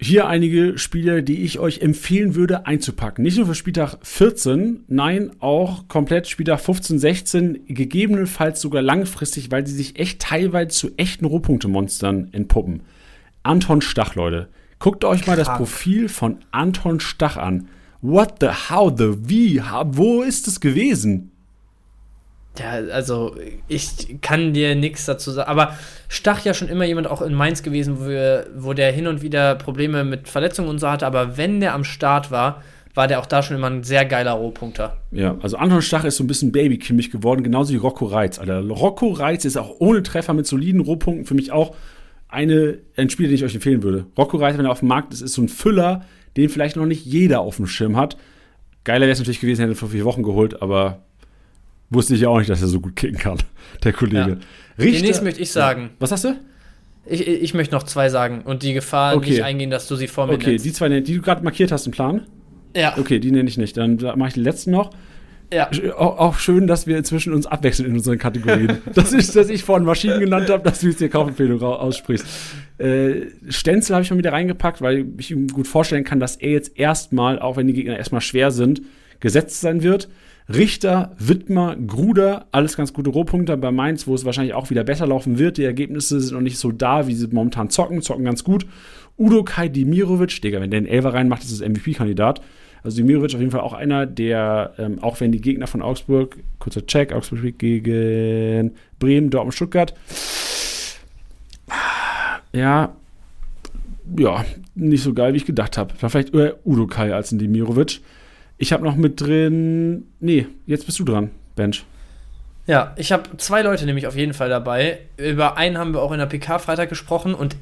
Hier einige Spiele, die ich euch empfehlen würde einzupacken. Nicht nur für Spieltag 14, nein, auch komplett Spieltag 15, 16, gegebenenfalls sogar langfristig, weil sie sich echt teilweise zu echten Rohpunktemonstern entpuppen. Anton Stach, Leute. Guckt euch mal das. Profil von Anton Stach an. What the, how the, wie, wo ist es gewesen? Ja, also ich kann dir nichts dazu sagen. Aber Stach ja schon immer jemand auch in Mainz gewesen, wo, wir, wo der hin und wieder Probleme mit Verletzungen und so hatte. Aber wenn der am Start war, war der auch da schon immer ein sehr geiler Rohpunkter. Ja, also Anton Stach ist so ein bisschen babykimmig geworden, genauso wie Rocco Reitz. Alter, Rocco Reitz ist auch ohne Treffer mit soliden Rohpunkten für mich auch eine, ein Spieler, den ich euch empfehlen würde. Rocco Reitz, wenn er auf dem Markt ist, ist so ein Füller, den vielleicht noch nicht jeder auf dem Schirm hat. Geiler wäre es natürlich gewesen, hätte er vor vier Wochen geholt, aber wusste ich ja auch nicht, dass er so gut kicken kann, der Kollege. Richter- Demnächst möchte ich sagen. Was hast du? Ich, ich möchte noch zwei sagen und die Gefahr Okay. nicht eingehen, dass du sie vor mir Okay, nennst. die zwei, die du gerade markiert hast im Plan. ja, Okay, die nenne ich nicht. Dann mache ich den letzten noch. ja. Auch, auch schön, dass wir inzwischen uns abwechseln in unseren Kategorien. das ist, dass ich vorhin Maschinen genannt habe, dass du jetzt die Kaufempfehlung aussprichst. Äh, Stenzel habe ich mal wieder reingepackt, weil ich ihm gut vorstellen kann, dass er jetzt erstmal, auch wenn die Gegner erstmal schwer sind, gesetzt sein wird. Richter, Wittmer, Gruder, alles ganz gute Rohpunkte bei Mainz, wo es wahrscheinlich auch wieder besser laufen wird. Die Ergebnisse sind noch nicht so da, wie sie momentan zocken, zocken ganz gut. Udo Kai Dimirovic, Digga, wenn der einen Elfer reinmacht, ist es MVP-Kandidat. Also Dimirovic auf jeden Fall auch einer, der, ähm, auch wenn die Gegner von Augsburg, kurzer Check, Augsburg spielt gegen Bremen, Dortmund, Stuttgart. Ja, ja, nicht so geil, wie ich gedacht habe. Vielleicht eher Udo Kai als ein Dimirovic. Ich habe noch mit drin. Nee, jetzt bist du dran, Bench. Ja, ich habe zwei Leute nämlich auf jeden Fall dabei. Über einen haben wir auch in der PK Freitag gesprochen und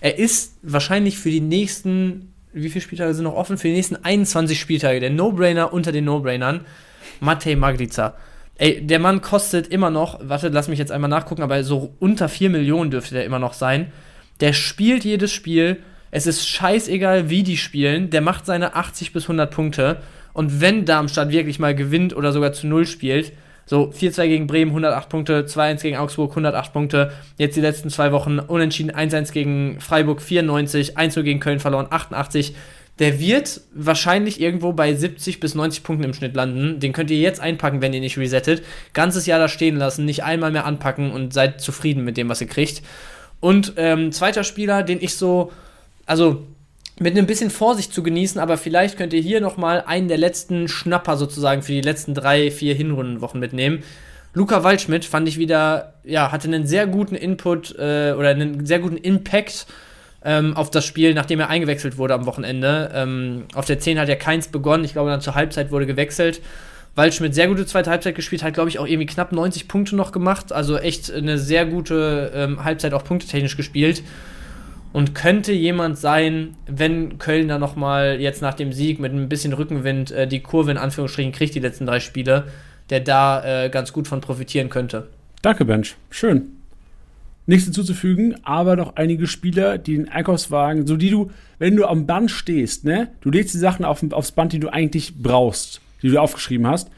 er ist wahrscheinlich für die nächsten, wie viele Spieltage sind noch offen? Für die nächsten 21 Spieltage der No-Brainer unter den No-Brainern. Matej Maglica. Ey, der Mann kostet immer noch, warte, lass mich jetzt einmal nachgucken, aber so unter 4 Millionen dürfte der immer noch sein. Der spielt jedes Spiel. Es ist scheißegal, wie die spielen. Der macht seine 80 bis 100 Punkte. Und wenn Darmstadt wirklich mal gewinnt oder sogar zu Null spielt, so 4-2 gegen Bremen, 108 Punkte, 2-1 gegen Augsburg, 108 Punkte. Jetzt die letzten zwei Wochen unentschieden, 1-1 gegen Freiburg, 94, 1-0 gegen Köln verloren, 88. Der wird wahrscheinlich irgendwo bei 70 bis 90 Punkten im Schnitt landen. Den könnt ihr jetzt einpacken, wenn ihr nicht resettet. Ganzes Jahr da stehen lassen, nicht einmal mehr anpacken und seid zufrieden mit dem, was ihr kriegt. Und ähm, zweiter Spieler, den ich so, also mit ein bisschen Vorsicht zu genießen, aber vielleicht könnt ihr hier nochmal einen der letzten Schnapper sozusagen für die letzten drei, vier Hinrundenwochen mitnehmen. Luca Waldschmidt fand ich wieder, ja, hatte einen sehr guten Input äh, oder einen sehr guten Impact ähm, auf das Spiel, nachdem er eingewechselt wurde am Wochenende. Ähm, auf der 10 hat ja keins begonnen, ich glaube dann zur Halbzeit wurde gewechselt Waldschmidt sehr gute zweite Halbzeit gespielt, hat, glaube ich, auch irgendwie knapp 90 Punkte noch gemacht. Also echt eine sehr gute ähm, Halbzeit auch punktetechnisch gespielt. Und könnte jemand sein, wenn Köln da nochmal jetzt nach dem Sieg mit ein bisschen Rückenwind äh, die Kurve in Anführungsstrichen kriegt, die letzten drei Spiele, der da äh, ganz gut von profitieren könnte. Danke, Bench. Schön. Nichts hinzuzufügen, aber noch einige Spieler, die den Einkaufswagen, so die du, wenn du am Band stehst, ne, du legst die Sachen auf, aufs Band, die du eigentlich brauchst, die du aufgeschrieben hast.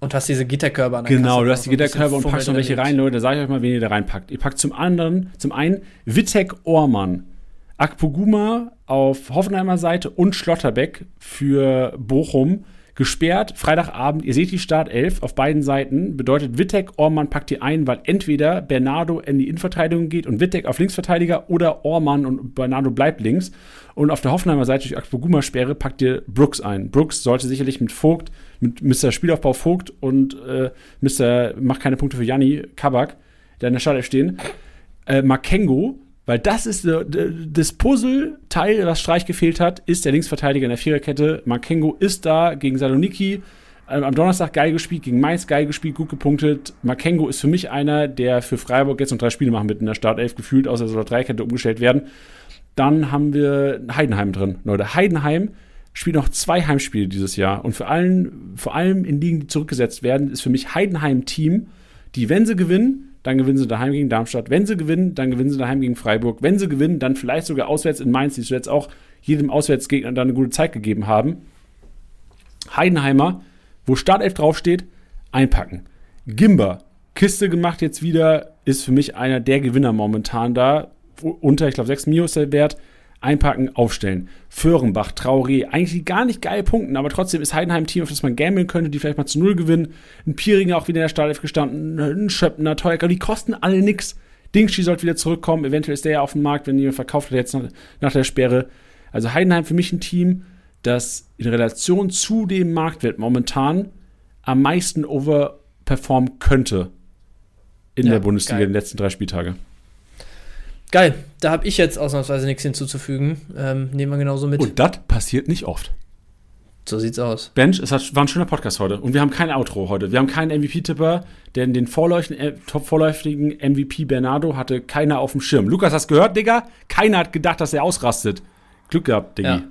Und hast diese Gitterkörbe an der Genau, Kasse du hast die Gitterkörbe und packst noch welche rein, Leute. Da sage ich euch mal, wen ihr da reinpackt. Ihr packt zum anderen, zum einen Wittek Ohrmann. Akpoguma auf Hoffenheimer Seite und Schlotterbeck für Bochum gesperrt. Freitagabend, ihr seht die Startelf auf beiden Seiten. Bedeutet, Wittek, Ormann packt die ein, weil entweder Bernardo in die Innenverteidigung geht und Wittek auf Linksverteidiger oder Ormann und Bernardo bleibt links. Und auf der Hoffenheimer Seite durch Akpoguma-Sperre packt ihr Brooks ein. Brooks sollte sicherlich mit Vogt, mit Mr. Spielaufbau Vogt und äh, Mr. macht keine Punkte für Janni Kabak, der in der Startelf stehen. Äh, Makengo weil das ist das Puzzleteil, was Streich gefehlt hat, ist der Linksverteidiger in der Viererkette. Makengo ist da gegen Saloniki. Ähm, am Donnerstag geil gespielt, gegen Mainz geil gespielt, gut gepunktet. Makengo ist für mich einer, der für Freiburg jetzt noch drei Spiele machen wird in der Startelf gefühlt, außer soll Dreikette umgestellt werden. Dann haben wir Heidenheim drin, Leute. Heidenheim spielt noch zwei Heimspiele dieses Jahr. Und vor allem, vor allem in Ligen, die zurückgesetzt werden, ist für mich Heidenheim Team, die, wenn sie gewinnen, dann gewinnen sie daheim gegen Darmstadt. Wenn sie gewinnen, dann gewinnen sie daheim gegen Freiburg. Wenn sie gewinnen, dann vielleicht sogar auswärts in Mainz, die zuletzt auch jedem Auswärtsgegner dann eine gute Zeit gegeben haben. Heidenheimer, wo Startelf draufsteht, einpacken. Gimber, Kiste gemacht jetzt wieder, ist für mich einer der Gewinner momentan da. Unter, ich glaube, 6 Mio ist der Wert einpacken, aufstellen. Föhrenbach, Traoré, eigentlich gar nicht geil punkten, aber trotzdem ist Heidenheim ein Team, auf das man gambeln könnte, die vielleicht mal zu Null gewinnen. Ein Pieringer auch wieder in der Startelf gestanden, ein Schöppner, Teuker, die kosten alle nix. Dingschi sollte wieder zurückkommen, eventuell ist der ja auf dem Markt, wenn jemand verkauft hat jetzt nach, nach der Sperre. Also Heidenheim für mich ein Team, das in Relation zu dem Marktwert momentan am meisten overperformen könnte in ja, der Bundesliga geil. in den letzten drei Spieltage. Geil, da habe ich jetzt ausnahmsweise nichts hinzuzufügen. Ähm, nehmen wir genauso mit. Und das passiert nicht oft. So sieht's aus. Bench, es war ein schöner Podcast heute. Und wir haben kein Outro heute. Wir haben keinen MVP-Tipper, denn den vorläufigen, äh, vorläufigen MVP Bernardo hatte keiner auf dem Schirm. Lukas, hast du gehört, Digga? Keiner hat gedacht, dass er ausrastet. Glück gehabt, Diggi. Ja.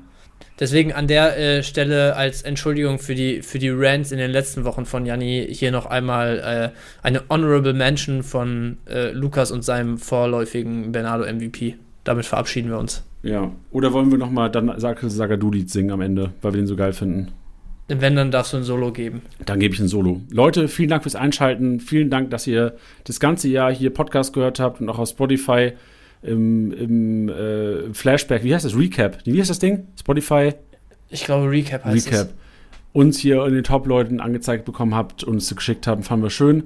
Deswegen an der äh, Stelle als Entschuldigung für die, für die Rants in den letzten Wochen von Janni hier noch einmal äh, eine Honorable Mention von äh, Lukas und seinem vorläufigen Bernardo MVP. Damit verabschieden wir uns. Ja, oder wollen wir nochmal dann Sagadu-Lied singen am Ende, weil wir den so geil finden? Wenn, dann darfst du ein Solo geben. Dann gebe ich ein Solo. Leute, vielen Dank fürs Einschalten. Vielen Dank, dass ihr das ganze Jahr hier Podcast gehört habt und auch auf Spotify im, im äh, Flashback, wie heißt das? Recap. Wie heißt das Ding? Spotify? Ich glaube, Recap heißt Recap. Es. Uns hier in den Top-Leuten angezeigt bekommen habt und uns geschickt haben, fanden wir schön.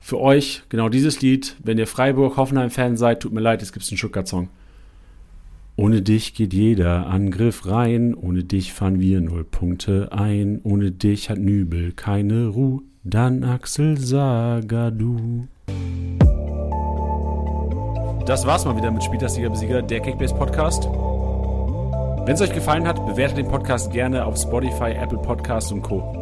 Für euch genau dieses Lied. Wenn ihr Freiburg-Hoffenheim-Fan seid, tut mir leid, jetzt gibt es einen Stuttgart-Song. Ohne dich geht jeder Angriff rein, ohne dich fahren wir null Punkte ein, ohne dich hat Nübel keine Ruhe, dann Axel Sagadu. Das war's mal wieder mit Spieltastiger Besieger, der Kickbase Podcast. Wenn es euch gefallen hat, bewertet den Podcast gerne auf Spotify, Apple Podcasts und Co.